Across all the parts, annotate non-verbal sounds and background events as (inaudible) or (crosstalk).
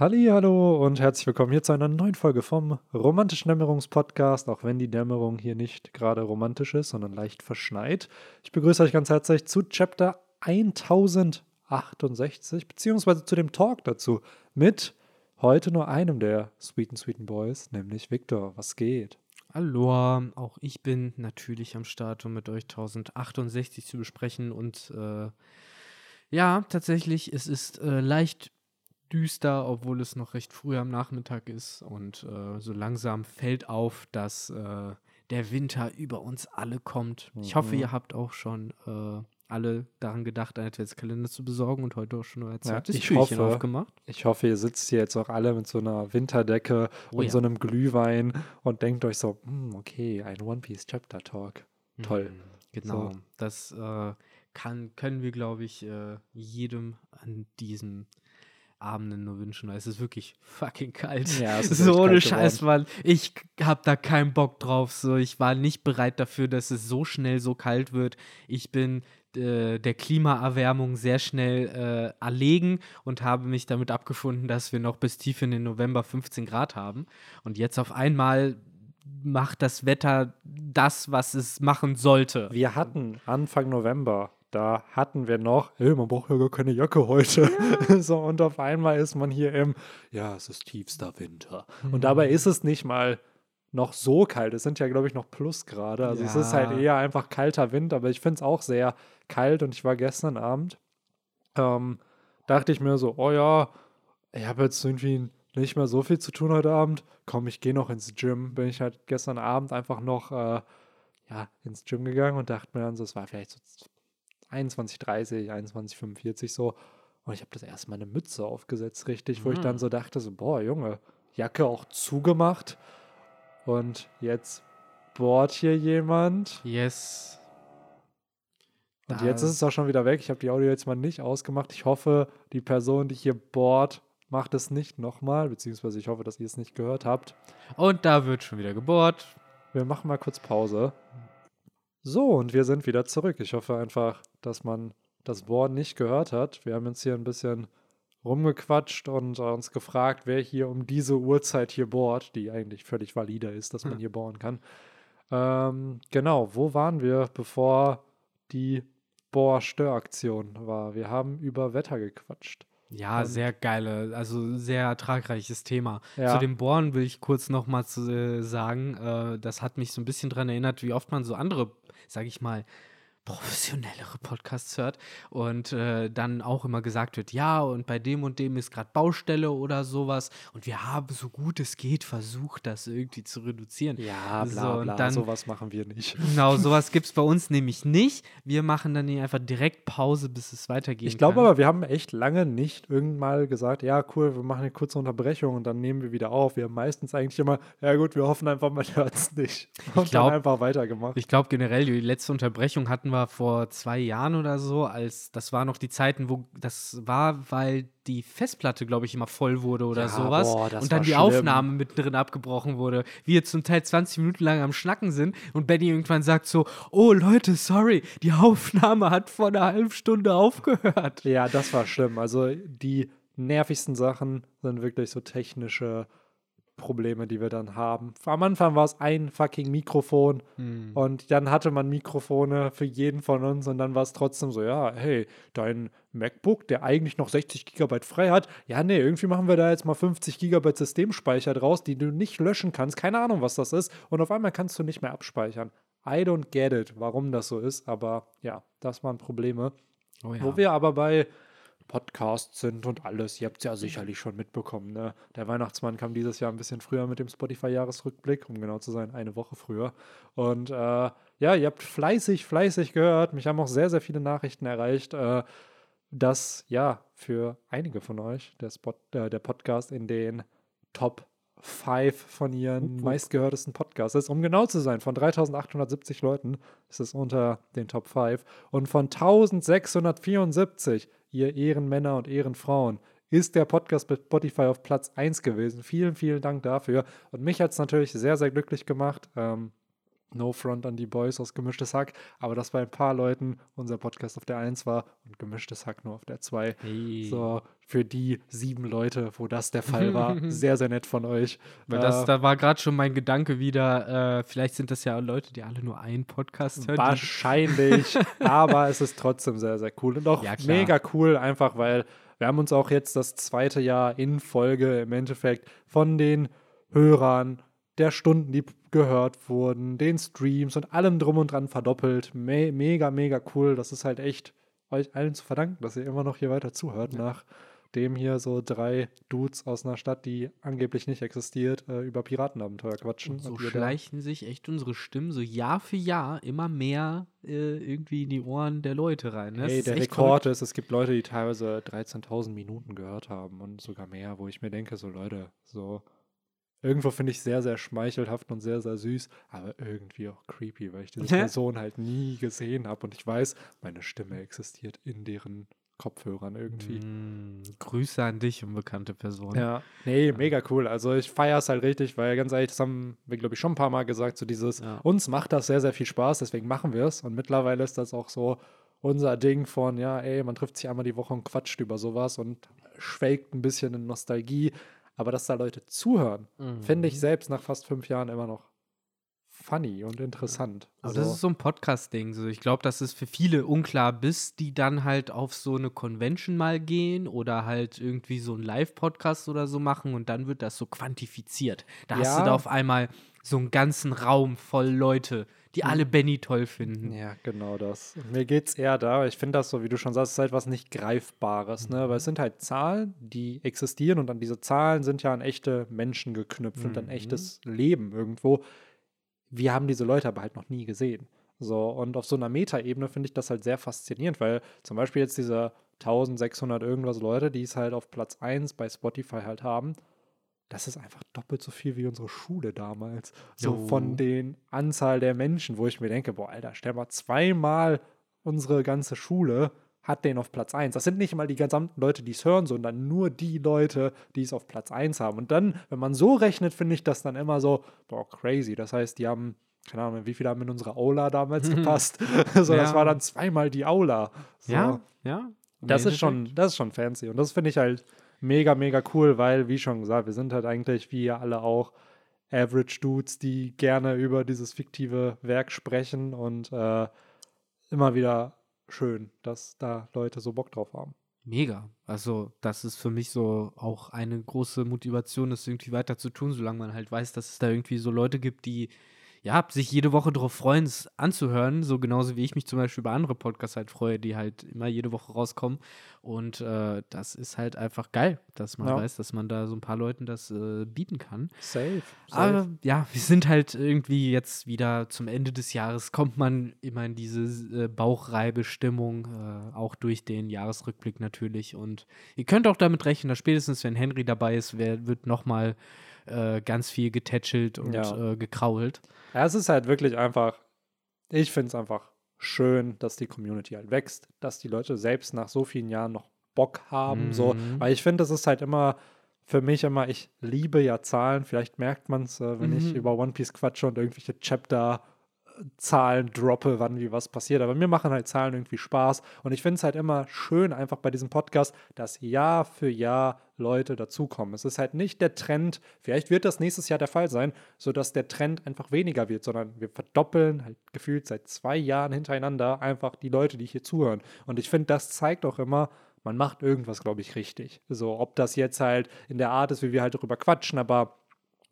Hallo und herzlich willkommen hier zu einer neuen Folge vom Romantischen Dämmerungspodcast, auch wenn die Dämmerung hier nicht gerade romantisch ist, sondern leicht verschneit. Ich begrüße euch ganz herzlich zu Chapter 1068, beziehungsweise zu dem Talk dazu mit heute nur einem der sweeten, sweeten Boys, nämlich Victor. Was geht? Hallo, auch ich bin natürlich am Start, um mit euch 1068 zu besprechen und äh, ja, tatsächlich, es ist äh, leicht düster, obwohl es noch recht früh am Nachmittag ist. Und äh, so langsam fällt auf, dass äh, der Winter über uns alle kommt. Mhm. Ich hoffe, mhm. ihr habt auch schon äh, alle daran gedacht, einen Adventskalender zu besorgen und heute auch schon euer zweites ja, ich Türchen hoffe, aufgemacht. Ich hoffe, ihr sitzt hier jetzt auch alle mit so einer Winterdecke oh, und ja. so einem Glühwein und denkt euch so, hm, okay, ein One Piece Chapter Talk. Toll. Mhm, genau. So. Das äh, kann, können wir, glaube ich, äh, jedem an diesem Abenden nur wünschen, weil es ist wirklich fucking kalt. Ja, es ist (laughs) so ohne Scheiß, Mann. Ich hab da keinen Bock drauf. So, ich war nicht bereit dafür, dass es so schnell so kalt wird. Ich bin äh, der Klimaerwärmung sehr schnell äh, erlegen und habe mich damit abgefunden, dass wir noch bis tief in den November 15 Grad haben. Und jetzt auf einmal macht das Wetter das, was es machen sollte. Wir hatten Anfang November da hatten wir noch, hey, man braucht ja gar keine Jacke heute. Ja. (laughs) so, und auf einmal ist man hier im, ja, es ist tiefster Winter. Mhm. Und dabei ist es nicht mal noch so kalt. Es sind ja, glaube ich, noch Plusgrade. Also ja. es ist halt eher einfach kalter Wind, aber ich finde es auch sehr kalt. Und ich war gestern Abend, ähm, dachte ich mir so, oh ja, ich habe jetzt irgendwie nicht mehr so viel zu tun heute Abend. Komm, ich gehe noch ins Gym. Bin ich halt gestern Abend einfach noch äh, ja, ins Gym gegangen und dachte mir dann so, es war vielleicht so 21,30, 21,45 so. Und ich habe das erste Mal eine Mütze aufgesetzt, richtig, wo mhm. ich dann mhm. so dachte, so, boah, Junge, Jacke auch zugemacht. Und jetzt bohrt hier jemand. Yes. Und jetzt ist es auch schon wieder weg. Ich habe die Audio jetzt mal nicht ausgemacht. Ich hoffe, die Person, die hier bohrt, macht es nicht nochmal, beziehungsweise ich hoffe, dass ihr es nicht gehört habt. Und da wird schon wieder gebohrt. Wir machen mal kurz Pause. So, und wir sind wieder zurück. Ich hoffe einfach, dass man das Board nicht gehört hat. Wir haben jetzt hier ein bisschen rumgequatscht und äh, uns gefragt, wer hier um diese Uhrzeit hier bohrt, die eigentlich völlig valide ist, dass man hm. hier bohren kann. Ähm, genau, wo waren wir, bevor die Bohrstöraktion war? Wir haben über Wetter gequatscht. Ja, sehr geile, also sehr ertragreiches Thema. Ja. Zu dem Bohren will ich kurz nochmal äh, sagen, äh, das hat mich so ein bisschen daran erinnert, wie oft man so andere, sag ich mal, professionellere Podcasts hört und äh, dann auch immer gesagt wird, ja, und bei dem und dem ist gerade Baustelle oder sowas und wir haben so gut es geht versucht, das irgendwie zu reduzieren. Ja, bla so, bla, dann, sowas machen wir nicht. Genau, (laughs) sowas gibt es bei uns nämlich nicht. Wir machen dann einfach direkt Pause, bis es weitergeht. Ich glaube aber, wir haben echt lange nicht irgendwann mal gesagt, ja, cool, wir machen eine kurze Unterbrechung und dann nehmen wir wieder auf. Wir haben meistens eigentlich immer, ja gut, wir hoffen einfach, man hört es nicht. Und glaub, dann einfach weitergemacht. Ich glaube generell, die letzte Unterbrechung hatten wir war vor zwei Jahren oder so, als das war noch die Zeiten, wo das war, weil die Festplatte, glaube ich, immer voll wurde oder ja, sowas. Boah, und dann die schlimm. Aufnahme mittendrin abgebrochen wurde. Wir zum Teil 20 Minuten lang am Schnacken sind und Benny irgendwann sagt so: Oh Leute, sorry, die Aufnahme hat vor einer halben Stunde aufgehört. Ja, das war schlimm. Also die nervigsten Sachen sind wirklich so technische Probleme, die wir dann haben. Am Anfang war es ein fucking Mikrofon hm. und dann hatte man Mikrofone für jeden von uns und dann war es trotzdem so, ja, hey, dein MacBook, der eigentlich noch 60 Gigabyte frei hat, ja, nee, irgendwie machen wir da jetzt mal 50 Gigabyte Systemspeicher draus, die du nicht löschen kannst, keine Ahnung, was das ist und auf einmal kannst du nicht mehr abspeichern. I don't get it, warum das so ist, aber ja, das waren Probleme. Oh ja. Wo wir aber bei Podcasts sind und alles. Ihr habt es ja sicherlich schon mitbekommen. Ne? Der Weihnachtsmann kam dieses Jahr ein bisschen früher mit dem Spotify-Jahresrückblick, um genau zu sein, eine Woche früher. Und äh, ja, ihr habt fleißig, fleißig gehört. Mich haben auch sehr, sehr viele Nachrichten erreicht, äh, dass ja für einige von euch der, Spot, äh, der Podcast in den Top 5 von ihren meistgehörtesten Podcasts ist. Um genau zu sein, von 3870 Leuten ist es unter den Top 5 und von 1674 ihr Ehrenmänner und Ehrenfrauen, ist der Podcast bei Spotify auf Platz 1 gewesen. Vielen, vielen Dank dafür. Und mich hat es natürlich sehr, sehr glücklich gemacht. Ähm, No Front an die Boys aus Gemischtes Hack, aber dass bei ein paar Leuten unser Podcast auf der 1 war und Gemischtes Hack nur auf der 2. Hey. So, für die sieben Leute, wo das der Fall war, (laughs) sehr, sehr nett von euch. Weil das, äh, da war gerade schon mein Gedanke wieder, äh, vielleicht sind das ja Leute, die alle nur einen Podcast hören. Wahrscheinlich, (laughs) aber es ist trotzdem sehr, sehr cool und auch ja, mega cool, einfach weil wir haben uns auch jetzt das zweite Jahr in Folge im Endeffekt von den Hörern der Stunden, die gehört wurden, den Streams und allem drum und dran verdoppelt. Me mega, mega cool. Das ist halt echt euch allen zu verdanken, dass ihr immer noch hier weiter zuhört, ja. nachdem hier so drei Dudes aus einer Stadt, die angeblich nicht existiert, äh, über Piratenabenteuer quatschen. Und so und schleichen sich echt unsere Stimmen so Jahr für Jahr immer mehr äh, irgendwie in die Ohren der Leute rein. Ne? Hey, der Rekord ist, es gibt Leute, die teilweise 13.000 Minuten gehört haben und sogar mehr, wo ich mir denke, so Leute, so irgendwo finde ich sehr, sehr schmeichelhaft und sehr, sehr süß, aber irgendwie auch creepy, weil ich diese (laughs) Person halt nie gesehen habe und ich weiß, meine Stimme existiert in deren Kopfhörern irgendwie. Mm, Grüße an dich, unbekannte Person. Ja, nee, mega cool. Also ich feiere es halt richtig, weil ganz ehrlich, das haben wir, glaube ich, schon ein paar Mal gesagt, so dieses, ja. uns macht das sehr, sehr viel Spaß, deswegen machen wir es. Und mittlerweile ist das auch so unser Ding von, ja, ey, man trifft sich einmal die Woche und quatscht über sowas und schwelgt ein bisschen in Nostalgie. Aber dass da Leute zuhören, mhm. finde ich selbst nach fast fünf Jahren immer noch funny und interessant. Aber also, das ist so ein Podcast-Ding. So. Ich glaube, dass es für viele unklar, bis die dann halt auf so eine Convention mal gehen oder halt irgendwie so einen Live-Podcast oder so machen und dann wird das so quantifiziert. Da ja. hast du da auf einmal so einen ganzen Raum voll Leute, die alle hm. Benny toll finden. Ja, genau das. Mir geht es eher da, ich finde das so, wie du schon sagst, ist halt was nicht Greifbares, ne? Weil es sind halt Zahlen, die existieren und an diese Zahlen sind ja an echte Menschen geknüpft mhm. und an echtes Leben irgendwo. Wir haben diese Leute aber halt noch nie gesehen. So, und auf so einer Metaebene finde ich das halt sehr faszinierend, weil zum Beispiel jetzt diese 1600 irgendwas Leute, die es halt auf Platz 1 bei Spotify halt haben, das ist einfach doppelt so viel wie unsere Schule damals. So jo. von den Anzahl der Menschen, wo ich mir denke, boah, Alter, stell mal zweimal unsere ganze Schule hat den auf Platz 1. Das sind nicht mal die gesamten Leute, die es hören, sondern nur die Leute, die es auf Platz 1 haben. Und dann, wenn man so rechnet, finde ich das dann immer so, boah, crazy. Das heißt, die haben, keine Ahnung, wie viele haben in unsere Aula damals (laughs) gepasst? (laughs) so, ja. das war dann zweimal die Aula. So. Ja, ja. Das ist schon, das ist schon fancy. Und das finde ich halt mega, mega cool, weil, wie schon gesagt, wir sind halt eigentlich, wie ihr alle auch, Average Dudes, die gerne über dieses fiktive Werk sprechen und äh, immer wieder schön, dass da Leute so Bock drauf haben. Mega. Also, das ist für mich so auch eine große Motivation, das irgendwie weiter zu tun, solange man halt weiß, dass es da irgendwie so Leute gibt, die ja, sich jede Woche darauf freuen, es anzuhören, so genauso wie ich mich zum Beispiel über andere Podcasts halt freue, die halt immer jede Woche rauskommen. Und äh, das ist halt einfach geil, dass man ja. weiß, dass man da so ein paar Leuten das äh, bieten kann. Safe, safe. Aber ja, wir sind halt irgendwie jetzt wieder zum Ende des Jahres, kommt man immer in diese äh, Bauchreibestimmung, äh, auch durch den Jahresrückblick natürlich. Und ihr könnt auch damit rechnen, dass spätestens, wenn Henry dabei ist, wer, wird nochmal äh, ganz viel getätschelt und ja. äh, gekrault. Ja, es ist halt wirklich einfach, ich finde es einfach schön, dass die Community halt wächst, dass die Leute selbst nach so vielen Jahren noch Bock haben. Mhm. So, weil ich finde, das ist halt immer für mich immer, ich liebe ja Zahlen. Vielleicht merkt man es, äh, wenn mhm. ich über One Piece quatsche und irgendwelche Chapter Zahlen droppe, wann wie was passiert. Aber mir machen halt Zahlen irgendwie Spaß. Und ich finde es halt immer schön, einfach bei diesem Podcast, dass Jahr für Jahr Leute dazukommen. Es ist halt nicht der Trend, vielleicht wird das nächstes Jahr der Fall sein, sodass der Trend einfach weniger wird, sondern wir verdoppeln halt gefühlt seit zwei Jahren hintereinander einfach die Leute, die hier zuhören. Und ich finde, das zeigt auch immer, man macht irgendwas, glaube ich, richtig. So, ob das jetzt halt in der Art ist, wie wir halt darüber quatschen, aber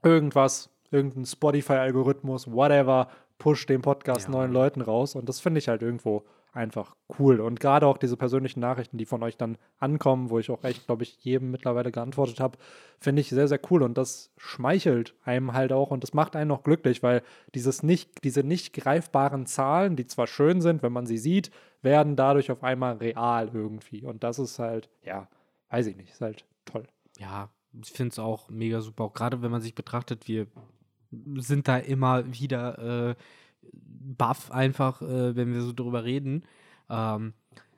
irgendwas, irgendein Spotify-Algorithmus, whatever, pusht den Podcast ja. neuen Leuten raus. Und das finde ich halt irgendwo einfach cool. Und gerade auch diese persönlichen Nachrichten, die von euch dann ankommen, wo ich auch echt, glaube ich, jedem mittlerweile geantwortet habe, finde ich sehr, sehr cool. Und das schmeichelt einem halt auch und das macht einen auch glücklich, weil dieses nicht, diese nicht greifbaren Zahlen, die zwar schön sind, wenn man sie sieht, werden dadurch auf einmal real irgendwie. Und das ist halt, ja, weiß ich nicht, ist halt toll. Ja, ich finde es auch mega super. Auch gerade wenn man sich betrachtet, wir sind da immer wieder äh, baff einfach, äh, wenn wir so drüber reden. Ähm,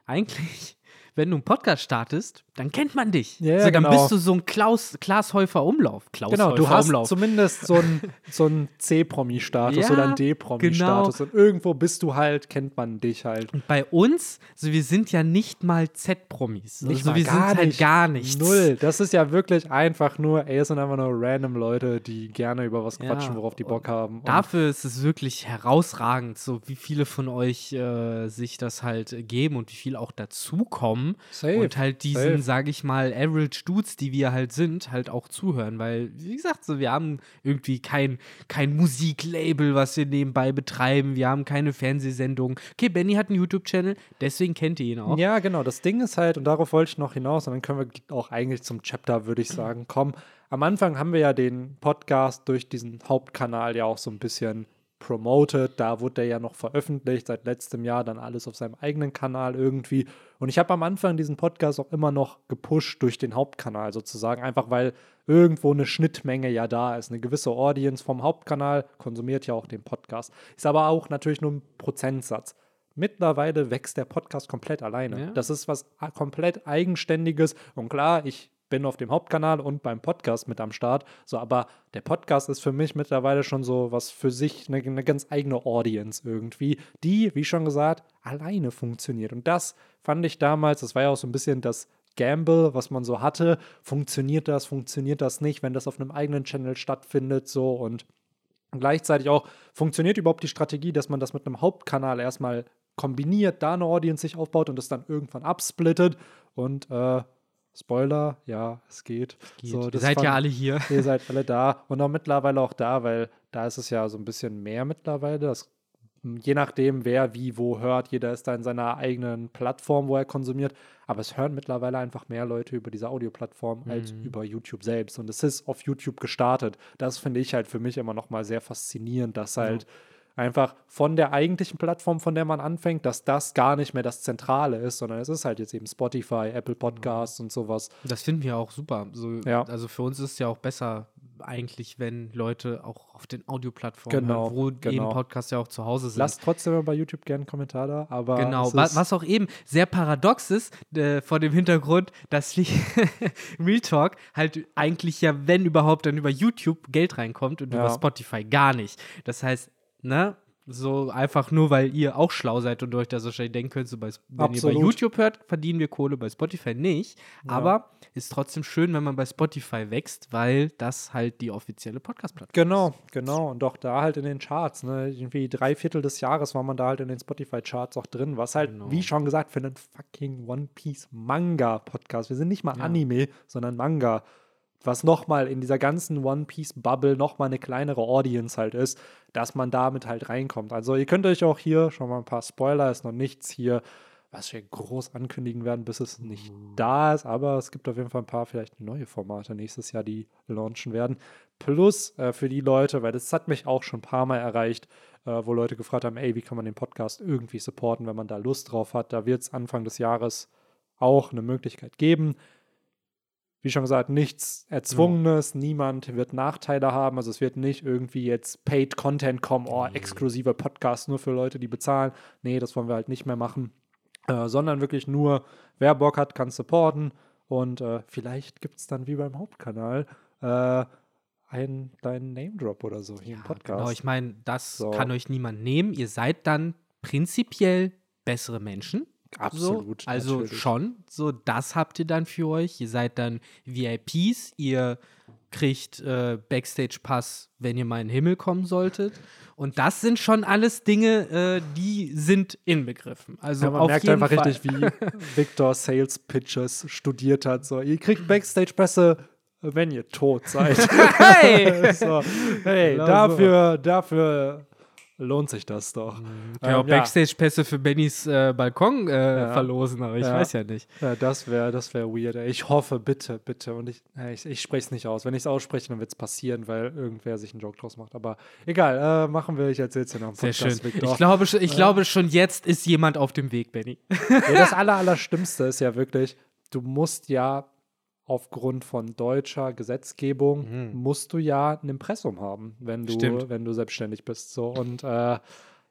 eigentlich (laughs) wenn du einen Podcast startest, dann kennt man dich. Ja, also, dann genau. bist du so ein Klaus, Klaas Häufer Umlauf. Klaus genau, Häufer du hast Umlauf. zumindest so einen (laughs) so ein C-Promi-Status ja, oder einen D-Promi-Status. Genau. Und irgendwo bist du halt, kennt man dich halt. Und bei uns, also wir sind ja nicht mal Z-Promis. Nicht also wir sind halt gar nichts. Null. Das ist ja wirklich einfach nur, ey, es sind einfach nur random Leute, die gerne über was quatschen, ja, worauf die Bock haben. Und dafür ist es wirklich herausragend, so wie viele von euch äh, sich das halt geben und wie viel auch dazukommen. Safe. Und halt diesen, sage ich mal, Average Dudes, die wir halt sind, halt auch zuhören. Weil, wie gesagt, so, wir haben irgendwie kein, kein Musiklabel, was wir nebenbei betreiben. Wir haben keine Fernsehsendung. Okay, Benny hat einen YouTube-Channel, deswegen kennt ihr ihn auch. Ja, genau. Das Ding ist halt, und darauf wollte ich noch hinaus, und dann können wir auch eigentlich zum Chapter, würde ich sagen, kommen. Am Anfang haben wir ja den Podcast durch diesen Hauptkanal ja auch so ein bisschen promoted. Da wurde der ja noch veröffentlicht, seit letztem Jahr dann alles auf seinem eigenen Kanal irgendwie. Und ich habe am Anfang diesen Podcast auch immer noch gepusht durch den Hauptkanal sozusagen, einfach weil irgendwo eine Schnittmenge ja da ist. Eine gewisse Audience vom Hauptkanal konsumiert ja auch den Podcast. Ist aber auch natürlich nur ein Prozentsatz. Mittlerweile wächst der Podcast komplett alleine. Ja. Das ist was komplett Eigenständiges. Und klar, ich bin auf dem Hauptkanal und beim Podcast mit am Start. So, aber der Podcast ist für mich mittlerweile schon so was für sich, eine, eine ganz eigene Audience irgendwie, die, wie schon gesagt, alleine funktioniert. Und das fand ich damals, das war ja auch so ein bisschen das Gamble, was man so hatte. Funktioniert das, funktioniert das nicht, wenn das auf einem eigenen Channel stattfindet, so und gleichzeitig auch, funktioniert überhaupt die Strategie, dass man das mit einem Hauptkanal erstmal kombiniert, da eine Audience sich aufbaut und das dann irgendwann absplittet und äh, Spoiler, ja, es geht. geht. So, ihr seid fand, ja alle hier. (laughs) Ihr seid alle da und auch mittlerweile auch da, weil da ist es ja so ein bisschen mehr mittlerweile. Das, je nachdem, wer wie wo hört, jeder ist da in seiner eigenen Plattform, wo er konsumiert. Aber es hören mittlerweile einfach mehr Leute über diese Audioplattform mhm. als über YouTube selbst. Und es ist auf YouTube gestartet. Das finde ich halt für mich immer noch mal sehr faszinierend, dass halt. Ja einfach von der eigentlichen Plattform, von der man anfängt, dass das gar nicht mehr das Zentrale ist, sondern es ist halt jetzt eben Spotify, Apple Podcasts und sowas. Das finden wir auch super. So, ja. Also für uns ist es ja auch besser eigentlich, wenn Leute auch auf den Audioplattformen, genau, hören, wo genau. eben Podcasts ja auch zu Hause sind. Lasst trotzdem bei YouTube gerne einen Kommentar da, aber genau, was, was auch eben sehr paradox ist äh, vor dem Hintergrund, dass (laughs) Real Talk halt eigentlich ja, wenn überhaupt, dann über YouTube Geld reinkommt und ja. über Spotify gar nicht. Das heißt, ne? So einfach nur, weil ihr auch schlau seid und euch das wahrscheinlich denken könnt, so bei, wenn Absolut. ihr bei YouTube hört, verdienen wir Kohle, bei Spotify nicht. Ja. Aber ist trotzdem schön, wenn man bei Spotify wächst, weil das halt die offizielle Podcast-Plattform genau, ist. Genau, genau. Und auch da halt in den Charts, ne? Irgendwie drei Viertel des Jahres war man da halt in den Spotify-Charts auch drin, was halt, genau. wie schon gesagt, für einen fucking One Piece Manga-Podcast. Wir sind nicht mal ja. Anime, sondern Manga was nochmal in dieser ganzen One Piece Bubble nochmal eine kleinere Audience halt ist, dass man damit halt reinkommt. Also ihr könnt euch auch hier schon mal ein paar Spoiler, ist noch nichts hier, was wir groß ankündigen werden, bis es nicht da ist, aber es gibt auf jeden Fall ein paar vielleicht neue Formate nächstes Jahr, die launchen werden. Plus äh, für die Leute, weil das hat mich auch schon ein paar Mal erreicht, äh, wo Leute gefragt haben, ey, wie kann man den Podcast irgendwie supporten, wenn man da Lust drauf hat. Da wird es Anfang des Jahres auch eine Möglichkeit geben wie schon gesagt, nichts Erzwungenes, ja. niemand wird Nachteile haben. Also es wird nicht irgendwie jetzt Paid Content kommen, oh, exklusiver Podcast nur für Leute, die bezahlen. Nee, das wollen wir halt nicht mehr machen. Äh, sondern wirklich nur, wer Bock hat, kann supporten. Und äh, vielleicht gibt es dann wie beim Hauptkanal äh, einen kleinen Name-Drop oder so hier ja, im Podcast. Genau, ich meine, das so. kann euch niemand nehmen. Ihr seid dann prinzipiell bessere Menschen. Absolut. So, also natürlich. schon, so das habt ihr dann für euch. Ihr seid dann VIPs, ihr kriegt äh, Backstage-Pass, wenn ihr mal in den Himmel kommen solltet. Und das sind schon alles Dinge, äh, die sind inbegriffen. Also ja, man auf merkt jeden einfach Fall. richtig, wie (laughs) Victor Sales Pitches studiert hat. So, ihr kriegt Backstage-Pässe, wenn ihr tot seid. (laughs) hey, (laughs) so, hey dafür, dafür lohnt sich das doch. Mhm. Ich ähm, Backstage-Pässe für Bennys äh, Balkon äh, ja. verlosen, aber ich ja. weiß ja nicht. Ja, das wäre das wär weird. Ich hoffe, bitte, bitte. Und ich, ich, ich spreche es nicht aus. Wenn ich es ausspreche, dann wird es passieren, weil irgendwer sich einen Joke draus macht. Aber egal, äh, machen wir. Ich erzähle es dir noch. Sehr schön. Ich glaube, ich glaube, schon jetzt ist jemand auf dem Weg, Benny. das aller, Allerschlimmste ist ja wirklich, du musst ja aufgrund von deutscher Gesetzgebung mhm. musst du ja ein Impressum haben, wenn du, wenn du selbstständig bist. So und äh,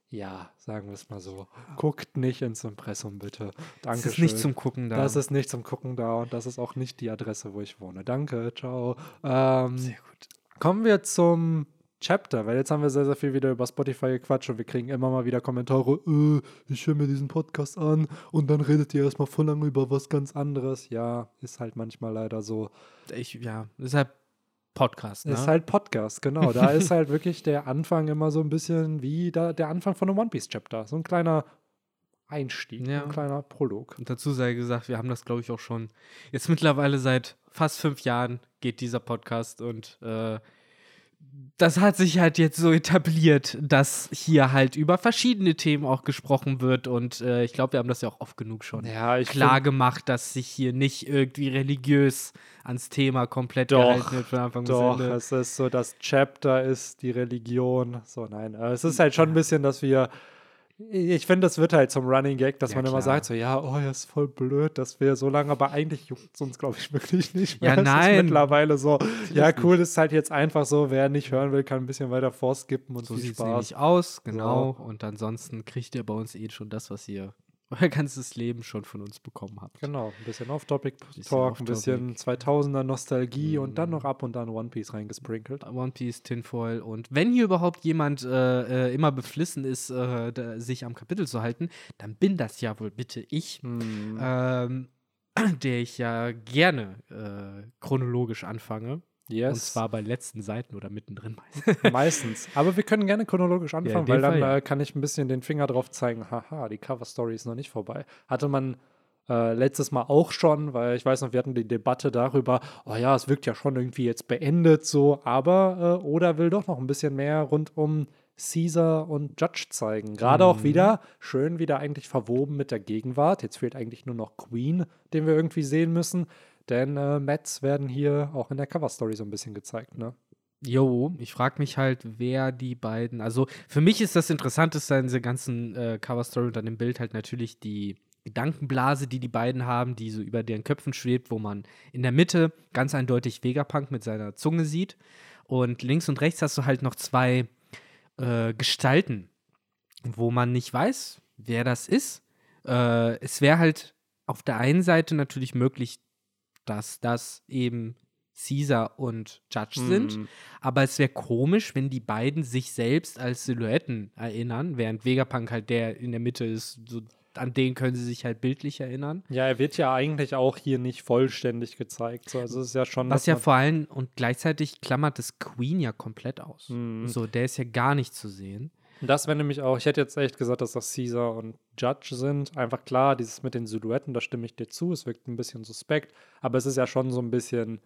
ja, sagen wir es mal so. Guckt nicht ins Impressum, bitte. Danke. Das ist nicht zum Gucken da. Das ist nicht zum Gucken da und das ist auch nicht die Adresse, wo ich wohne. Danke, ciao. Ähm, sehr gut. Kommen wir zum Chapter, weil jetzt haben wir sehr, sehr viel wieder über Spotify gequatscht und wir kriegen immer mal wieder Kommentare, äh, ich höre mir diesen Podcast an und dann redet ihr erstmal voll lange über was ganz anderes. Ja, ist halt manchmal leider so. Ich, ja, deshalb Podcast. Ne? Ist halt Podcast, genau. Da ist halt wirklich der Anfang immer so ein bisschen wie da, der Anfang von einem One Piece Chapter. So ein kleiner Einstieg, ja. ein kleiner Prolog. Und dazu sei gesagt, wir haben das, glaube ich, auch schon jetzt mittlerweile seit fast fünf Jahren geht dieser Podcast und äh, das hat sich halt jetzt so etabliert, dass hier halt über verschiedene Themen auch gesprochen wird. Und äh, ich glaube, wir haben das ja auch oft genug schon ja, klar gemacht, dass sich hier nicht irgendwie religiös ans Thema komplett doch, gehalten wird von Anfang. Doch, es ist so, das Chapter ist die Religion. So, nein. Es ist halt schon ein bisschen, dass wir ich finde, das wird halt zum Running Gag, dass ja, man klar. immer sagt, so, ja, oh, ja, ist voll blöd, dass wir so lange, aber eigentlich juckt es uns, glaube ich, (laughs) wirklich nicht mehr. Ja, nein. Ist mittlerweile so, ja, cool, das ist halt jetzt einfach so, wer nicht hören will, kann ein bisschen weiter vorskippen und so sieht es nämlich aus, genau. So. Und ansonsten kriegt ihr bei uns eh schon das, was ihr (laughs) euer ganzes Leben schon von uns bekommen habt. Genau, ein bisschen Off-Topic-Talk, ein bisschen 2000er Nostalgie mm. und dann noch ab und an One Piece reingesprinkelt. One Piece, Tinfoil und wenn hier überhaupt jemand äh, äh, immer beflissen ist, äh, da, sich am Kapitel zu halten, dann bin das ja wohl bitte ich, mm. ähm, (clears throat) der ich ja gerne äh, chronologisch anfange. Yes. Und zwar bei letzten Seiten oder mittendrin meistens. (laughs) (laughs) meistens. Aber wir können gerne chronologisch anfangen, ja, weil dann Fall, ja. äh, kann ich ein bisschen den Finger drauf zeigen, haha, die Cover-Story ist noch nicht vorbei. Hatte man äh, letztes Mal auch schon, weil ich weiß noch, wir hatten die Debatte darüber, oh ja, es wirkt ja schon irgendwie jetzt beendet so, aber äh, Oda will doch noch ein bisschen mehr rund um Caesar und Judge zeigen. Gerade mhm. auch wieder schön wieder eigentlich verwoben mit der Gegenwart. Jetzt fehlt eigentlich nur noch Queen, den wir irgendwie sehen müssen. Denn äh, Mets werden hier auch in der Cover-Story so ein bisschen gezeigt, ne? Jo, ich frage mich halt, wer die beiden. Also für mich ist das Interessanteste an dieser ganzen äh, Cover-Story und an dem Bild halt natürlich die Gedankenblase, die die beiden haben, die so über deren Köpfen schwebt, wo man in der Mitte ganz eindeutig Vegapunk mit seiner Zunge sieht. Und links und rechts hast du halt noch zwei äh, Gestalten, wo man nicht weiß, wer das ist. Äh, es wäre halt auf der einen Seite natürlich möglich, dass das eben Caesar und Judge mm. sind. Aber es wäre komisch, wenn die beiden sich selbst als Silhouetten erinnern, während Vegapunk halt der in der Mitte ist, so, an den können sie sich halt bildlich erinnern. Ja, er wird ja eigentlich auch hier nicht vollständig gezeigt. So, also ist ja schon. Was ja vor allem und gleichzeitig klammert das Queen ja komplett aus. Mm. So, der ist ja gar nicht zu sehen. Das wäre nämlich auch, ich hätte jetzt echt gesagt, dass das Caesar und Judge sind. Einfach klar, dieses mit den Silhouetten, da stimme ich dir zu. Es wirkt ein bisschen suspekt, aber es ist ja schon so ein bisschen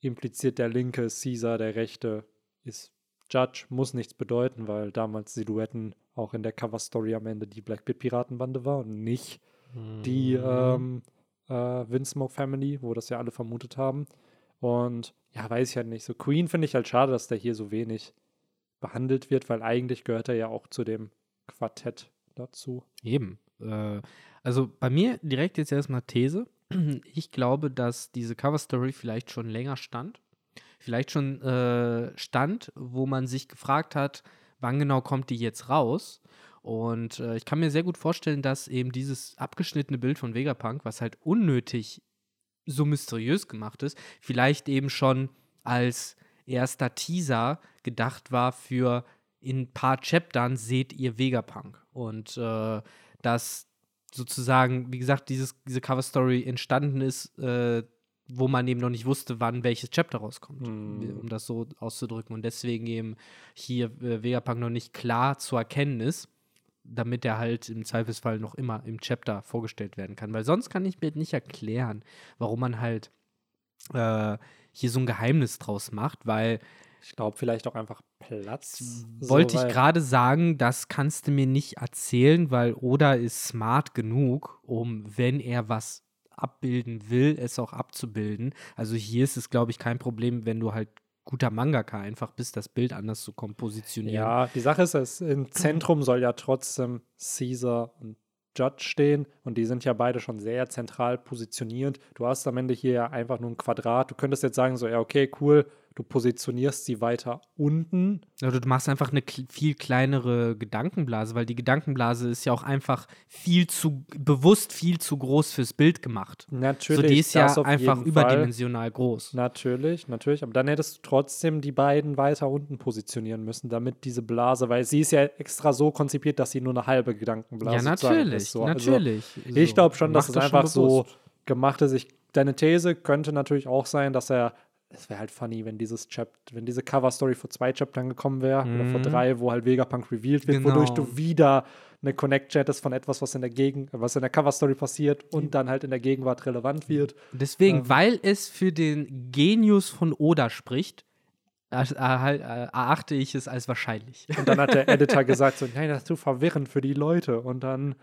impliziert, der linke Caesar, der rechte ist Judge. Muss nichts bedeuten, weil damals Silhouetten auch in der Cover-Story am Ende die Blackbeard-Piratenbande war und nicht mhm. die ähm, äh, Windsmoke Family, wo das ja alle vermutet haben. Und ja, weiß ich halt nicht. So Queen finde ich halt schade, dass der hier so wenig behandelt wird, weil eigentlich gehört er ja auch zu dem Quartett dazu. Eben. Äh, also bei mir direkt jetzt erstmal These. (clears throat) Ich glaube, dass diese Cover Story vielleicht schon länger stand. Vielleicht schon äh, stand, wo man sich gefragt hat, wann genau kommt die jetzt raus. Und äh, ich kann mir sehr gut vorstellen, dass eben dieses abgeschnittene Bild von Vegapunk, was halt unnötig so mysteriös gemacht ist, vielleicht eben schon als erster Teaser gedacht war für in ein paar Chaptern seht ihr Vegapunk. Und äh, dass sozusagen, wie gesagt, dieses, diese Cover-Story entstanden ist, äh, wo man eben noch nicht wusste, wann welches Chapter rauskommt, mm. um das so auszudrücken. Und deswegen eben hier äh, Vegapunk noch nicht klar zu erkennen ist, damit er halt im Zweifelsfall noch immer im Chapter vorgestellt werden kann. Weil sonst kann ich mir nicht erklären, warum man halt äh, hier so ein Geheimnis draus macht, weil ich glaube, vielleicht auch einfach Platz. Wollte so, ich gerade sagen, das kannst du mir nicht erzählen, weil Oda ist smart genug, um, wenn er was abbilden will, es auch abzubilden. Also hier ist es, glaube ich, kein Problem, wenn du halt guter Mangaka einfach bist, das Bild anders zu kompositionieren. Ja, die Sache ist, dass im Zentrum soll ja trotzdem Caesar und Judge stehen und die sind ja beide schon sehr zentral positioniert. Du hast am Ende hier ja einfach nur ein Quadrat. Du könntest jetzt sagen, so, ja, okay, cool, du positionierst sie weiter unten. Also du machst einfach eine viel kleinere Gedankenblase, weil die Gedankenblase ist ja auch einfach viel zu bewusst viel zu groß fürs Bild gemacht. Natürlich. So, die ist ja einfach überdimensional Fall. groß. Natürlich, natürlich. Aber dann hättest du trotzdem die beiden weiter unten positionieren müssen, damit diese Blase, weil sie ist ja extra so konzipiert, dass sie nur eine halbe Gedankenblase ist. Ja, natürlich, ist, so. Also natürlich. Also, ich glaube schon, dass es einfach schon so gemacht ist. Ich, deine These könnte natürlich auch sein, dass er es wäre halt funny, wenn dieses Chapter, wenn diese Cover-Story vor zwei Chaptern gekommen wäre mhm. oder vor mhm. drei, wo halt Vegapunk revealed wird, genau. wodurch du wieder eine Connection hättest von etwas, was in der Gegend, was in der Cover-Story passiert und dann halt in der Gegenwart relevant wird. Deswegen, ähm, weil es für den Genius von Oda spricht, erachte ich es als wahrscheinlich. Und dann hat der (laughs) Editor gesagt so, nein, das ist zu verwirrend für die Leute. Und dann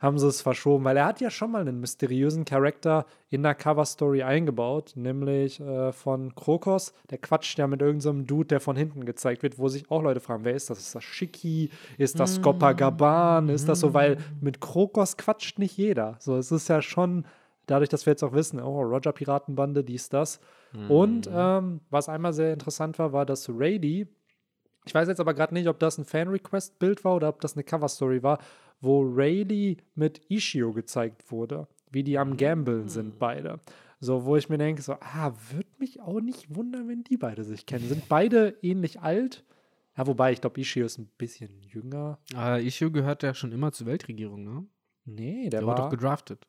haben sie es verschoben, weil er hat ja schon mal einen mysteriösen Charakter in der Cover-Story eingebaut, nämlich äh, von Krokos. Der quatscht ja mit irgendeinem so Dude, der von hinten gezeigt wird, wo sich auch Leute fragen, wer ist das? Ist das Shiki? Ist das mm. Gaban? Ist das so? Weil mit Krokos quatscht nicht jeder. So, es ist ja schon dadurch, dass wir jetzt auch wissen, oh, Roger Piratenbande, dies, das. Mm. Und ähm, was einmal sehr interessant war, war, dass Rady, ich weiß jetzt aber gerade nicht, ob das ein Fan-Request-Bild war oder ob das eine Cover-Story war, wo Rayleigh mit Ishio gezeigt wurde, wie die am Gambeln sind, mm. beide. So, wo ich mir denke, so, ah, würde mich auch nicht wundern, wenn die beide sich kennen. Sind beide ähnlich alt? Ja, wobei, ich glaube, Ishio ist ein bisschen jünger. Aber Ishio gehört ja schon immer zur Weltregierung, ne? Nee, der, der war doch gedraftet.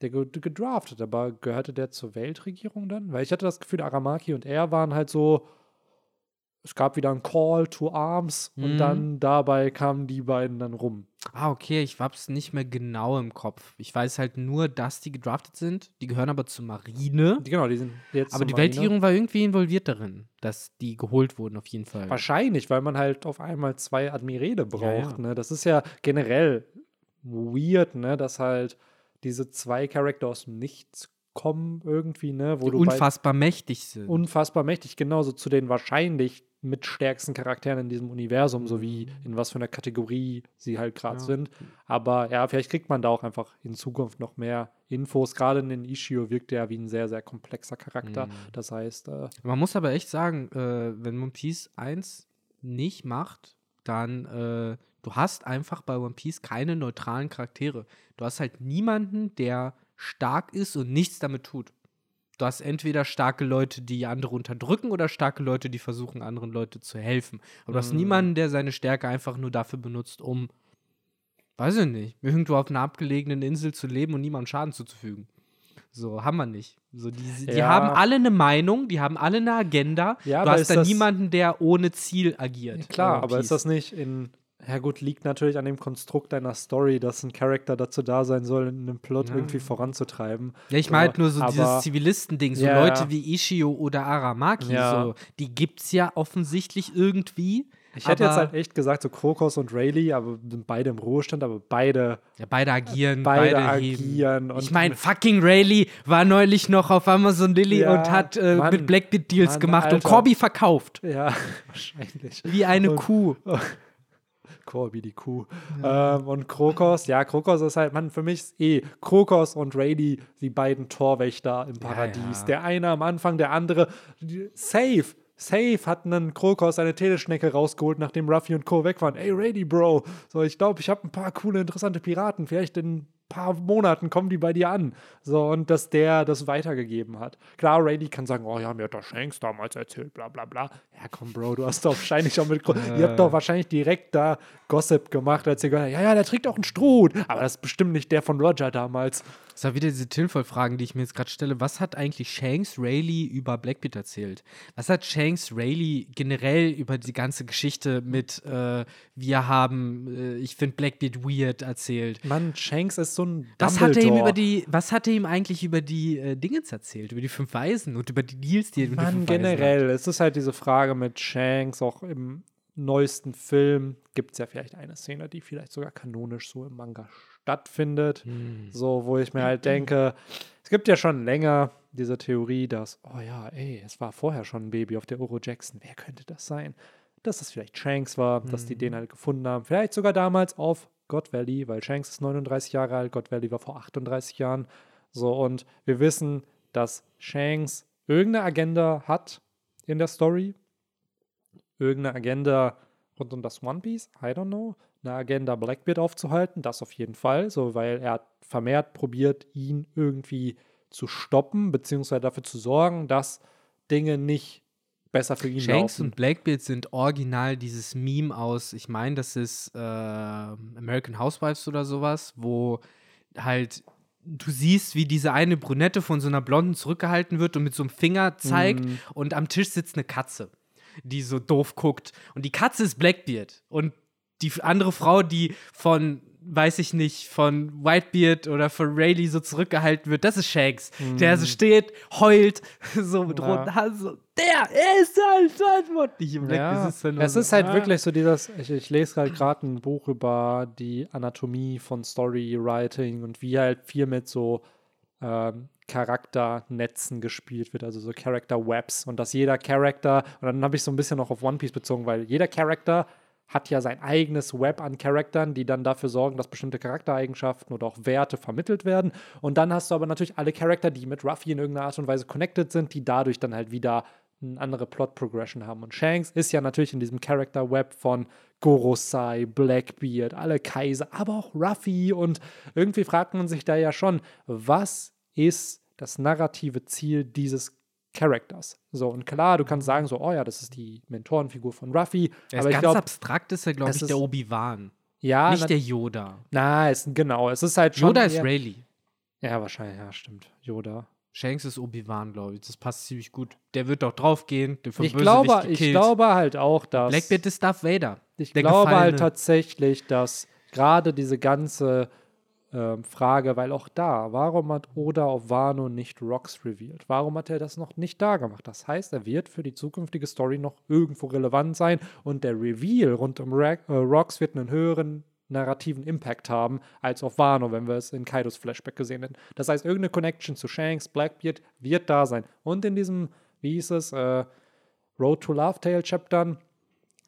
Der wurde gedraftet, aber gehörte der zur Weltregierung dann? Weil ich hatte das Gefühl, Aramaki und er waren halt so es gab wieder ein Call to Arms mhm. und dann dabei kamen die beiden dann rum. Ah, okay, ich hab's nicht mehr genau im Kopf. Ich weiß halt nur, dass die gedraftet sind. Die gehören aber zur Marine. Genau, die sind jetzt. Aber die Marine. Weltregierung war irgendwie involviert darin, dass die geholt wurden, auf jeden Fall. Wahrscheinlich, weil man halt auf einmal zwei Admirale braucht. Ja, ja. Ne? Das ist ja generell weird, ne? dass halt diese zwei Charakter aus dem Nichts kommen irgendwie, ne? Wo die unfassbar mächtig sind. Unfassbar mächtig, genauso zu den wahrscheinlich mit stärksten Charakteren in diesem Universum, so wie in was für einer Kategorie sie halt gerade ja. sind. Aber ja, vielleicht kriegt man da auch einfach in Zukunft noch mehr Infos. Gerade in den Ishio wirkt er wie ein sehr, sehr komplexer Charakter. Mhm. Das heißt. Äh, man muss aber echt sagen, äh, wenn One Piece 1 nicht macht, dann äh, du hast einfach bei One Piece keine neutralen Charaktere. Du hast halt niemanden, der stark ist und nichts damit tut du hast entweder starke Leute, die andere unterdrücken oder starke Leute, die versuchen, anderen Leuten zu helfen. Aber du hast mhm. niemanden, der seine Stärke einfach nur dafür benutzt, um, weiß ich nicht, irgendwo auf einer abgelegenen Insel zu leben und niemandem Schaden zuzufügen. So, haben wir nicht. So, die, die ja. haben alle eine Meinung, die haben alle eine Agenda. Ja, du hast da niemanden, der ohne Ziel agiert. Klar, aber ist das nicht in ja gut, liegt natürlich an dem Konstrukt deiner Story, dass ein Charakter dazu da sein soll, einen Plot ja. irgendwie voranzutreiben. Ja, ich meine halt nur so aber, dieses Zivilistending, so ja, Leute wie Ishio oder Aramaki, ja. so, die gibt's ja offensichtlich irgendwie. Ich hätte jetzt halt echt gesagt, so Krokos und Rayleigh, aber sind beide im Ruhestand, aber beide. Ja, beide agieren, beide, beide agieren. ich meine, fucking Rayleigh war neulich noch auf Amazon Lily ja, und hat äh, Mann, mit Blackbeard Deals Mann, gemacht Alter. und Corby verkauft. Ja, (laughs) wahrscheinlich. Wie eine und, Kuh. Corby, die Kuh. Ja. Ähm, und Krokos, ja, Krokos ist halt, man, für mich ist eh Krokos und Rady die beiden Torwächter im Paradies. Ja. Der eine am Anfang, der andere safe. Safe hat einen Krokos eine Teleschnecke rausgeholt, nachdem Ruffy und Co. weg waren. Ey, Rady, Bro. So, ich glaube, ich habe ein paar coole, interessante Piraten. Vielleicht in paar Monaten kommen die bei dir an. So, und dass der das weitergegeben hat. Klar, Rady kann sagen, oh ja, mir hat der Shanks damals erzählt, bla bla bla. Ja, komm, Bro, du hast doch wahrscheinlich schon mit. Äh. (laughs) Ihr habt doch wahrscheinlich direkt da Gossip gemacht, als ihr gesagt habt, ja, ja, der trägt auch einen Stroh. Aber das ist bestimmt nicht der von Roger damals. Das sind wieder diese Tinfoil-Fragen, die ich mir jetzt gerade stelle. Was hat eigentlich Shanks Rayleigh über Blackbeard erzählt? Was hat Shanks Rayleigh generell über die ganze Geschichte mit äh, wir haben, äh, ich finde Blackbeard weird erzählt? Mann, Shanks ist so ein was hat er ihm über die, Was hat er ihm eigentlich über die äh, Dingens erzählt? Über die fünf Weisen und über die Deals, die er mit Mann, den fünf generell. Es ist halt diese Frage mit Shanks, auch im neuesten Film gibt es ja vielleicht eine Szene, die vielleicht sogar kanonisch so im Manga stattfindet. Hm. So, wo ich mir halt denke, es gibt ja schon länger diese Theorie, dass, oh ja, ey, es war vorher schon ein Baby auf der Oro Jackson. Wer könnte das sein? Dass das vielleicht Shanks war, hm. dass die den hm. halt gefunden haben. Vielleicht sogar damals auf God Valley, weil Shanks ist 39 Jahre alt, God Valley war vor 38 Jahren. So, und wir wissen, dass Shanks irgendeine Agenda hat in der Story. Irgendeine Agenda rund um das One Piece, I don't know. Eine Agenda Blackbeard aufzuhalten, das auf jeden Fall, so weil er vermehrt probiert, ihn irgendwie zu stoppen, beziehungsweise dafür zu sorgen, dass Dinge nicht besser für ihn Shanks laufen. und Blackbeard sind original dieses Meme aus, ich meine, das ist äh, American Housewives oder sowas, wo halt du siehst, wie diese eine Brünette von so einer Blonden zurückgehalten wird und mit so einem Finger zeigt mm. und am Tisch sitzt eine Katze, die so doof guckt. Und die Katze ist Blackbeard und die andere Frau, die von weiß ich nicht, von Whitebeard oder von Rayleigh so zurückgehalten wird, das ist Shanks. Mm. Der so steht, heult, (laughs) so mit ja. roten Haaren, so, der ist halt verantwortlich im ja. Es ist, es so, ist halt ah. wirklich so dieses, ich, ich lese halt gerade ein Buch über die Anatomie von Storywriting und wie halt viel mit so ähm, Charakternetzen gespielt wird, also so Character Webs und dass jeder Charakter, und dann habe ich so ein bisschen noch auf One Piece bezogen, weil jeder Charakter hat ja sein eigenes Web an Charakteren, die dann dafür sorgen, dass bestimmte Charaktereigenschaften oder auch Werte vermittelt werden. Und dann hast du aber natürlich alle Charakter, die mit Ruffy in irgendeiner Art und Weise connected sind, die dadurch dann halt wieder eine andere Plot-Progression haben. Und Shanks ist ja natürlich in diesem Character-Web von Gorosei, Blackbeard, alle Kaiser, aber auch Ruffy. Und irgendwie fragt man sich da ja schon, was ist das narrative Ziel dieses Characters. So, und klar, du kannst sagen, so, oh ja, das ist die Mentorenfigur von Ruffy. Ja, aber ganz glaub, abstrakt ist ja, glaube ich, der Obi-Wan. Ja. Nicht der Yoda. Na, es, genau. Es ist halt schon. Yoda ist Rayleigh. Ja, wahrscheinlich, ja, stimmt. Yoda. Shanks ist Obi-Wan, glaube ich. Das passt ziemlich gut. Der wird doch draufgehen. Den ich glaube, ich glaube halt auch, dass. Blackbeard ist Darth Vader. Ich glaube halt Gefallene. halt tatsächlich, dass gerade diese ganze ähm, Frage, weil auch da, warum hat Oda auf Wano nicht Rocks revealed? Warum hat er das noch nicht da gemacht? Das heißt, er wird für die zukünftige Story noch irgendwo relevant sein und der Reveal rund um Ra äh, Rocks wird einen höheren narrativen Impact haben als auf Wano, wenn wir es in Kaidos Flashback gesehen hätten. Das heißt, irgendeine Connection zu Shanks, Blackbeard wird da sein. Und in diesem, wie hieß es, äh, Road to Love Tale Chaptern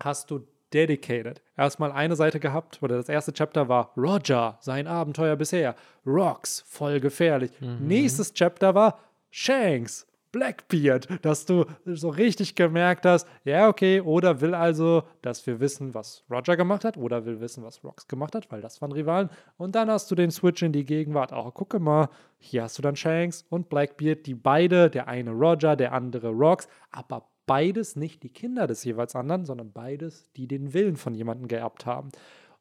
hast du Dedicated. Erstmal eine Seite gehabt, oder das erste Chapter war Roger, sein Abenteuer bisher. Rocks, voll gefährlich. Mhm. Nächstes Chapter war Shanks, Blackbeard, dass du so richtig gemerkt hast, ja, okay, oder will also, dass wir wissen, was Roger gemacht hat, oder will wissen, was Rocks gemacht hat, weil das waren Rivalen. Und dann hast du den Switch in die Gegenwart. Auch gucke mal, hier hast du dann Shanks und Blackbeard, die beide, der eine Roger, der andere Rocks, aber beides nicht die Kinder des jeweils anderen, sondern beides, die den Willen von jemandem geerbt haben.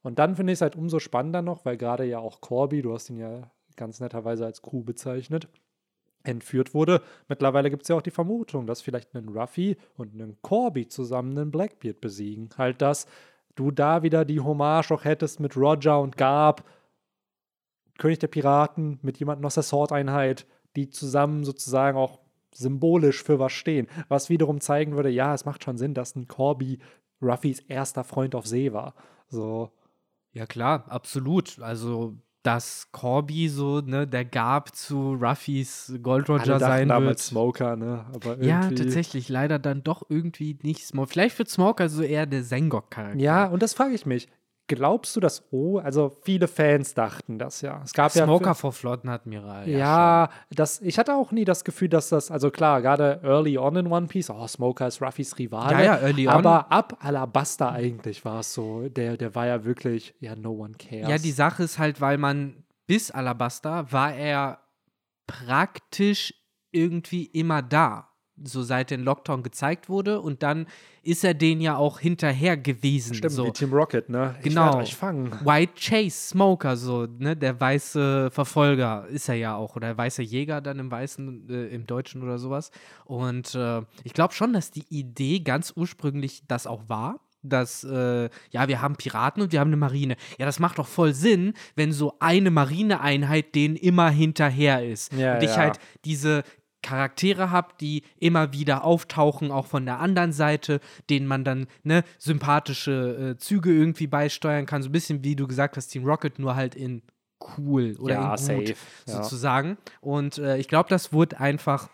Und dann finde ich es halt umso spannender noch, weil gerade ja auch Corby, du hast ihn ja ganz netterweise als Crew bezeichnet, entführt wurde. Mittlerweile gibt es ja auch die Vermutung, dass vielleicht einen Ruffy und einen Corby zusammen einen Blackbeard besiegen. Halt, dass du da wieder die Hommage auch hättest mit Roger und Garb, König der Piraten, mit jemandem aus der Sword-Einheit, die zusammen sozusagen auch symbolisch für was stehen. Was wiederum zeigen würde, ja, es macht schon Sinn, dass ein Corby Ruffys erster Freund auf See war. So. Ja, klar, absolut. Also, dass Corby so, ne, der Gab zu Ruffys Gold Roger Alle sein damals Smoker, ne? Aber ja, tatsächlich, leider dann doch irgendwie nicht Smoker. Vielleicht wird Smoker so eher der Sengok-Charakter. Ja, und das frage ich mich. Glaubst du, dass Oh, also viele Fans dachten das ja. Es gab Smoker ja vor Flottenadmiral. Ja, ja das, ich hatte auch nie das Gefühl, dass das, also klar, gerade early on in One Piece, oh, Smoker ist Ruffys Rivale. Ja, ja, early on. Aber ab Alabasta eigentlich war es so, der, der war ja wirklich, ja, no one cares. Ja, die Sache ist halt, weil man bis Alabasta war er praktisch irgendwie immer da so seit den Lockdown gezeigt wurde und dann ist er den ja auch hinterher gewesen. Stimmt, so. wie Team Rocket, ne? Ich genau. euch fangen. White Chase, Smoker, so, ne? Der weiße Verfolger ist er ja auch oder der weiße Jäger dann im Weißen, äh, im Deutschen oder sowas. Und äh, ich glaube schon, dass die Idee ganz ursprünglich das auch war dass, äh, ja, wir haben Piraten und wir haben eine Marine. Ja, das macht doch voll Sinn, wenn so eine Marineeinheit denen immer hinterher ist. Ja, und ich ja. halt diese Charaktere habt, die immer wieder auftauchen, auch von der anderen Seite, denen man dann ne, sympathische äh, Züge irgendwie beisteuern kann. So ein bisschen wie du gesagt hast, Team Rocket, nur halt in cool oder ja, in gut safe. sozusagen. Ja. Und äh, ich glaube, das wurde einfach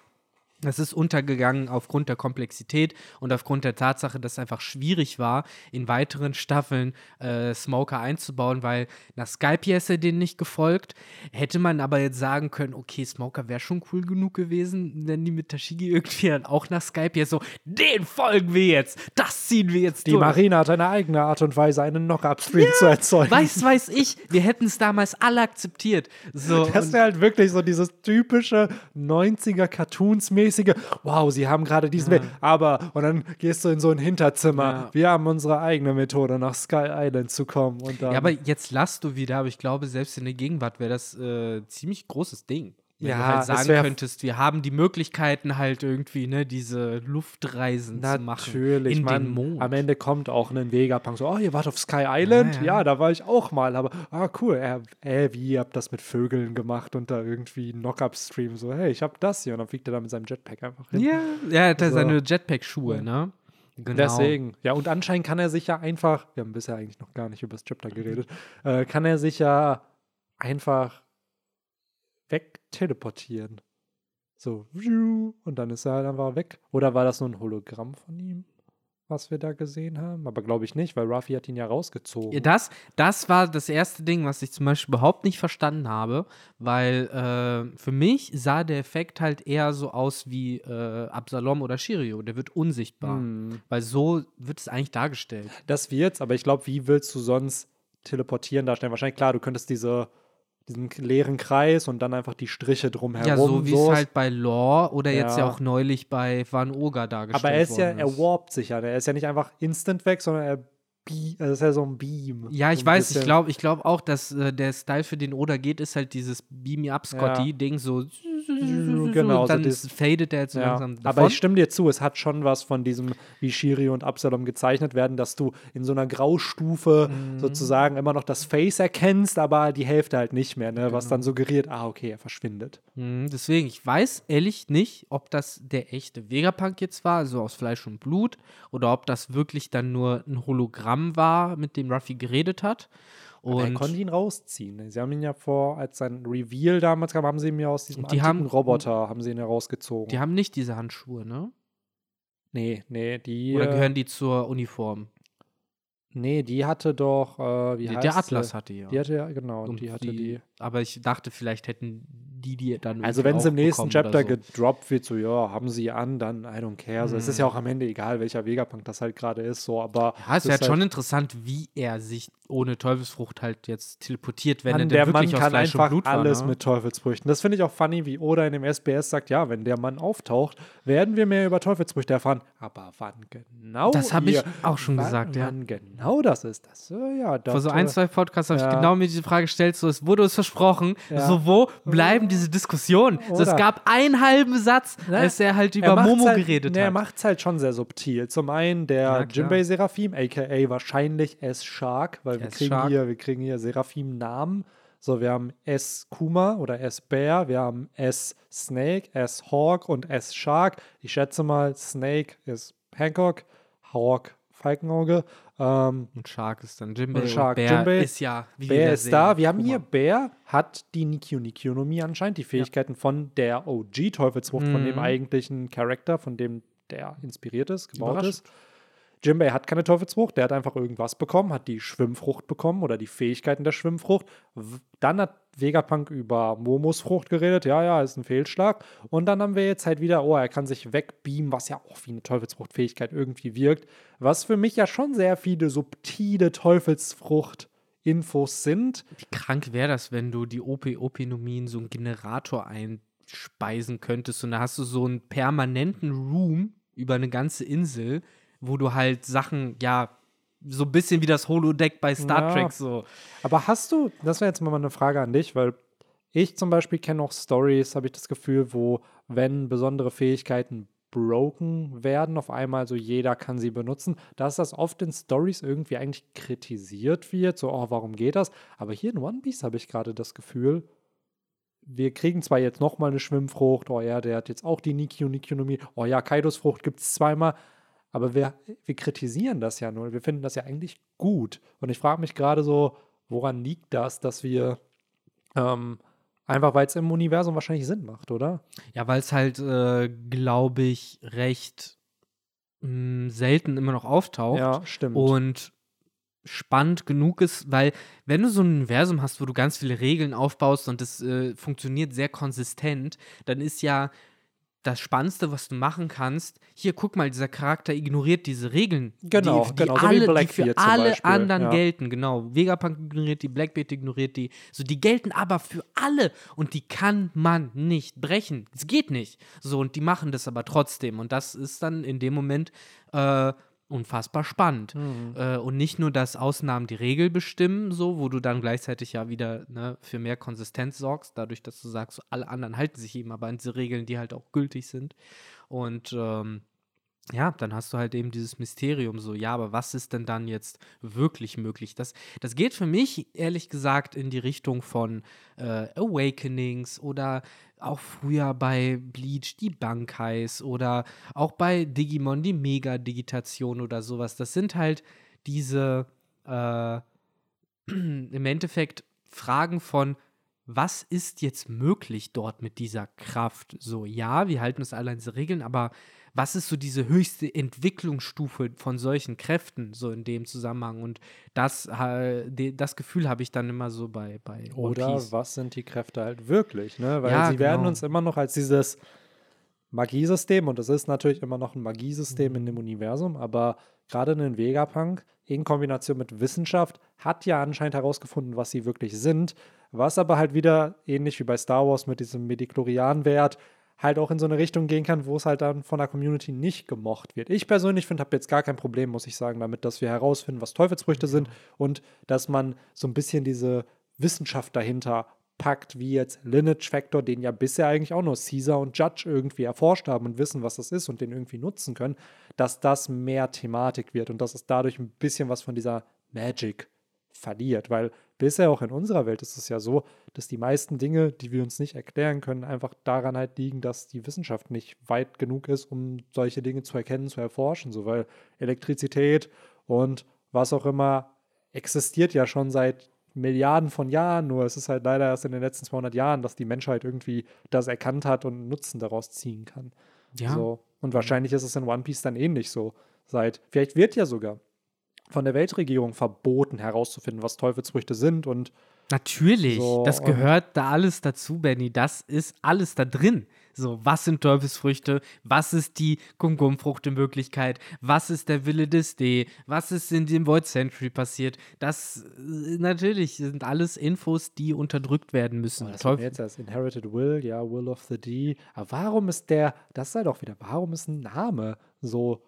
Das ist untergegangen aufgrund der Komplexität und aufgrund der Tatsache, dass es einfach schwierig war, in weiteren Staffeln äh, Smoker einzubauen, weil nach Skype ist er denen nicht gefolgt. Hätte man aber jetzt sagen können, okay, Smoker wäre schon cool genug gewesen, wenn die mit Tashigi irgendwie dann auch nach Skype jetzt so, den folgen wir jetzt, das ziehen wir jetzt die durch. Die Marine hat eine eigene Art und Weise, einen Knock-Up-Stream ja, zu erzeugen. Weiß, weiß ich, wir hätten es damals alle akzeptiert. So, das wäre halt wirklich so dieses typische 90er-Cartoons-mäßige mäßige, wow, sie haben gerade diesen ja. Weg. Aber, und dann gehst du in so ein Hinterzimmer. Ja. Wir haben unsere eigene Methode, nach Sky Island zu kommen. Und dann ja, aber jetzt lass du wieder, aber ich glaube, selbst in der Gegenwart wäre das äh, ziemlich großes Ding. Wenn ja, du halt sagen könntest, wir haben die Möglichkeiten halt irgendwie, ne, diese Luftreisen zu machen. Natürlich, in man, den Mond. Am Ende kommt auch ein Vegapunk so, oh, ihr wart auf Sky Island? Ja, ja. ja da war ich auch mal, aber ah, cool, äh, äh, wie, ihr habt das mit Vögeln gemacht und da irgendwie Knock-Up-Stream, so, hey, ich hab das hier und dann fliegt er da mit seinem Jetpack einfach hin. Ja, er hat also, seine Jetpack-Schuhe, ne? Genau. Deswegen. Ja, und anscheinend kann er sich ja einfach, wir haben bisher eigentlich noch gar nicht über das Chapter geredet, äh, kann er sich ja einfach wegteleportieren. So, und dann ist er halt einfach weg. Oder war das nur ein Hologramm von ihm, was wir da gesehen haben? Aber glaube ich nicht, weil Ruffy hat ihn ja rausgezogen. Das, das war das erste Ding, was ich zum Beispiel überhaupt nicht verstanden habe, weil äh, für mich sah der Effekt halt eher so aus wie äh, Absalom oder Shirio. Der wird unsichtbar, hm. weil so wird es eigentlich dargestellt. Das wird's, aber ich glaube, wie willst du sonst teleportieren darstellen? Wahrscheinlich klar, du könntest diese diesen leeren Kreis und dann einfach die Striche drumherum. Ja, so wie es halt bei Lore oder ja. jetzt ja auch neulich bei Van Oga dargestellt Aber er ist ja, ist. er warpt sich ja. Er ist ja nicht einfach instant weg, sondern er Beam, das ist ja so ein Beam. Ja, ich so weiß, ich glaube ich glaub auch, dass äh, der Style für den Oda geht, ist halt dieses Beam Me Up Scotty-Ding, so genau, und dann so fadet der jetzt so ja. langsam davon. Aber ich stimme dir zu, es hat schon was von diesem, wie Shiri und Absalom gezeichnet werden, dass du in so einer Graustufe mhm. sozusagen immer noch das Face erkennst, aber die Hälfte halt nicht mehr, ne? Genau. was dann suggeriert, ah, okay, er verschwindet. Mhm, deswegen, ich weiß ehrlich nicht, ob das der echte Vegapunk jetzt war, also aus Fleisch und Blut, oder ob das wirklich dann nur ein Hologramm Programm war, mit dem Ruffy geredet hat. Und er konnte ihn rausziehen. Sie haben ihn ja vor, als sein Reveal damals kam, haben sie ihn ja aus diesem die haben, Roboter, haben sie ihn herausgezogen. Die haben nicht diese Handschuhe, ne? Nee, nee, die. Oder gehören die zur Uniform? Nee, die hatte doch, äh, wie die, heißt Der Atlas hatte ja. Die hatte ja, genau, Und die hatte die, die. Aber ich dachte, vielleicht hätten die, die dann. Also, wenn es im nächsten Chapter so. gedroppt wird, so, ja, haben sie an, dann I don't care. Also, mhm. Es ist ja auch am Ende egal, welcher Vegapunk das halt gerade ist, so, aber. Ja, es wäre halt schon interessant, wie er sich ohne Teufelsfrucht halt jetzt teleportiert, wenn Mann, er der wirklich Mann aus kann Fleisch einfach Blut alles war, ne? mit Teufelsfrüchten. Das finde ich auch funny, wie Oda in dem SBS sagt, ja, wenn der Mann auftaucht, werden wir mehr über Teufelsfrüchte erfahren. Aber wann genau? Das habe ich auch schon wann, gesagt, ja. Wann genau das ist, das, ja. Das, Vor so ein, zwei Podcasts habe ja. ich genau mir diese Frage gestellt, so, es wurde uns versprochen, ja. so, wo bleiben diese Diskussionen? So, es gab einen halben Satz, ne? als er halt über er Momo halt, geredet ne, hat. Er macht es halt schon sehr subtil. Zum einen der Jimbei Seraphim, aka wahrscheinlich S-Shark, weil wir kriegen, hier, wir kriegen hier Seraphim-Namen. So, wir haben S Kuma oder S Bear, wir haben S Snake, S Hawk und S Shark. Ich schätze mal, Snake ist Hancock, Hawk Falkenauge. Ähm, und Shark ist dann Jimbei. Und Shark, Bear Jimbei. ist ja, wie Bear ist sehen, da. Wir haben hier Bear hat die Nikyu Nikyonomie anscheinend, die Fähigkeiten ja. von der OG Teufelsfrucht, mhm. von dem mhm. eigentlichen Charakter, von dem der inspiriert ist, gebaut ist. Jimbei hat keine Teufelsfrucht, der hat einfach irgendwas bekommen, hat die Schwimmfrucht bekommen oder die Fähigkeiten der Schwimmfrucht. Dann hat Vegapunk über Momos Frucht geredet, ja, ja, ist ein Fehlschlag. Und dann haben wir jetzt halt wieder, oh, er kann sich wegbeamen, was ja auch wie eine Teufelsfruchtfähigkeit irgendwie wirkt. Was für mich ja schon sehr viele subtile Teufelsfrucht-Infos sind. Wie krank wäre das, wenn du die OP-Opinomie in so einen Generator einspeisen könntest und da hast du so einen permanenten Room über eine ganze Insel, wo du halt Sachen, ja, so ein bisschen wie das Holodeck bei Star ja. Trek so. Aber hast du, das wäre jetzt mal eine Frage an dich, weil ich zum Beispiel kenne auch Stories, habe ich das Gefühl, wo, wenn besondere Fähigkeiten broken werden, auf einmal so jeder kann sie benutzen, dass das oft in Stories irgendwie eigentlich kritisiert wird, so, oh, warum geht das? Aber hier in One Piece habe ich gerade das Gefühl, wir kriegen zwar jetzt nochmal eine Schwimmfrucht, oh ja, der hat jetzt auch die Nikyu Nikyonomie, oh ja, Kaidos Frucht gibt es zweimal, aber wir, wir kritisieren das ja nur. Wir finden das ja eigentlich gut. Und ich frage mich gerade so, woran liegt das, dass wir ähm, Einfach weil es im Universum wahrscheinlich Sinn macht, oder? Ja, weil es halt, äh, glaube ich, recht mh, hm, selten immer noch auftaucht. Ja, stimmt. Und spannend genug ist, weil wenn du so ein Universum hast, wo du ganz viele Regeln aufbaust und das äh, funktioniert sehr konsistent, dann ist ja das Spannendste, was du machen kannst, hier guck mal, dieser Charakter ignoriert diese Regeln, genau, die, die genau, alle, so die für alle Beispiel, anderen ja. gelten, genau. Vegapunk ignoriert die, Blackbeard ignoriert die, so die gelten aber für alle und die kann man nicht brechen. Es geht nicht. So und die machen das aber trotzdem und das ist dann in dem Moment äh, unfassbar spannend. Mhm. Äh, und nicht nur, dass Ausnahmen die Regel bestimmen, so, wo du dann gleichzeitig ja wieder ne, für mehr Konsistenz sorgst, dadurch, dass du sagst, alle anderen halten sich eben aber an diese Regeln, die halt auch gültig sind. Und ähm, ja, dann hast du halt eben dieses Mysterium so, ja, aber was ist denn dann jetzt wirklich möglich? Das, das geht für mich, ehrlich gesagt, in die Richtung von äh, Awakenings oder auch früher bei Bleach die Bankais oder auch bei Digimon die Mega-Digitation oder sowas. Das sind halt diese äh, (clears throat) im Endeffekt Fragen von, was ist jetzt möglich dort mit dieser Kraft? So, ja, wir halten uns alle an diese Regeln, aber was ist so diese höchste Entwicklungsstufe von solchen Kräften, so in dem Zusammenhang? Und das, das Gefühl habe ich dann immer so bei, bei Oder was sind die Kräfte halt wirklich, ne? Weil Ja, sie werden genau. uns immer noch als dieses Magiesystem, und es ist natürlich immer noch ein Magiesystem in dem Universum, aber gerade ein Vegapunk in Kombination mit Wissenschaft hat ja anscheinend herausgefunden, was sie wirklich sind, was aber halt wieder ähnlich wie bei Star Wars mit diesem Mediklorian-Wert halt auch in so eine Richtung gehen kann, wo es halt dann von der Community nicht gemocht wird. Ich persönlich finde, habe jetzt gar kein Problem, muss ich sagen, damit, dass wir herausfinden, was Teufelsfrüchte sind und dass man so ein bisschen diese Wissenschaft dahinter packt, wie jetzt Lineage Factor, den ja bisher eigentlich auch nur Caesar und Judge irgendwie erforscht haben und wissen, was das ist und den irgendwie nutzen können, dass das mehr Thematik wird und dass es dadurch ein bisschen was von dieser Magic verliert, weil bisher auch in unserer Welt ist es ja so, dass die meisten Dinge, die wir uns nicht erklären können, einfach daran halt liegen, dass die Wissenschaft nicht weit genug ist, um solche Dinge zu erkennen, zu erforschen, so weil Elektrizität und was auch immer existiert ja schon seit Milliarden von Jahren, nur es ist halt leider erst in den letzten 200 Jahren, dass die Menschheit irgendwie das erkannt hat und einen Nutzen daraus ziehen kann. Ja. So. Und wahrscheinlich ist es in One Piece dann ähnlich so. Seit, vielleicht wird ja sogar von der Weltregierung verboten, herauszufinden, was Teufelsfrüchte sind und Natürlich, So, das gehört da alles dazu, Benny. Das ist alles da drin. So, was sind Teufelsfrüchte? Was ist die Kum-Kum-Frucht in Wirklichkeit? Was ist der Wille des D? Was ist in dem Void Century passiert? Das äh, natürlich sind alles Infos, die unterdrückt werden müssen. Oh, das Teufel- jetzt als Inherited Will, ja, Will of the D. Aber warum ist der, das sei doch wieder, warum ist ein Name so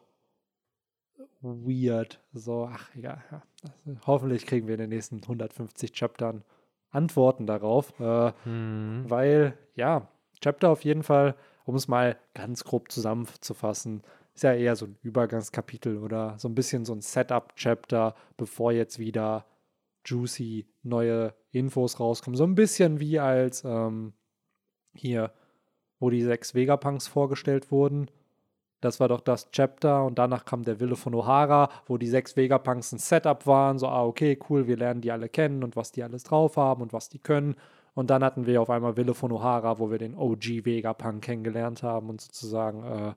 weird? So, ach, egal. Ja. Also, hoffentlich kriegen wir in den nächsten 150 Chaptern Antworten darauf. Äh, Hm. Weil, ja, Chapter auf jeden Fall, um es mal ganz grob zusammenzufassen, ist ja eher so ein Übergangskapitel oder so ein bisschen so ein Setup-Chapter, bevor jetzt wieder juicy neue Infos rauskommen. So ein bisschen wie als ähm, hier, wo die sechs Vegapunks vorgestellt wurden. Das war doch das Chapter und danach kam der Wille von O'Hara, wo die sechs Vegapunks ein Setup waren. So, ah, okay, cool, wir lernen die alle kennen und was die alles drauf haben und was die können. Und dann hatten wir auf einmal Wille von O'Hara, wo wir den OG Vegapunk kennengelernt haben und sozusagen, äh,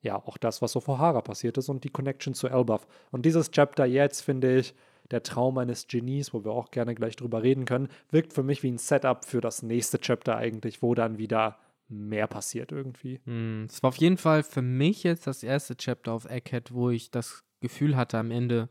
ja, auch das, was auf O'Hara passiert ist und die Connection zu Elbaf. Und dieses Chapter jetzt, finde ich, der Traum eines Genies, wo wir auch gerne gleich drüber reden können, wirkt für mich wie ein Setup für das nächste Chapter eigentlich, wo dann wieder mehr passiert irgendwie. Hm, Es war auf jeden Fall für mich jetzt das erste Chapter auf Egghead, wo ich das Gefühl hatte am Ende,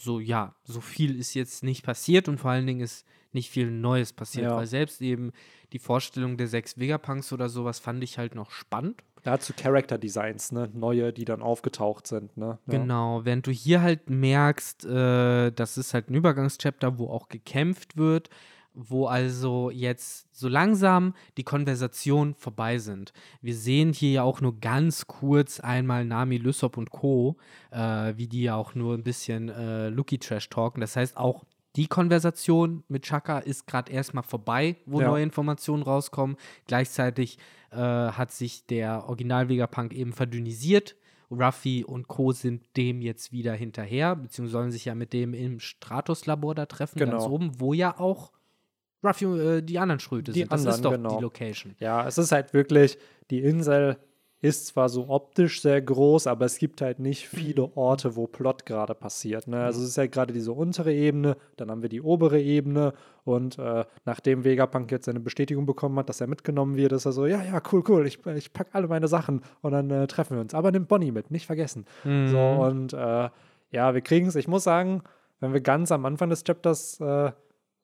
so ja, so viel ist jetzt nicht passiert und vor allen Dingen ist nicht viel Neues passiert, Ja. weil selbst eben die Vorstellung der sechs Vegapunks oder sowas fand ich halt noch spannend. Dazu Character Designs, ne? Neue, die dann aufgetaucht sind, ne? Ja. Genau, während du hier halt merkst, äh, das ist halt ein Übergangschapter, wo auch gekämpft wird, wo also jetzt so langsam die Konversationen vorbei sind. Wir sehen hier ja auch nur ganz kurz einmal Nami, Lysop und Co., äh, wie die ja auch nur ein bisschen äh, Lucky Trash talken. Das heißt, auch die Konversation mit Chaka ist gerade erstmal vorbei, wo Ja. neue Informationen rauskommen. Gleichzeitig äh, hat sich der Original-Vegapunk eben verdünnisiert. Ruffy und Co. sind dem jetzt wieder hinterher, beziehungsweise sollen sich ja mit dem im Stratos-Labor da treffen, ganz Genau. oben, wo ja auch Ruffy, äh, die anderen Schröte die sind. Das anderen, ist doch genau. die Location. Ja, es ist halt wirklich, die Insel ist zwar so optisch sehr groß, aber es gibt halt nicht viele Orte, wo Plot gerade passiert. Ne? Also es ist ja gerade diese untere Ebene, dann haben wir die obere Ebene und äh, nachdem Vegapunk jetzt seine Bestätigung bekommen hat, dass er mitgenommen wird, ist er so, ja, ja, cool, cool, ich, ich packe alle meine Sachen und dann äh, treffen wir uns. Aber nimm Bonnie mit, nicht vergessen. Mhm. So und äh, ja, wir kriegen es. Ich muss sagen, wenn wir ganz am Anfang des Chapters äh,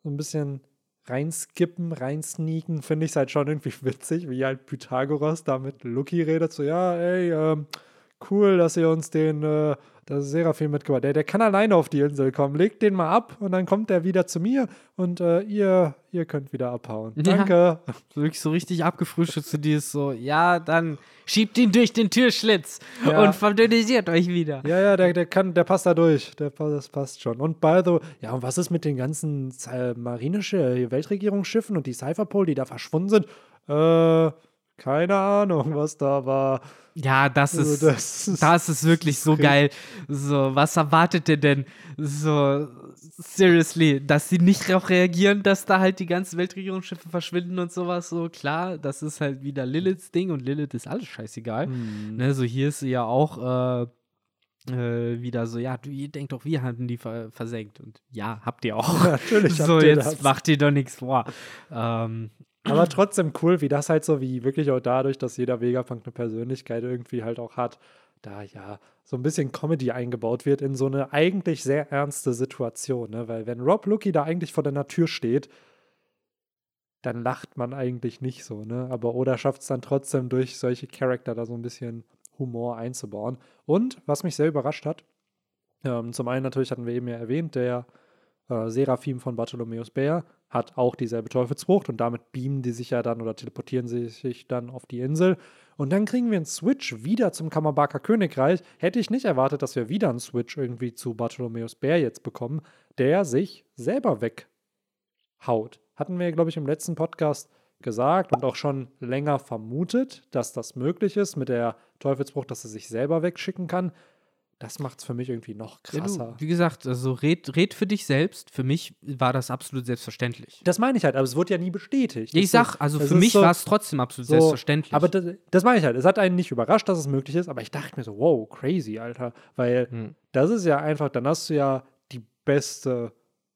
so ein bisschen reinskippen, reinsneaken, finde ich es halt schon irgendwie (laughs) witzig, wie halt Pythagoras da mit Lucky redet, so, ja, ey, ähm, cool, dass ihr uns den, äh, das Seraphim mitgebracht der, der kann alleine auf die Insel kommen, legt den mal ab und dann kommt er wieder zu mir und äh, ihr, ihr könnt wieder abhauen. Danke. Ja, (laughs) wirklich so richtig abgefrühstückt zu dir ist so, ja, dann schiebt ihn durch den Türschlitz ja. und verdünnisiert euch wieder. Ja, ja, der, der kann, der passt da durch. Der, das passt schon. Und by the ja, und was ist mit den ganzen äh, marinische Weltregierungsschiffen und die Cypherpole, die da verschwunden sind? Äh, keine Ahnung, was da war. Ja, das also ist, das, das ist wirklich so geil. So, was erwartet ihr denn? So, seriously, dass sie nicht darauf reagieren, dass da halt die ganzen Weltregierungsschiffe verschwinden und sowas. So, klar, das ist halt wieder Liliths Ding und Lilith ist alles scheißegal. Mhm. Ne, so, hier ist sie ja auch. Äh, äh, wieder so, ja, du, ihr denkt doch, wir hatten die ver versenkt. Und ja, habt ihr auch. Ja, natürlich. (laughs) so, jetzt das. macht ihr doch nichts vor. Ähm, aber trotzdem cool, wie das halt so, wie wirklich auch dadurch, dass jeder Vegapunk eine Persönlichkeit irgendwie halt auch hat, da ja so ein bisschen Comedy eingebaut wird in so eine eigentlich sehr ernste Situation. Ne? Weil wenn Rob Lucky da eigentlich vor der Tür steht, dann lacht man eigentlich nicht so, ne? Aber Oda schafft es dann trotzdem durch solche Charakter da so ein bisschen Humor einzubauen. Und was mich sehr überrascht hat, ähm, zum einen natürlich hatten wir eben ja erwähnt, der äh, Seraphim von Bartholomäus Bär hat auch dieselbe Teufelsfrucht und damit beamen die sich ja dann oder teleportieren sie sich dann auf die Insel. Und dann kriegen wir einen Switch wieder zum Kamabaka Königreich. Hätte ich nicht erwartet, dass wir wieder einen Switch irgendwie zu Bartholomäus Bär jetzt bekommen, der sich selber weghaut. Hatten wir, glaube ich, im letzten Podcast gesagt und auch schon länger vermutet, dass das möglich ist mit der Teufelsbruch, dass er sich selber wegschicken kann. Das macht es für mich irgendwie noch krasser. Ja, du, wie gesagt, also red, red für dich selbst. Für mich war das absolut selbstverständlich. Das meine ich halt, aber es wurde ja nie bestätigt. Ja, ich sag, also für mich so, war es trotzdem absolut so, selbstverständlich. Aber das, das meine ich halt. Es hat einen nicht überrascht, dass es möglich ist, aber ich dachte mir so, wow, crazy, Alter. Weil hm. das ist ja einfach, dann hast du ja die beste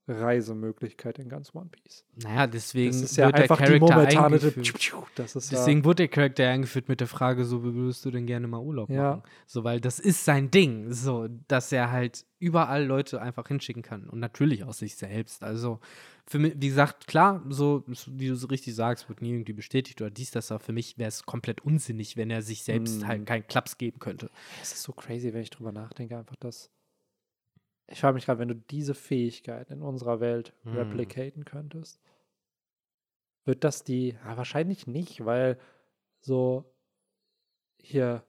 Reisemöglichkeit in ganz One Piece. Naja, deswegen das ist ja wird einfach der Charakter die momentane deswegen ja wurde der Charakter eingeführt mit der Frage, so wie würdest du denn gerne mal Urlaub ja. machen? So, weil das ist sein Ding, so, dass er halt überall Leute einfach hinschicken kann und natürlich aus sich selbst. Also für mich, wie gesagt, klar, so wie du so richtig sagst, wird nie irgendwie bestätigt oder dies, das, aber für mich wäre es komplett unsinnig, wenn er sich selbst mm. halt keinen Klaps geben könnte. Es ist so crazy, wenn ich drüber nachdenke, einfach das ich frage mich gerade, wenn du diese Fähigkeit in unserer Welt hm. replicaten könntest, wird das die, ja, wahrscheinlich nicht, weil so hier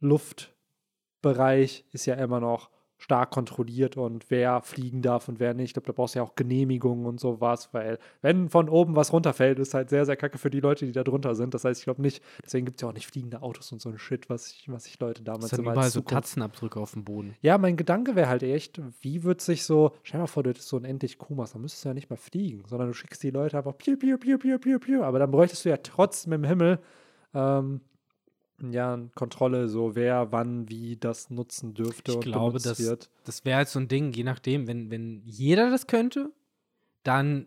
Luftbereich ist ja immer noch stark kontrolliert und wer fliegen darf und wer nicht. Ich glaube, da brauchst du ja auch Genehmigungen und sowas, weil wenn von oben was runterfällt, ist halt sehr, sehr kacke für die Leute, die da drunter sind. Das heißt, ich glaube nicht, deswegen gibt es ja auch nicht fliegende Autos und so ein Shit, was ich, was ich Leute damals das immer überall so Tatzenabdrücke auf dem Boden. Ja, mein Gedanke wäre halt echt, wie wird sich so, stell dir mal vor, du hättest so unendlich Kumas, dann müsstest du ja nicht mal fliegen, sondern du schickst die Leute einfach piu, piu, piu, piu, piu, piu, aber dann bräuchtest du ja trotzdem im Himmel ähm, ja, Kontrolle, so wer, wann, wie das nutzen dürfte ich und glaube, das, wird. Das wäre halt so ein Ding, je nachdem, wenn, wenn jeder das könnte, dann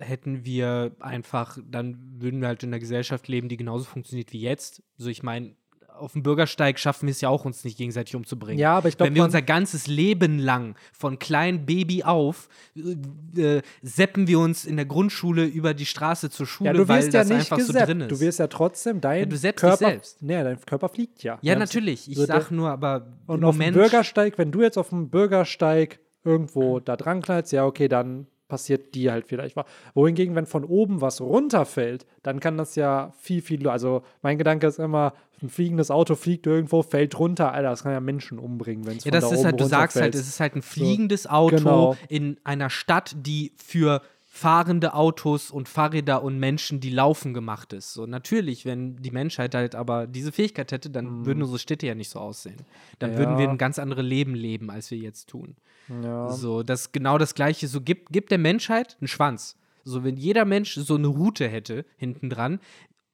hätten wir einfach, dann würden wir halt in einer Gesellschaft leben, die genauso funktioniert wie jetzt. So, ich meine, auf dem Bürgersteig schaffen wir es ja auch, uns nicht gegenseitig umzubringen. Ja, aber ich glaube. Wenn wir unser ganzes Leben lang von klein Baby auf äh, äh, seppen wir uns in der Grundschule über die Straße zur Schule, ja, du weil ja das einfach gesappt. so drin ist. Du wirst ja trotzdem dein ja, Körper. selbst. Nee, dein Körper fliegt ja. Ja, natürlich. Ich sag nur, aber. Und auf dem Bürgersteig, wenn du jetzt auf dem Bürgersteig irgendwo (clears throat) da dran knallst, ja, okay, dann passiert die halt vielleicht was. Wohingegen, wenn von oben was runterfällt, dann kann das ja viel, viel. Also mein Gedanke ist immer, ein fliegendes Auto fliegt irgendwo, fällt runter, Alter, das kann ja Menschen umbringen, wenn es Ja, das da ist halt, du sagst halt, es ist halt ein fliegendes Auto genau. in einer Stadt, die für fahrende Autos und Fahrräder und Menschen, die laufen, gemacht ist. So natürlich, wenn die Menschheit halt aber diese Fähigkeit hätte, dann mm. würden unsere Städte ja nicht so aussehen. Dann ja. würden wir ein ganz anderes Leben leben, als wir jetzt tun. Ja. So, das genau das Gleiche. So gibt, gibt der Menschheit einen Schwanz. So, wenn jeder Mensch so eine Route hätte hinten dran,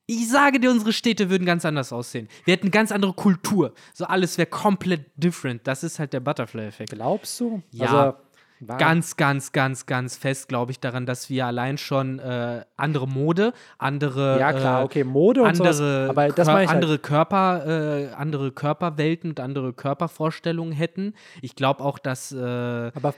ich sage dir, unsere Städte würden ganz anders aussehen. Wir hätten ganz andere Kultur. So alles wäre komplett different. Das ist halt der Butterfly-Effekt. Glaubst du? Ja. Also, ganz, ganz, ganz, ganz fest, glaube ich, daran, dass wir allein schon äh, andere Mode, andere ja klar, äh, okay, Mode und andere, sowas, aber das Kör halt. andere Körper, äh, andere Körperwelten und andere Körpervorstellungen hätten. Ich glaube auch, dass äh, aber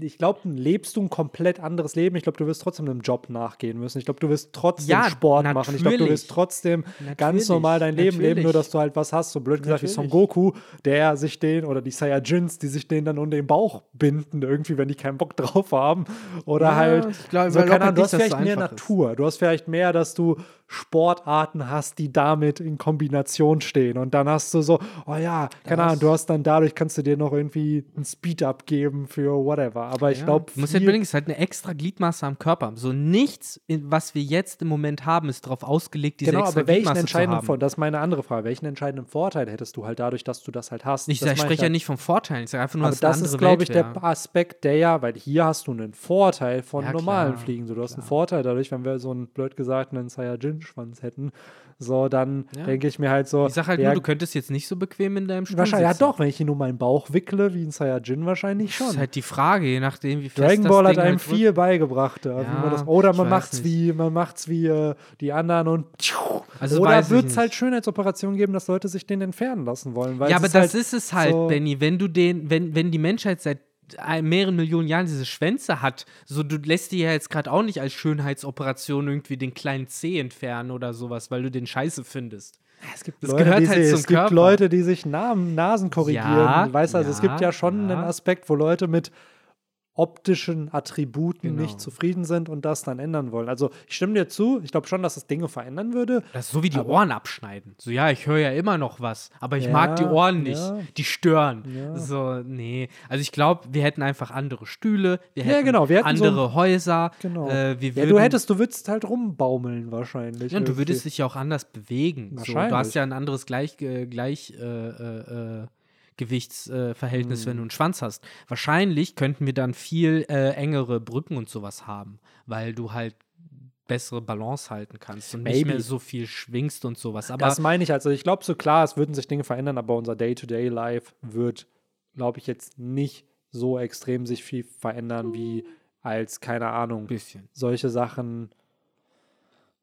ich glaube, lebst du ein komplett anderes Leben. Ich glaube, du wirst trotzdem einem Job nachgehen müssen. Ich glaube, du wirst trotzdem ja, Sport natürlich. machen. Ich glaube, du wirst trotzdem natürlich. ganz normal dein Leben natürlich. leben, nur dass du halt was hast. So blöd gesagt wie Son Goku, der sich den, oder die Saiyajins, die sich den dann unter den Bauch binden, irgendwie, wenn die keinen Bock drauf haben. Oder ja, halt, ich glaub, so, keine Ahnung, du hast vielleicht mehr Natur. Ist. Du hast vielleicht mehr, dass du Sportarten hast, die damit in Kombination stehen. Und dann hast du so, oh ja, keine Ahnung, du hast dann dadurch, kannst du dir noch irgendwie ein Speed-Up geben für whatever. Aber ich ja. glaube. Du musst ja überlegen, es ist halt eine extra Gliedmaße am Körper. So nichts, was wir jetzt im Moment haben, ist darauf ausgelegt, diese genau, extra aber welchen entscheidenden Vor das ist meine andere Frage. Welchen entscheidenden Vorteil hättest du halt dadurch, dass du das halt hast? Ich, ich spreche ja nicht vom Vorteil, ich sage einfach nur, aber dass das ist, glaube ich, der Aspekt, der ja, weil hier hast du einen Vorteil von ja, normalen klar, Fliegen. So, du hast klar. einen Vorteil dadurch, wenn wir so einen blöd gesagt einen Saiyajin-Schwanz hätten, so, dann ja. denke ich mir halt so. Ich sag halt nur, du könntest jetzt nicht so bequem in deinem Stuhl Wahrscheinlich, sitzen. ja doch, wenn ich ihn nur meinen Bauch wickle, wie ein Saiyajin wahrscheinlich schon. Das ist halt die Frage, je nachdem, wie fest Dragon Ball hat einem halt viel beigebracht. Ja, man das, oder man macht's wie, man macht's wie äh, die anderen und also oder wird es halt Schönheitsoperationen geben, dass Leute sich den entfernen lassen wollen. ja, aber das halt ist es halt, so Benny. Wenn du den, wenn, wenn die Menschheit seit mehreren Millionen Jahren diese Schwänze hat, so du lässt dir ja jetzt gerade auch nicht als Schönheitsoperation irgendwie den kleinen Zeh entfernen oder sowas, weil du den scheiße findest. Es gibt, das Leute, gehört halt zum es Körper. gibt Leute, die sich Namen, Nasen korrigieren. Ja, weißt du, also ja, es gibt ja schon ja. einen Aspekt, wo Leute mit optischen Attributen genau. nicht zufrieden sind und das dann ändern wollen. Also ich stimme dir zu, ich glaube schon, dass es Dinge verändern würde. Das ist so wie die Ohren abschneiden. So, ja, ich höre ja immer noch was, aber ich ja, mag die Ohren nicht. Ja. Die stören. Ja. So, nee. Also ich glaube, wir hätten einfach andere Stühle, wir hätten, genau, wir hätten andere so, Häuser. Genau. Äh, würden, du hättest, du würdest halt rumbaumeln wahrscheinlich. Ja, und du würdest dich ja auch anders bewegen. So, du hast ja ein anderes Gleich, äh, gleich äh, äh Gewichtsverhältnis, äh, wenn du einen Schwanz hast. Wahrscheinlich könnten wir dann viel äh, engere Brücken und sowas haben, weil du halt bessere Balance halten kannst und Maybe. nicht mehr so viel schwingst und sowas. Aber das meine ich also. Ich glaube so klar, es würden sich Dinge verändern, aber unser Day-to-Day-Life wird, glaube ich, jetzt nicht so extrem sich viel verändern wie als keine Ahnung. Bisschen. Solche Sachen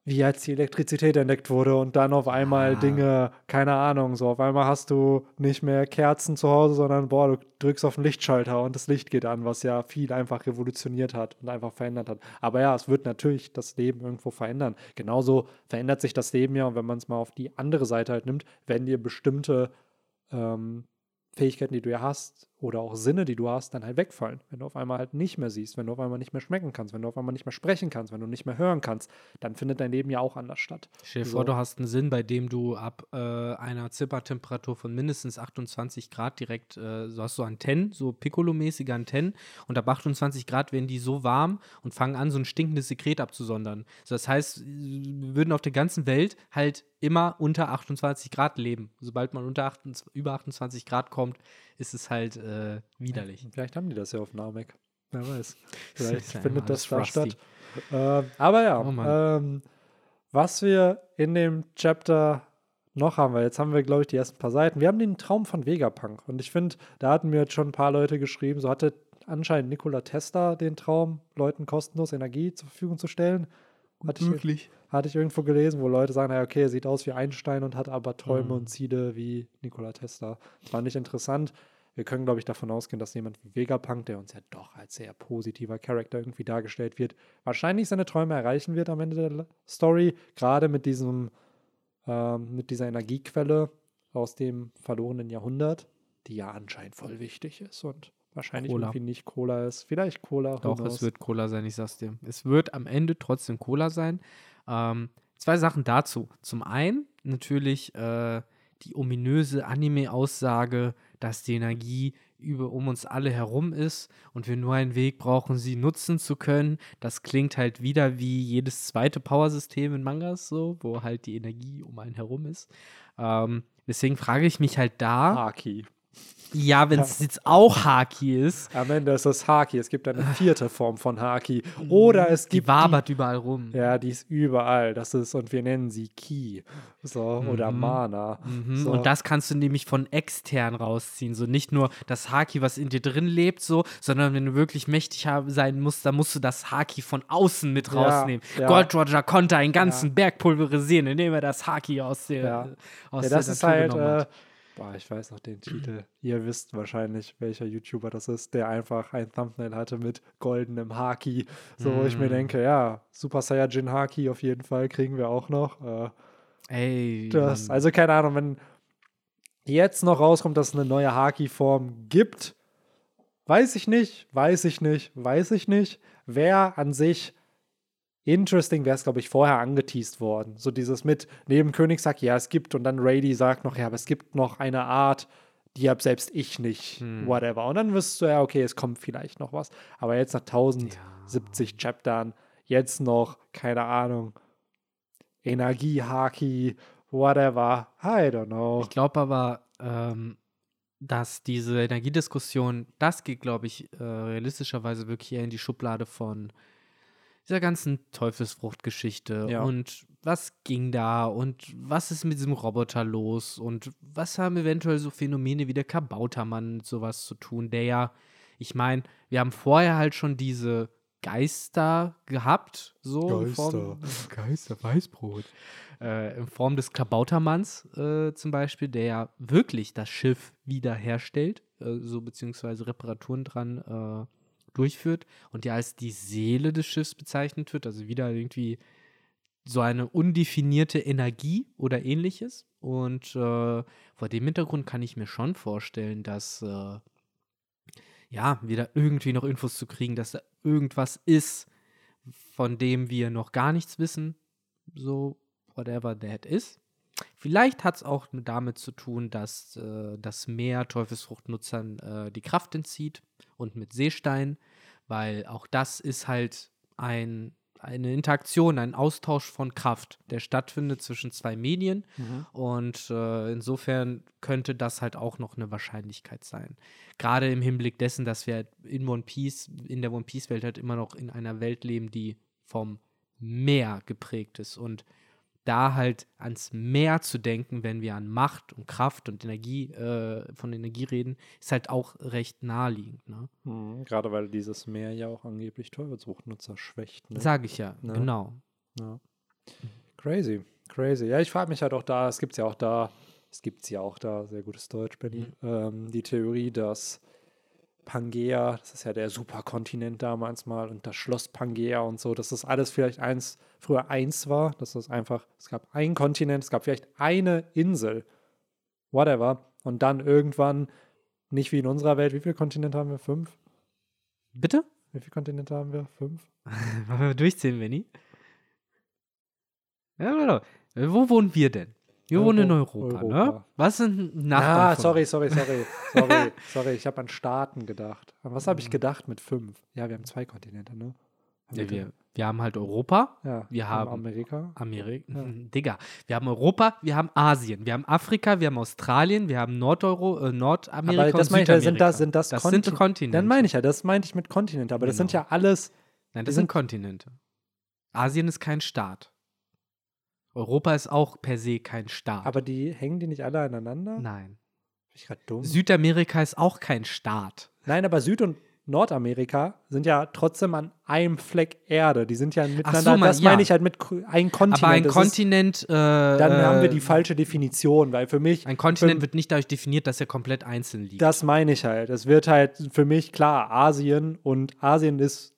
wie als die Elektrizität entdeckt wurde und dann auf einmal ah. Dinge, keine Ahnung, so auf einmal hast du nicht mehr Kerzen zu Hause, sondern boah, du drückst auf den Lichtschalter und das Licht geht an, was ja viel einfach revolutioniert hat und einfach verändert hat. Aber ja, es wird natürlich das Leben irgendwo verändern. Genauso verändert sich das Leben ja und wenn man es mal auf die andere Seite halt nimmt, wenn dir bestimmte ähm, Fähigkeiten, die du ja hast, oder auch Sinne, die du hast, dann halt wegfallen. Wenn du auf einmal halt nicht mehr siehst, wenn du auf einmal nicht mehr schmecken kannst, wenn du auf einmal nicht mehr sprechen kannst, wenn du nicht mehr hören kannst, dann findet dein Leben ja auch anders statt. Stell dir so. vor, du hast einen Sinn, bei dem du ab äh, einer Zippertemperatur von mindestens 28 Grad direkt, äh, so hast du Antennen, so Piccolo-mäßige Antennen und ab 28 Grad werden die so warm und fangen an, so ein stinkendes Sekret abzusondern. So, das heißt, wir würden auf der ganzen Welt halt immer unter 28 Grad leben. Sobald man unter 28, über 28 Grad kommt, ist es halt äh, widerlich. Vielleicht haben die das ja auf Namek. Wer weiß. (laughs) Vielleicht findet das da statt. Äh, aber ja, oh ähm, was wir in dem Chapter noch haben wir, jetzt haben wir, glaube ich, die ersten paar Seiten. Wir haben den Traum von Vegapunk. Und ich finde, da hatten mir jetzt schon ein paar Leute geschrieben, so hatte anscheinend Nikola Tesla den Traum, Leuten kostenlos Energie zur Verfügung zu stellen. Hatte Möglich. Ich, hatte ich irgendwo gelesen, wo Leute sagen, okay, er sieht aus wie Einstein und hat aber Träume mhm. und Ziele wie Nikola Tesla. Fand ich interessant. Wir können, glaube ich, davon ausgehen, dass jemand wie Vegapunk, der uns ja doch als sehr positiver Charakter irgendwie dargestellt wird, wahrscheinlich seine Träume erreichen wird am Ende der Story. Gerade mit diesem, ähm, mit dieser Energiequelle aus dem verlorenen Jahrhundert, die ja anscheinend voll wichtig ist und wahrscheinlich Cola. irgendwie nicht Cola ist. Vielleicht Cola. Doch, es wird Cola sein, ich sag's dir. Es wird am Ende trotzdem Cola sein. Ähm, zwei Sachen dazu. Zum einen natürlich äh, die ominöse Anime-Aussage, dass die Energie über um uns alle herum ist und wir nur einen Weg brauchen, sie nutzen zu können. Das klingt halt wieder wie jedes zweite Power-System in Mangas, so, wo halt die Energie um einen herum ist. Ähm, deswegen frage ich mich halt da. Haki. Ja, wenn es jetzt auch Haki ist. Am Ende ist es Haki. Es gibt eine vierte Form von Haki. Oder es gibt. Die wabert die, überall rum. Ja, die ist überall. Das ist, und wir nennen sie Ki. So, mhm. oder Mana. Mhm. So. Und das kannst du nämlich von extern rausziehen. So nicht nur das Haki, was in dir drin lebt, so, sondern wenn du wirklich mächtig sein musst, dann musst du das Haki von außen mit rausnehmen. Ja, ja. Gold Roger konnte einen ganzen ja. Berg pulverisieren, indem er das Haki aus der. Ja, aus ja das der ist halt. Boah, ich weiß noch den Titel. (clears throat) Ihr wisst wahrscheinlich, welcher YouTuber das ist, der einfach ein Thumbnail hatte mit goldenem Haki. So, wo ich mir mm. denke, ja, Super Saiyajin Haki auf jeden Fall kriegen wir auch noch. Äh, Ey. Das, also keine Ahnung, wenn jetzt noch rauskommt, dass es eine neue Haki-Form gibt, weiß ich nicht, weiß ich nicht, weiß ich nicht. Wer an sich Interesting wäre es, glaube ich, vorher angeteased worden. So dieses mit, neben König sagt, ja, es gibt, und dann Rady sagt noch, ja, aber es gibt noch eine Art, die habe selbst ich nicht, hm. whatever. Und dann wirst du ja, okay, es kommt vielleicht noch was. Aber jetzt nach 1070 ja. Chaptern, jetzt noch, keine Ahnung, Energie-Haki, whatever, I don't know. Ich glaube aber, ähm, dass diese Energiediskussion, das geht, glaube ich, äh, realistischerweise wirklich eher in die Schublade von dieser ganzen Teufelsfruchtgeschichte ja. und was ging da und was ist mit diesem Roboter los und was haben eventuell so Phänomene wie der Kabautermann mit sowas zu tun, der ja, ich meine, wir haben vorher halt schon diese Geister gehabt, so Geister, Form, (laughs) Geister, Weißbrot, äh, in Form des Kabautermanns äh, zum Beispiel, der ja wirklich das Schiff wiederherstellt, äh, so beziehungsweise Reparaturen dran äh, durchführt und ja als die Seele des Schiffs bezeichnet wird, also wieder irgendwie so eine undefinierte Energie oder ähnliches. Und äh, vor dem Hintergrund kann ich mir schon vorstellen, dass äh, ja, wieder irgendwie noch Infos zu kriegen, dass da irgendwas ist, von dem wir noch gar nichts wissen. So, whatever that is. Vielleicht hat es auch damit zu tun, dass äh, das Meer Teufelsfruchtnutzern äh, die Kraft entzieht und mit Seestein, weil auch das ist halt ein, eine Interaktion, ein Austausch von Kraft, der stattfindet zwischen zwei Medien mhm. und äh, insofern könnte das halt auch noch eine Wahrscheinlichkeit sein. Gerade im Hinblick dessen, dass wir in One Piece, in der One Piece Welt halt immer noch in einer Welt leben, die vom Meer geprägt ist und da halt ans Meer zu denken, wenn wir an Macht und Kraft und Energie, äh, von Energie reden, ist halt auch recht naheliegend. Ne? Mhm, gerade weil dieses Meer ja auch angeblich Teufelsbuchnutzer schwächt. Ne? Sag ich ja, ne? genau. Ja. Crazy, crazy. Ja, ich frage mich halt auch da, es gibt es ja auch da, es gibt ja auch da, sehr gutes Deutsch, Benny, mhm. ähm, die Theorie, dass Pangea, das ist ja der Superkontinent damals mal, und das Schloss Pangea und so, dass das alles vielleicht eins, früher eins war, dass das einfach, es gab einen Kontinent, es gab vielleicht eine Insel, whatever, und dann irgendwann, nicht wie in unserer Welt, wie viele Kontinente haben wir? Fünf? Bitte? Wie viele Kontinente haben wir? Fünf? (laughs) Wollen wir durchzählen, Benny? Ja, Wo wohnen wir denn? Wir wohnen in Europa? Europa, ne? Was sind Nachbarn? Ah, sorry, sorry, sorry, sorry, (laughs) sorry. Ich habe an Staaten gedacht. An was habe ich gedacht mit fünf? Ja, wir haben zwei Kontinente, ne? Ja, wir, wir haben halt Europa. Ja, wir haben Amerika. Amerika. Ja. Digga. Wir haben Europa, wir haben Asien, wir haben Afrika, wir haben Australien, wir haben Nordeuro, äh, Nordamerika. Aber das und meine ich, sind das, sind das, das Kontin sind Kontinente. Dann meine ich ja, das meinte ich mit Kontinente. Aber genau. das sind genau. ja alles. Nein, das sind Kontinente. Asien ist kein Staat. Europa ist auch per se kein Staat. Aber die hängen die nicht alle aneinander? Nein. Bin ich gerade dumm? Südamerika ist auch kein Staat. Nein, aber Süd- und Nordamerika sind ja trotzdem an einem Fleck Erde. Die sind ja miteinander. So, man, das meine ich halt mit einem Kontinent. Aber ein das Kontinent. Ist, äh, dann haben wir die falsche Definition, weil für mich. Ein Kontinent für, wird nicht dadurch definiert, dass er komplett einzeln liegt. Das meine ich halt. Es wird halt für mich klar, Asien und Asien ist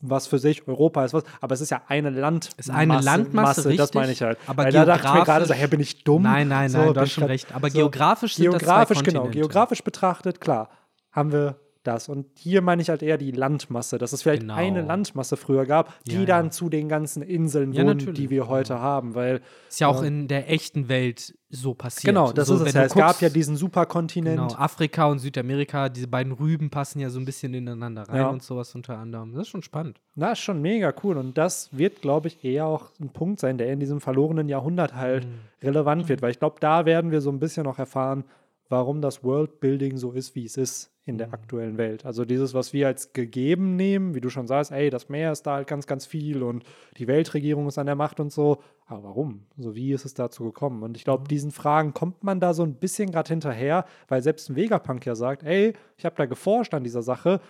was für sich, Europa ist was, aber es ist ja eine Landmasse. Es ist eine Landmasse, richtig, das meine ich halt. Aber Weil da dachte ich mir gerade so, hey, bin ich dumm? Nein, nein, nein, so, du hast schon recht. Aber so, geografisch sind geografisch, das zwei genau, geografisch betrachtet, klar, haben wir das. Und hier meine ich halt eher die Landmasse, dass es vielleicht genau. eine Landmasse früher gab, die ja, dann ja. zu den ganzen Inseln ja, wohnen, die wir heute haben. Weil, ist ja auch äh, in der echten Welt so passiert. Genau, das so, ist es ja. Es gab ja diesen Superkontinent. Genau, Afrika und Südamerika, diese beiden Rüben passen ja so ein bisschen ineinander rein und sowas unter anderem. Das ist schon spannend. Na, ist schon mega cool. Und das wird, glaube ich, eher auch ein Punkt sein, der in diesem verlorenen Jahrhundert halt mhm. relevant wird. Weil ich glaube, da werden wir so ein bisschen noch erfahren, warum das Worldbuilding so ist, wie es ist in der mhm. aktuellen Welt. Also dieses, was wir als gegeben nehmen, wie du schon sagst, ey, das Meer ist da halt ganz, ganz viel und die Weltregierung ist an der Macht und so. Aber warum? So, wie ist es dazu gekommen? Und ich glaube, mhm. diesen Fragen kommt man da so ein bisschen gerade hinterher, weil selbst ein Vegapunk ja sagt, ey, ich habe da geforscht an dieser Sache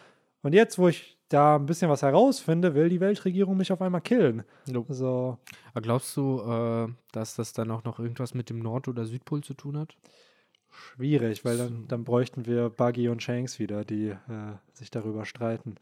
und jetzt, wo ich da ein bisschen was herausfinde, will die Weltregierung mich auf einmal killen. Nope. So. Aber glaubst du, äh, dass das dann auch noch irgendwas mit dem Nord- oder Südpol zu tun hat? Schwierig, weil dann, dann bräuchten wir Buggy und Shanks wieder, die äh, sich darüber streiten.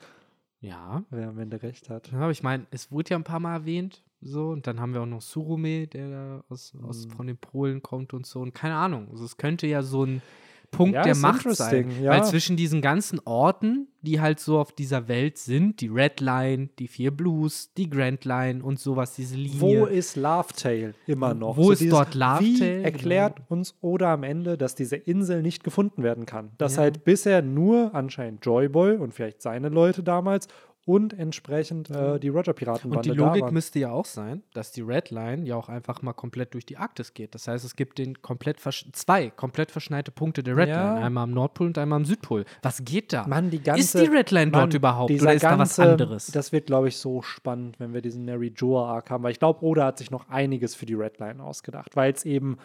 Ja. Wer am Ende recht hat. Ja, aber ich meine, es wurde ja ein paar Mal erwähnt, so, und dann haben wir auch noch Surume, der da aus, aus, hm. von den Polen kommt und so. Und keine Ahnung. Also es könnte ja so ein Punkt ja, der Macht sein. Ja. Weil zwischen diesen ganzen Orten, die halt so auf dieser Welt sind, die Red Line, die vier Blues, die Grand Line und sowas, diese Linie. Wo ist Lovetail immer noch? Wo so ist dieses, dort Lovetail? Wie erklärt genau. uns Oda am Ende, dass diese Insel nicht gefunden werden kann? Dass ja. halt bisher nur anscheinend Joyboy und vielleicht seine Leute damals und entsprechend äh, die Roger-Piraten Und die Logik müsste ja auch sein, dass die Red Line ja auch einfach mal komplett durch die Arktis geht. Das heißt, es gibt den komplett zwei komplett verschneite Punkte der Red ja. Line. Einmal am Nordpol und einmal am Südpol. Was geht da? Mann, die ganze, ist die Red Line Mann, dort überhaupt oder ist ganze, da was anderes? Das wird, glaube ich, so spannend, wenn wir diesen Neri Joa Arc haben, weil ich glaube, Oda hat sich noch einiges für die Red Line ausgedacht, weil es eben,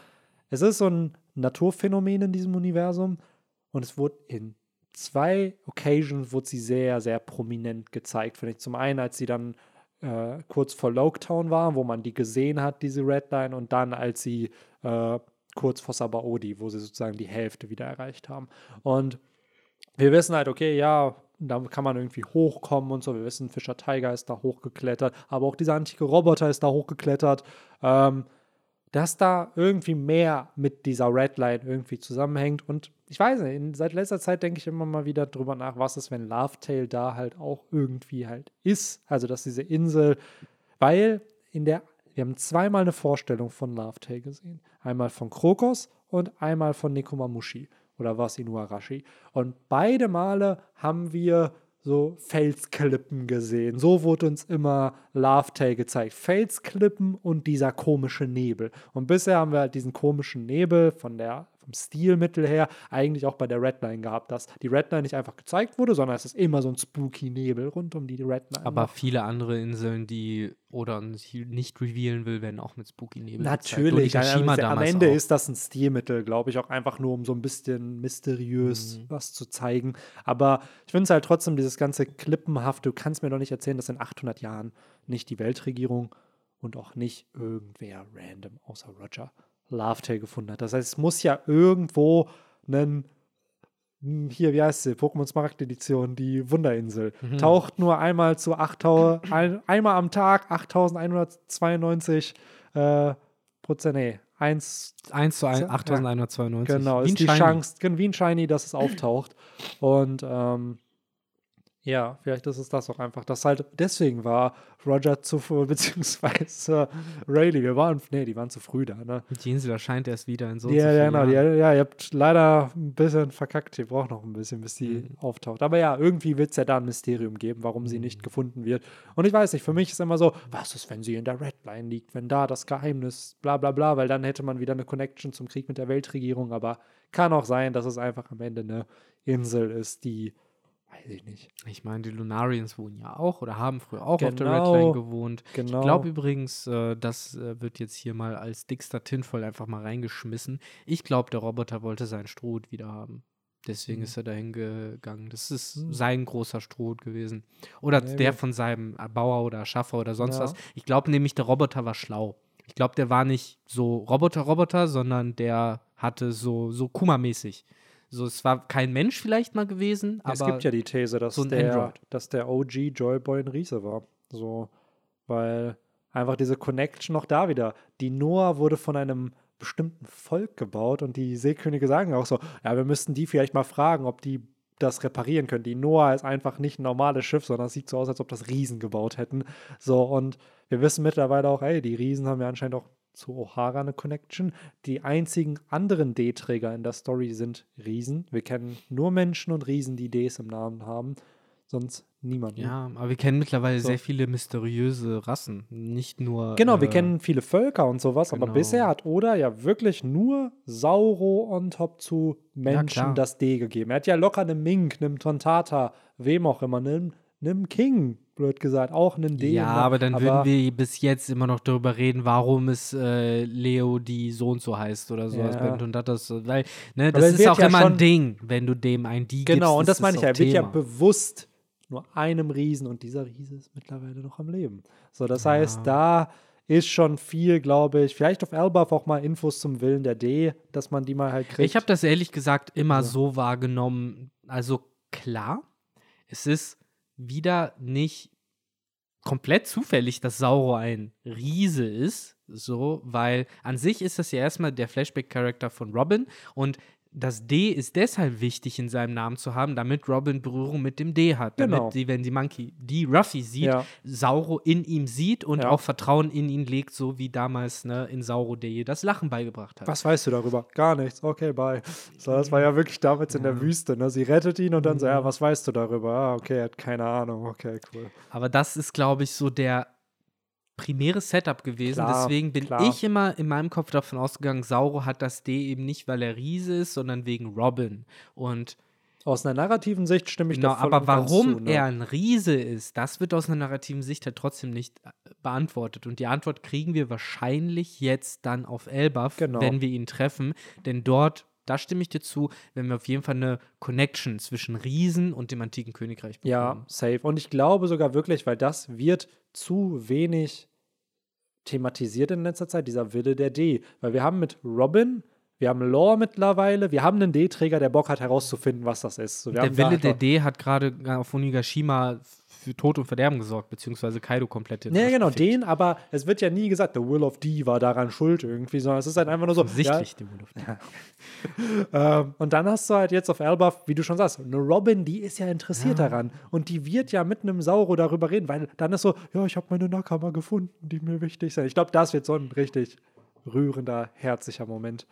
es ist so ein Naturphänomen in diesem Universum und es wurde in zwei Occasions wurde sie sehr, sehr prominent gezeigt, finde ich. Zum einen, als sie dann äh, kurz vor Loketown war, wo man die gesehen hat, diese Redline, und dann, als sie äh, kurz vor Sabaody, wo sie sozusagen die Hälfte wieder erreicht haben. Und wir wissen halt, okay, ja, da kann man irgendwie hochkommen und so. Wir wissen, Fischer Tiger ist da hochgeklettert, aber auch dieser antike Roboter ist da hochgeklettert. Ähm, dass da irgendwie mehr mit dieser Redline irgendwie zusammenhängt. Und ich weiß nicht, seit letzter Zeit denke ich immer mal wieder drüber nach, was ist, wenn Lovetail da halt auch irgendwie halt ist. Also, dass diese Insel, weil in der, wir haben zweimal eine Vorstellung von Lovetail gesehen. Einmal von Krokos und einmal von Nekomamushi oder was Inuarashi. Und beide Male haben wir so Felsklippen gesehen. So wurde uns immer Lovetail gezeigt. Felsklippen und dieser komische Nebel. Und bisher haben wir halt diesen komischen Nebel von der vom Stilmittel her eigentlich auch bei der Redline gehabt, dass die Redline nicht einfach gezeigt wurde, sondern es ist immer so ein spooky Nebel rund um die Redline. Aber viele andere Inseln, die oder nicht revealen will, werden auch mit spooky Nebel Natürlich, gezeigt. Ja, am Ende auch. ist das ein Stilmittel, glaube ich, auch einfach nur, um so ein bisschen mysteriös mhm. was zu zeigen. Aber ich finde es halt trotzdem dieses ganze Klippenhaft, du kannst mir doch nicht erzählen, dass in 800 Jahren nicht die Weltregierung und auch nicht irgendwer random außer Roger Lovetail gefunden hat. Das heißt, es muss ja irgendwo einen hm, hier, wie heißt sie? Pokémon Smaragd Edition, die Wunderinsel. Mhm. Taucht nur einmal zu 8000, ein, einmal am Tag 8192 äh, Prozent, nee, 1, 1 zu 1, 8192. Genau, wie ist die. Chance, wie ein Shiny, dass es auftaucht. Und ähm, ja, vielleicht ist es das auch einfach. Das halt deswegen war Roger zu früh, (laughs) beziehungsweise Rayleigh. Wir waren, nee, die waren zu früh da, ne? Die Insel erscheint erst wieder in so Ja, ja, genau. Die, ja, ihr habt leider ein bisschen verkackt. Ihr braucht noch ein bisschen, bis die mhm. auftaucht. Aber ja, irgendwie wird es ja da ein Mysterium geben, warum mhm. sie nicht gefunden wird. Und ich weiß nicht, für mich ist immer so, was ist, wenn sie in der Redline liegt, wenn da das Geheimnis, bla bla bla, weil dann hätte man wieder eine Connection zum Krieg mit der Weltregierung. Aber kann auch sein, dass es einfach am Ende eine Insel ist, die Weiß ich nicht. Ich meine, die Lunarians wohnen ja auch oder haben früher auch genau, auf der Redline genau, gewohnt. Genau. Ich glaube übrigens, äh, das äh, wird jetzt hier mal als dickster Tinfoil einfach mal reingeschmissen. Ich glaube, der Roboter wollte seinen Stroh wieder haben. Deswegen mhm. ist er dahin gegangen. Das ist mhm. sein großer Stroh gewesen. Oder ja, der von seinem Bauer oder Schaffer oder sonst ja. was. Ich glaube nämlich, der Roboter war schlau. Ich glaube, der war nicht so Roboter-Roboter, sondern der hatte so, so Kuma-mäßig. So, es war kein Mensch vielleicht mal gewesen, aber. Es gibt ja die These, dass, so der, dass der OG Joyboy ein Riese war. So, weil einfach diese Connection noch da wieder. Die Noah wurde von einem bestimmten Volk gebaut und die Seekönige sagen auch so: Ja, wir müssten die vielleicht mal fragen, ob die das reparieren können. Die Noah ist einfach nicht ein normales Schiff, sondern es sieht so aus, als ob das Riesen gebaut hätten. So, und wir wissen mittlerweile auch, ey, die Riesen haben ja anscheinend auch zu O'Hara eine Connection. Die einzigen anderen D-Träger in der Story sind Riesen. Wir kennen nur Menschen und Riesen, die Ds im Namen haben. sonst niemanden. Ja, aber wir kennen mittlerweile so. sehr viele mysteriöse Rassen, nicht nur. Genau, äh, wir kennen viele Völker und sowas, genau. aber bisher hat Oda ja wirklich nur Sauro on top zu Menschen ja, das D gegeben. Er hat ja locker einen Mink, einen Tontata, wem auch immer, einen, einen King, blöd gesagt, auch einen D. Ja, aber dann aber würden wir bis jetzt immer noch darüber reden, warum es äh, Leo die so und so heißt oder so. Ja. Und das, weil, ne, das ist auch ja immer ein Ding, wenn du dem ein D genau, gibst. Genau, und das meine ich ja, er wird ja bewusst nur einem Riesen und dieser Riese ist mittlerweile noch am Leben. So, das ja. heißt, da ist schon viel, glaube ich. Vielleicht auf Elbaf auch mal Infos zum Willen der D, dass man die mal halt kriegt. Ich habe das ehrlich gesagt immer ja. so wahrgenommen. Also klar, es ist wieder nicht komplett zufällig, dass Sauro ein Riese ist, so, weil an sich ist das ja erstmal der Flashback-Charakter von Robin und das D ist deshalb wichtig in seinem Namen zu haben, damit Robin Berührung mit dem D hat. Damit genau. sie, wenn sie Monkey D. Ruffy sieht, ja. Sauro in ihm sieht und ja. auch Vertrauen in ihn legt, so wie damals ne, in Sauro, der ihr das Lachen beigebracht hat. Was weißt du darüber? Gar nichts. Okay, bye. So, das war ja wirklich damals in der Wüste. Ne? Sie rettet ihn und dann so, ja, mhm. was weißt du darüber? Ah, okay, er hat keine Ahnung. Okay, cool. Aber das ist, glaube ich, so der primäres Setup gewesen. Klar, Deswegen bin klar. ich immer in meinem Kopf davon ausgegangen, Sauro hat das D eben nicht, weil er Riese ist, sondern wegen Robin. Und aus einer narrativen Sicht stimme ich genau, da voll aber warum zu, ne? er ein Riese ist, das wird aus einer narrativen Sicht halt trotzdem nicht äh, beantwortet. Und die Antwort kriegen wir wahrscheinlich jetzt dann auf Elbaf, genau. wenn wir ihn treffen. Denn dort, da stimme ich dir zu, wenn wir auf jeden Fall eine Connection zwischen Riesen und dem antiken Königreich bekommen. Ja, safe. Und ich glaube sogar wirklich, weil das wird zu wenig thematisiert in letzter Zeit, dieser Wille der D. Weil wir haben mit Robin, wir haben Lore mittlerweile, wir haben einen D-Träger, der Bock hat herauszufinden, was das ist. So, der Wille der D hat gerade auf Onigashima für Tod und Verderben gesorgt, beziehungsweise Kaido komplett. Ja, genau, gefickt. den, aber es wird ja nie gesagt, the Will of D war daran schuld irgendwie, sondern es ist halt einfach nur so. Sichtlich, ja, the Will of D. Ja. (laughs) ähm, und dann hast du halt jetzt auf Elbaf, wie du schon sagst, eine Robin, die ist ja interessiert ja. daran. Und die wird ja mit einem Sauro darüber reden, weil dann ist so, ja, ich habe meine Nakama gefunden, die mir wichtig sind. Ich glaube, das wird so ein richtig rührender, herzlicher Moment.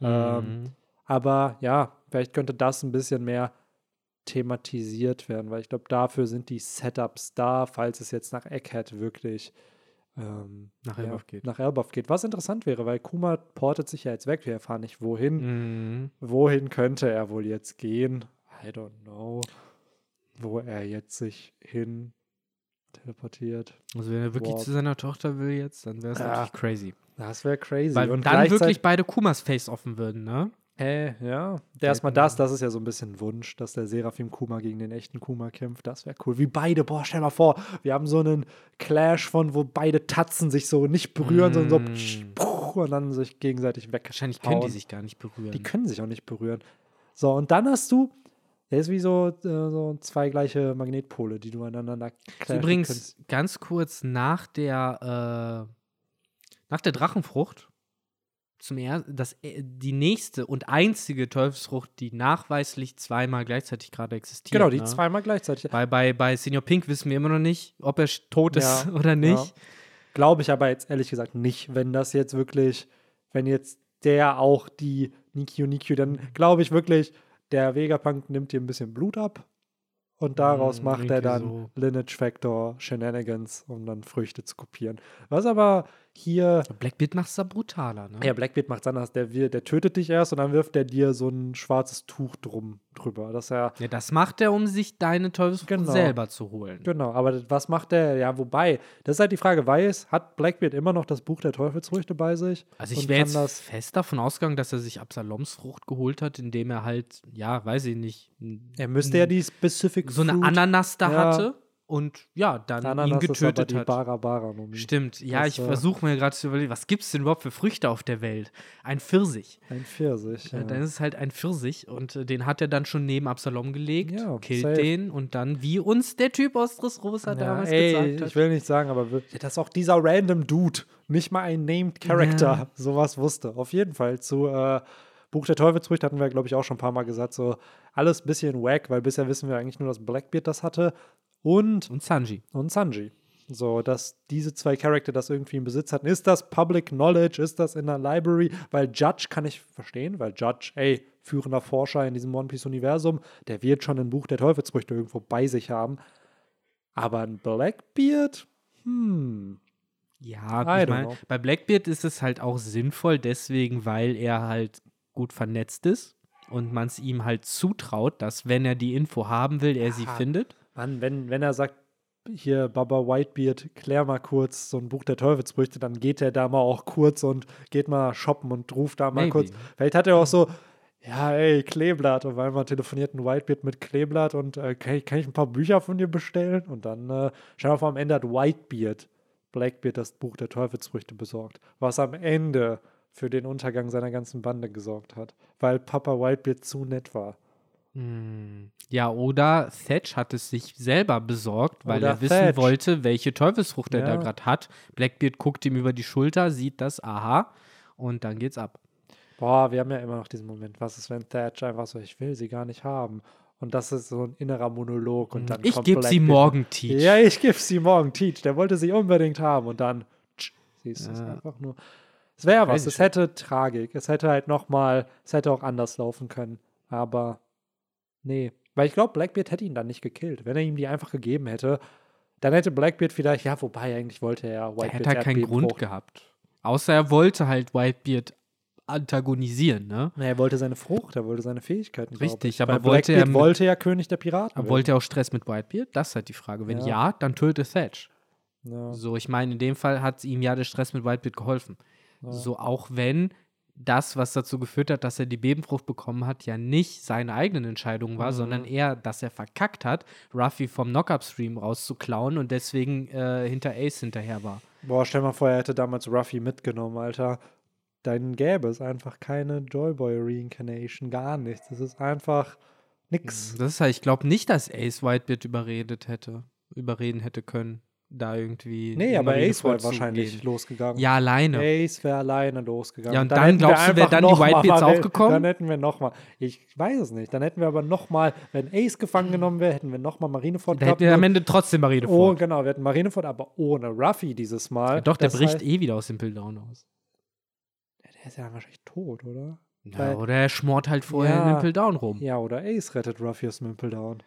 Mhm. Ähm, aber ja, vielleicht könnte das ein bisschen mehr thematisiert werden, weil ich glaube, dafür sind die Setups da, falls es jetzt nach Egghead wirklich ähm, nach Elbaf ja, geht. Nach Elbaf geht. Was interessant wäre, weil Kuma portet sich ja jetzt weg. Wir erfahren nicht, wohin. Mhm. Wohin könnte er wohl jetzt gehen? I don't know. Wo er jetzt sich hin teleportiert. Also wenn er wirklich Warp. zu seiner Tochter will jetzt, dann wäre es ja. natürlich crazy. Das wäre crazy. Weil und dann wirklich beide Kumas face offen würden, ne? Äh, ja. Erstmal das, das ist ja so ein bisschen ein Wunsch, dass der Seraphim Kuma gegen den echten Kuma kämpft. Das wäre cool. Wie beide, boah, stell mal vor, wir haben so einen Clash von, wo beide Tatzen sich so nicht berühren, mm. sondern so und dann sich gegenseitig weg. Wahrscheinlich können die sich gar nicht berühren. Die können sich auch nicht berühren. So, und dann hast du, der ist wie so, äh, so zwei gleiche Magnetpole, die du aneinander clashen Übrigens, kannst. ganz kurz nach der, äh, nach der Drachenfrucht zum ersten, das, äh, die nächste und einzige Teufelsfrucht, die nachweislich zweimal gleichzeitig gerade existiert. Genau, die ne? zweimal gleichzeitig. Bei, bei, bei Senior Pink wissen wir immer noch nicht, ob er tot ist (laughs) ja, oder nicht. Ja. Glaube ich aber jetzt ehrlich gesagt nicht. Wenn das jetzt wirklich, wenn jetzt der auch die Nikio Nikio, dann glaube ich wirklich, der Vegapunk nimmt dir ein bisschen Blut ab und daraus mm, macht er dann so. Lineage Factor Shenanigans, um dann Früchte zu kopieren. Was aber hier. Blackbeard macht es da brutaler, ne? Ja, Blackbeard macht es anders. Der, der tötet dich erst und dann wirft er dir so ein schwarzes Tuch drum drüber. Dass er, ja, das macht er, um sich deine Teufelsfrucht genau. selber zu holen. Genau, aber was macht er? Ja, wobei, das ist halt die Frage, weiß, hat Blackbeard immer noch das Buch der Teufelsfrüchte bei sich? Also ich wäre jetzt das fest davon ausgegangen, dass er sich Absaloms Frucht geholt hat, indem er halt, ja, weiß ich nicht. Er müsste ja die Specific So eine Ananas da ja. hatte und ja, dann Ananas ihn getötet ist hat. Bara Bara Stimmt, ja, das, ich äh, versuche mir gerade zu überlegen, was gibt es denn überhaupt für Früchte auf der Welt? Ein Pfirsich. Ein Pfirsich, ja. Dann ist es halt ein Pfirsich und äh, den hat er dann schon neben Absalom gelegt, ja, killt safe. den und dann, wie uns der Typ aus Dressrosa ja, damals ey, gesagt hat. Ich will nicht sagen, aber das ist auch dieser random Dude, nicht mal ein Named Character, ja. sowas wusste. Auf jeden Fall zu äh, Buch der Teufelsfrüchte hatten wir, glaube ich, auch schon ein paar Mal gesagt, so alles ein bisschen wack, weil bisher wissen wir eigentlich nur, dass Blackbeard das hatte. Und, und Sanji. Und Sanji. So, dass diese zwei Charakter das irgendwie im Besitz hatten. Ist das Public Knowledge? Ist das in der Library? Weil Judge kann ich verstehen, weil Judge, ey, führender Forscher in diesem One Piece-Universum. Der wird schon ein Buch der Teufelsfrüchte irgendwo bei sich haben. Aber ein Blackbeard? Hm. Ja, ich mein, bei Blackbeard ist es halt auch sinnvoll, deswegen, weil er halt gut vernetzt ist und man es ihm halt zutraut, dass wenn er die Info haben will, er ja, sie findet. Mann, wenn, wenn er sagt, hier Baba Whitebeard, klär mal kurz so ein Buch der Teufelsbrüchte, dann geht er da mal auch kurz und geht mal shoppen und ruft da mal Maybe. kurz. Vielleicht hat er auch so, ja, ey, Kleeblatt. Und weil man telefoniert ein Whitebeard mit Kleeblatt und äh, kann, ich, kann ich ein paar Bücher von dir bestellen? Und dann, äh, schau mal, am Ende hat Whitebeard Blackbeard das Buch der Teufelsfrüchte besorgt, was am Ende für den Untergang seiner ganzen Bande gesorgt hat, weil Papa Whitebeard zu nett war. Hm. Ja, oder Thatch hat es sich selber besorgt, weil oder er wissen Thatch. wollte, welche Teufelsfrucht ja. er da gerade hat. Blackbeard guckt ihm über die Schulter, sieht das, aha, und dann geht's ab. Boah, wir haben ja immer noch diesen Moment, was ist, wenn Thatch einfach so, ich will sie gar nicht haben. Und das ist so ein innerer Monolog. Und dann ich gebe sie morgen Teach. Ja, ich gebe sie morgen Teach. Der wollte sie unbedingt haben. Und dann, siehst du, es einfach nur. Es wäre was. Es hätte Tragik. Es hätte halt nochmal, es hätte auch anders laufen können. Aber nee. Weil ich glaube, Blackbeard hätte ihn dann nicht gekillt. Wenn er ihm die einfach gegeben hätte, dann hätte Blackbeard vielleicht, ja, wobei eigentlich wollte er Whitebeard. Er hätte halt keinen Grund gehabt. Außer er wollte halt Whitebeard antagonisieren, ne? Na, er wollte seine Frucht, er wollte seine Fähigkeiten. Richtig, aber Weil wollte er wollte ja König der Piraten. Aber wollte er auch Stress mit Whitebeard? Das ist halt die Frage. Wenn ja, ja dann töte Thatch. Ja. So, ich meine, in dem Fall hat ihm ja der Stress mit Whitebeard geholfen. Ja. So, auch wenn das, was dazu geführt hat, dass er die Bebenfrucht bekommen hat, ja nicht seine eigenen Entscheidungen war, mhm. sondern eher, dass er verkackt hat, Ruffy vom Knock-Up-Stream rauszuklauen und deswegen äh, hinter Ace hinterher war. Boah, stell mal vor, er hätte damals Ruffy mitgenommen, Alter dann gäbe es einfach keine Joyboy Reincarnation, gar nichts. Das ist einfach nix. Das ist halt, ich glaube nicht, dass Ace Whitebeard überredet hätte, überreden hätte können, da irgendwie. Nee, aber Ace wäre wahrscheinlich gehen. losgegangen. Ja, alleine. Ace wäre alleine losgegangen. Ja, und dann, dann glaubst du, wäre dann die Whitebeards auch gekommen? Dann hätten wir nochmal, ich weiß es nicht, dann hätten wir aber nochmal, wenn Ace gefangen genommen wäre, hätten wir nochmal Marineford gehabt. Hätten wir am Ende trotzdem Marineford. Oh, genau, wir hätten Marineford, aber ohne Ruffy dieses Mal. Ja, doch, der bricht heißt, eh wieder aus dem Down aus. Der ist ja wahrscheinlich tot, oder? Ja, Weil, oder er schmort halt vorher ja, Mimple Down rum. Ja, oder Ace rettet Ruffy aus Mimple Down.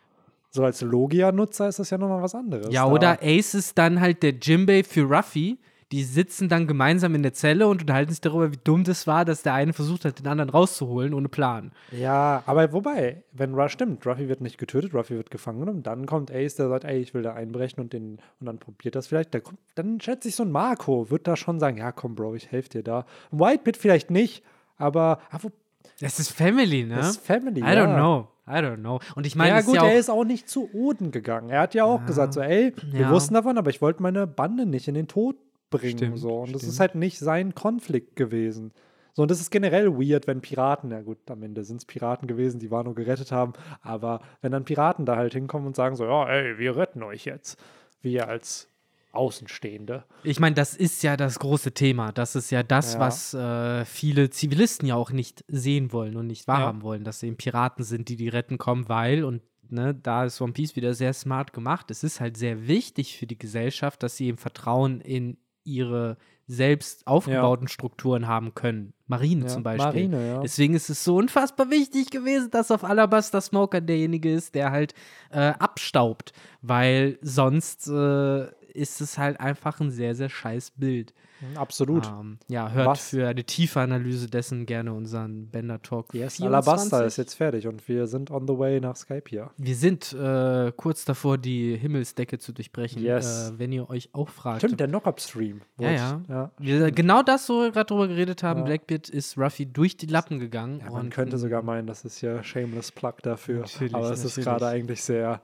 So als Logia-Nutzer ist das ja nochmal was anderes. Ja, oder Ace ist dann halt der Jimbei für Ruffy, die sitzen dann gemeinsam in der Zelle und unterhalten sich darüber, wie dumm das war, dass der eine versucht hat, den anderen rauszuholen, ohne Plan. Ja, aber wobei, wenn Rush stimmt, Ruffy wird nicht getötet, Ruffy wird gefangen genommen, dann kommt Ace, der sagt, ey, ich will da einbrechen und, den, und dann probiert das vielleicht. Da kommt, dann schätze ich so ein Marco, wird da schon sagen, ja komm, Bro, ich helfe dir da. Whitebit vielleicht nicht, aber. aber das ist Family, ne? Das ist Family, I ja. don't know. I don't know. Und ich meine, ja gut, ja er ist auch nicht zu Oden gegangen. Er hat ja auch ja, gesagt, so, ey, wir ja. wussten davon, aber ich wollte meine Bande nicht in den Tod bringen. Stimmt, so. Und stimmt. das ist halt nicht sein Konflikt gewesen. So, und das ist generell weird, wenn Piraten, ja gut, am Ende sind es Piraten gewesen, die Wano gerettet haben, aber wenn dann Piraten da halt hinkommen und sagen so, ja, ey, wir retten euch jetzt, wir als Außenstehende. Ich meine, das ist ja das große Thema. Das ist ja das, ja. was äh, viele Zivilisten ja auch nicht sehen wollen und nicht wahrhaben ja. wollen, dass sie eben Piraten sind, die die retten kommen, weil, und ne, da ist One Piece wieder sehr smart gemacht, es ist halt sehr wichtig für die Gesellschaft, dass sie eben Vertrauen in ihre selbst aufgebauten ja. Strukturen haben können. Marine ja, zum Beispiel. Marine, ja. Deswegen ist es so unfassbar wichtig gewesen, dass auf Alabaster Smoker derjenige ist, der halt äh, abstaubt, weil sonst äh, ist es halt einfach ein sehr, sehr scheiß Bild. Absolut. Ähm, ja, hört Was? für eine tiefe Analyse dessen gerne unseren Bender Talk. Yes, 24. Alabaster ist jetzt fertig und wir sind on the way nach Skype hier. Wir sind äh, kurz davor, die Himmelsdecke zu durchbrechen. Yes. Äh, wenn ihr euch auch fragt. Stimmt, der Knock-Up-Stream. Ja, ja, ja. Wir, genau das, wo wir gerade drüber geredet haben, ja. Blackbeard ist Ruffy durch die Lappen gegangen. Ja, man könnte sogar meinen, das ist ja shameless Plug dafür. Natürlich, aber es ist gerade eigentlich sehr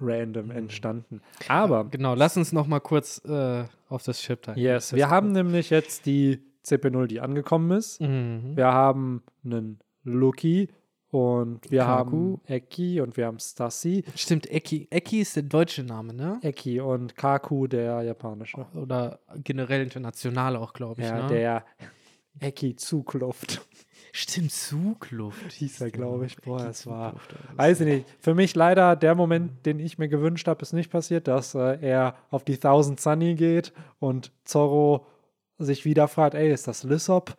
random mhm. entstanden. Aber genau, lass uns noch mal kurz äh, auf das Chip teilen. Yes, wir haben nämlich jetzt die CP0, die angekommen ist. Mhm. Wir haben einen Lucky und wir Kaku. haben Eki und wir haben Stasi. Stimmt, Eki. Eki ist der deutsche Name, ne? Eki und Kaku der japanische. Oder generell international auch, glaube ich. Ja, ne? der Eki Zugluft. Stimmt, Zugluft. Hieß er, glaube ich. Boah, es war. Weiß ich nicht. Für mich leider der Moment, den ich mir gewünscht habe, ist nicht passiert, dass äh, er auf die Thousand Sunny geht und Zorro sich wieder fragt: Ey, ist das Lissop?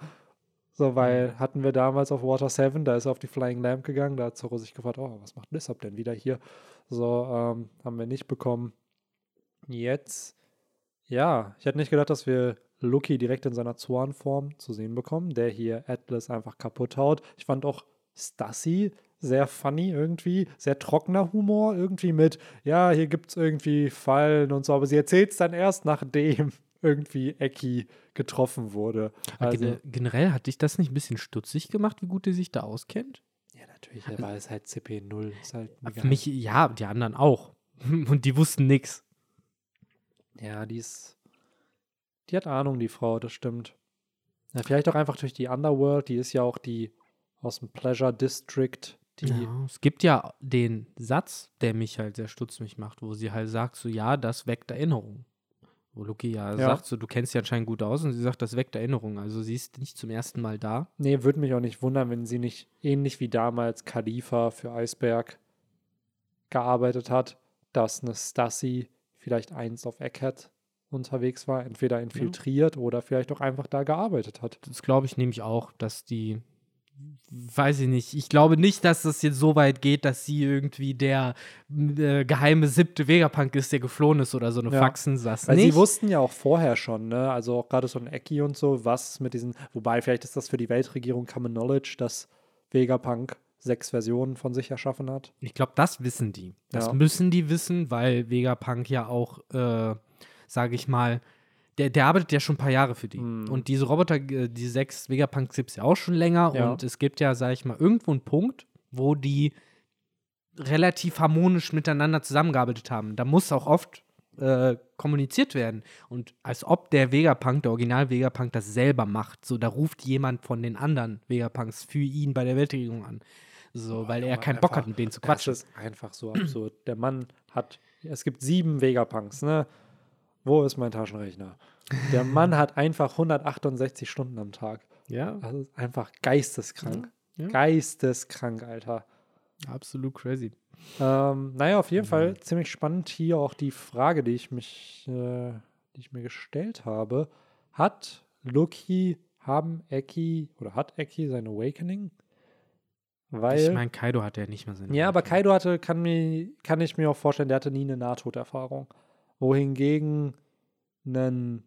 So, weil mhm. hatten wir damals auf Water 7, da ist er auf die Flying Lamp gegangen, da hat Zorro sich gefragt, oh, was macht Lissop denn wieder hier? So, ähm, haben wir nicht bekommen. Jetzt, ja, ich hätte nicht gedacht, dass wir Lucky direkt in seiner Zornform zu sehen bekommen, der hier Atlas einfach kaputt haut. Ich fand auch Stassi sehr funny irgendwie, sehr trockener Humor irgendwie mit, ja, hier gibt es irgendwie Fallen und so, aber sie erzählt es dann erst, nachdem (laughs) irgendwie Eki getroffen wurde. Also, generell hat dich das nicht ein bisschen stutzig gemacht, wie gut er sich da auskennt? Ja, natürlich, er war es halt CP0. Halt Für mich, ja, die anderen auch. (laughs) Und die wussten nichts. Ja, die ist. Die hat Ahnung, die Frau, das stimmt. Ja, vielleicht auch einfach durch die Underworld, die ist ja auch die aus dem Pleasure District. Die ja, es gibt ja den Satz, der mich halt sehr stutzig macht, wo sie halt sagt, so ja, das weckt Erinnerungen. Wo Luki ja, ja, sagt, so, du kennst sie anscheinend gut aus und sie sagt, das weckt Erinnerungen. Also sie ist nicht zum ersten Mal da. Nee, würde mich auch nicht wundern, wenn sie nicht ähnlich wie damals Khalifa für Eisberg gearbeitet hat, dass eine Stassi vielleicht eins auf Eckhead unterwegs war, entweder infiltriert ja. oder vielleicht auch einfach da gearbeitet hat. Das glaube ich nämlich auch, dass die weiß ich nicht. Ich glaube nicht, dass das jetzt so weit geht, dass sie irgendwie der äh, geheime siebte Vegapunk ist, der geflohen ist oder so eine ja. Faxen saß. Weil nicht. sie wussten ja auch vorher schon, ne? Also auch gerade so ein Eki und so, was mit diesen, wobei vielleicht ist das für die Weltregierung Common Knowledge, dass Vegapunk sechs Versionen von sich erschaffen hat. Ich glaube, das wissen die. Das ja. müssen die wissen, weil Vegapunk ja auch, äh, sage ich mal, der, der arbeitet ja schon ein paar Jahre für die. Mhm. Und diese Roboter, äh, die sechs Vegapunks gibt es ja auch schon länger. Ja. Und es gibt ja, sag ich mal, irgendwo einen Punkt, wo die relativ harmonisch miteinander zusammengearbeitet haben. Da muss auch oft äh, kommuniziert werden. Und als ob der Vegapunk, der Original-Vegapunk, das selber macht. So, da ruft jemand von den anderen Vegapunks für ihn bei der Weltregierung an. So, oh, weil er keinen Bock hat, mit denen zu quatschen. Das ist einfach so absurd. Der Mann hat, es gibt sieben Vegapunks, ne? Wo ist mein Taschenrechner? Der Mann hat einfach 168 Stunden am Tag. Ja. Das ist einfach geisteskrank. Ja. Geisteskrank, Alter. Absolut crazy. Ähm, naja, auf jeden ja. Fall ziemlich spannend hier auch die Frage, die ich mich, äh, die ich mir gestellt habe. Hat Loki, haben Eki oder hat Eki sein Awakening? Weil, ich meine, Kaido hat ja nicht mehr sein. Ja, aber Kaido hatte, kann, mir, kann ich mir auch vorstellen, der hatte nie eine Nahtoderfahrung wohingegen einen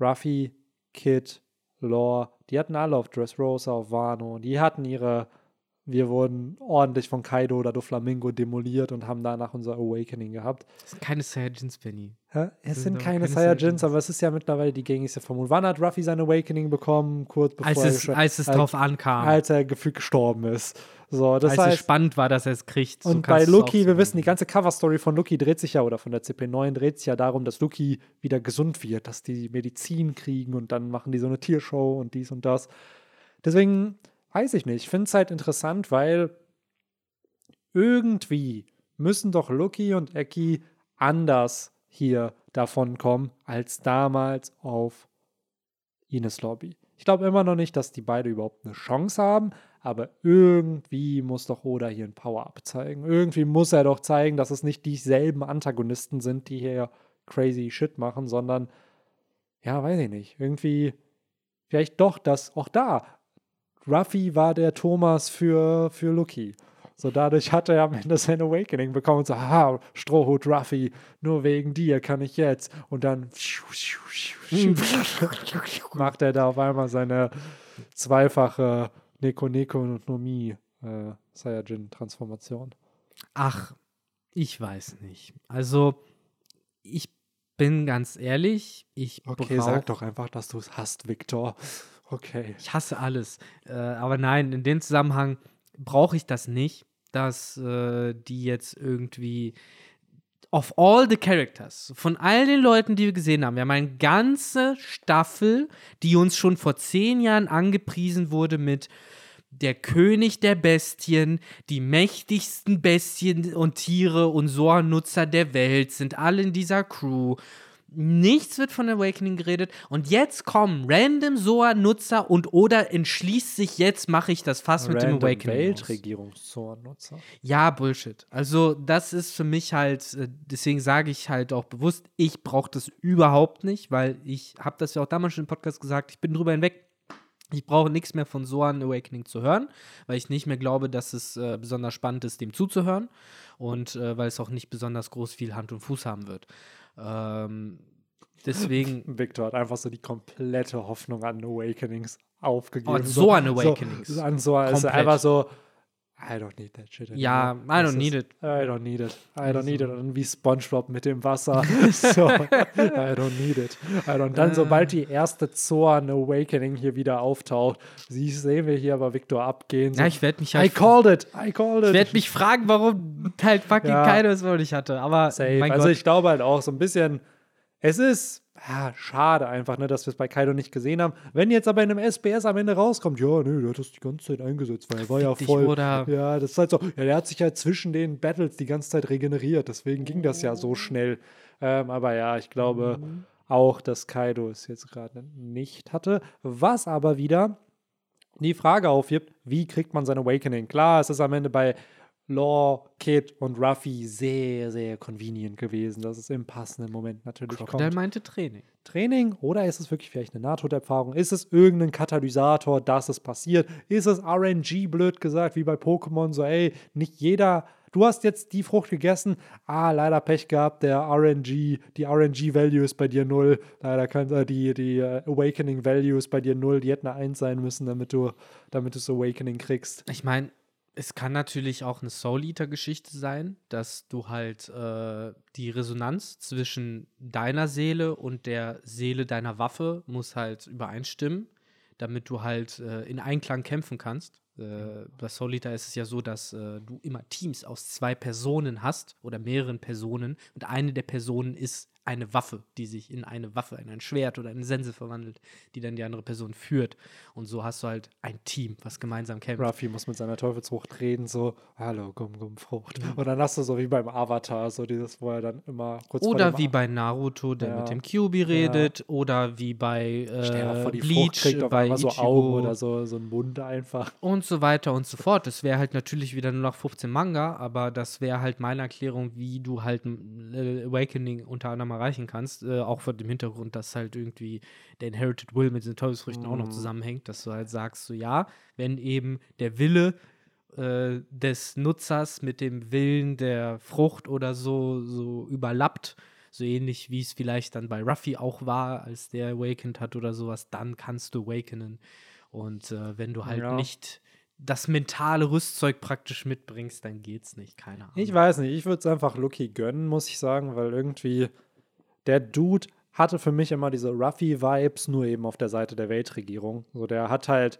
Ruffy, Kid, Lore, die hatten alle auf Dressrosa, auf Wano, die hatten ihre wir wurden ordentlich von Kaido oder Doflamingo demoliert und haben danach unser Awakening gehabt. Es sind keine Saiyajins, Benny. Ja, es sind, sind keine, keine Saiyajins, aber es ist ja mittlerweile die gängigste Formel. Wann hat Ruffy sein Awakening bekommen? Kurz bevor als es, er, als es als, drauf ankam. Als er gefühlt gestorben ist. So, das als heißt, es spannend war, dass er es kriegt. So und bei Lucky, wir wissen, die ganze Cover-Story von Lucky dreht sich ja, oder von der CP9 dreht sich ja darum, dass Lucky wieder gesund wird, dass die Medizin kriegen und dann machen die so eine Tiershow und dies und das. Deswegen weiß ich nicht. Ich finde es halt interessant, weil irgendwie müssen doch Lucky und Eki anders hier davon kommen als damals auf Ines Lobby. Ich glaube immer noch nicht, dass die beide überhaupt eine Chance haben, aber irgendwie muss doch Oda hier ein Power-Up zeigen. Irgendwie muss er doch zeigen, dass es nicht dieselben Antagonisten sind, die hier crazy Shit machen, sondern, ja, weiß ich nicht, irgendwie vielleicht doch, dass auch da Ruffy war der Thomas für, für Lucky. So dadurch hat er am Ende sein Awakening bekommen und so, haha, Strohhut Ruffy, nur wegen dir kann ich jetzt. Und dann macht er da auf einmal seine zweifache Neko Neko und Nomi äh, Saiyajin-Transformation. Ach, ich weiß nicht. Also, ich bin ganz ehrlich, ich Okay, sag doch einfach, dass du es hast, Victor. Okay. Ich hasse alles. Äh, aber nein, in dem Zusammenhang brauche ich das nicht, dass äh, die jetzt irgendwie of all the characters, von all den Leuten, die wir gesehen haben, wir haben eine ganze Staffel, die uns schon vor zehn Jahren angepriesen wurde mit der König der Bestien, die mächtigsten Bestien und Tiere und Soa-Nutzer der Welt sind alle in dieser Crew. Nichts wird von Awakening geredet. Und jetzt kommen random SOA-Nutzer und oder entschließt sich, jetzt mache ich das fast mit dem Awakening. Weltregierungs-SOA-Nutzer. Ja, Bullshit. Also, das ist für mich halt, äh, deswegen sage ich halt auch bewusst, ich brauche das überhaupt nicht, weil ich habe das ja auch damals schon im Podcast gesagt, ich bin drüber hinweg. Ich brauche nichts mehr von Soan Awakening zu hören, weil ich nicht mehr glaube, dass es äh, besonders spannend ist, dem zuzuhören und äh, weil es auch nicht besonders groß viel Hand und Fuß haben wird. Ähm, deswegen. (laughs) Victor hat einfach so die komplette Hoffnung an Awakenings aufgegeben. Oh, an Soan Awakenings. So, an Soan ist einfach so I don't need that shit anymore. Ja, I don't need it. I don't need it. I don't need it. Und wie SpongeBob mit dem Wasser. (laughs) so, I don't need it. I don't. Dann, sobald die erste Zorn Awakening hier wieder auftaucht, sehen wir hier aber Victor abgehen. So, ja, ich werde mich halt. I called it. I called it. Ich werde mich fragen, warum halt fucking ja. keiner es wohl nicht hatte. Aber. Safe. also, Gott. ich glaube halt auch so ein bisschen. Es ist ja, schade einfach, ne, dass wir es bei Kaido nicht gesehen haben. Wenn jetzt aber in einem SBS am Ende rauskommt, ja, nee, der hat das die ganze Zeit eingesetzt, weil er war ja voll. Oder ja, das ist halt so. Ja, der hat sich halt zwischen den Battles die ganze Zeit regeneriert, deswegen ging das ja so schnell. Ähm, aber ja, ich glaube mhm. auch, dass Kaido es jetzt gerade nicht hatte. Was aber wieder die Frage aufgibt, wie kriegt man sein Awakening? Klar, es ist am Ende bei Law, Kid und Ruffy sehr, sehr convenient gewesen, dass es im passenden Moment natürlich Crocodile kommt. meinte Training. Training oder ist es wirklich vielleicht eine Nahtoderfahrung? Ist es irgendein Katalysator, dass es passiert? Ist es RNG, blöd gesagt, wie bei Pokémon, so ey, nicht jeder du hast jetzt die Frucht gegessen, ah, leider Pech gehabt, der RNG, die RNG-Value ist bei dir null, leider kann äh, die, die uh, Awakening-Value ist bei dir null, die hätten eine 1 sein müssen, damit du, damit du das Awakening kriegst. Ich meine, es kann natürlich auch eine Soul Eater-Geschichte sein, dass du halt äh, die Resonanz zwischen deiner Seele und der Seele deiner Waffe muss halt übereinstimmen, damit du halt äh, in Einklang kämpfen kannst. Äh, bei Soul Eater ist es ja so, dass äh, du immer Teams aus zwei Personen hast oder mehreren Personen und eine der Personen ist eine Waffe, die sich in eine Waffe, in ein Schwert oder eine Sense verwandelt, die dann die andere Person führt. Und so hast du halt ein Team, was gemeinsam kämpft. Ruffy muss mit seiner Teufelsfrucht reden, so, hallo, Gum Gum Frucht. Mhm. Und dann hast du so wie beim Avatar, so dieses, wo er dann immer kurz Oder wie bei Naruto, der ja. mit dem Kyubi redet, ja. oder wie bei äh, vor, die Bleach, kriegt bei so Augen oder so, so ein Mund einfach. Und so weiter und so fort. Das wäre halt natürlich wieder nur noch 15 Manga, aber das wäre halt meine Erklärung, wie du halt äh, Awakening unter anderem erreichen kannst. Äh, auch vor dem Hintergrund, dass halt irgendwie der Inherited Will mit den Teufelsfrüchten mm. auch noch mhm. zusammenhängt, dass du halt sagst, so ja, wenn eben der Wille äh, des Nutzers mit dem Willen der Frucht oder so, so überlappt, so ähnlich wie es vielleicht dann bei Ruffy auch war, als der awakened hat oder sowas, dann kannst du awakenen. Und äh, wenn du halt ja. nicht das mentale Rüstzeug praktisch mitbringst, dann geht's nicht. Keine Ahnung. Ich weiß nicht, ich würde es einfach Lucky gönnen, muss ich sagen, weil irgendwie der Dude hatte für mich immer diese Ruffy-Vibes, nur eben auf der Seite der Weltregierung. So, der hat halt,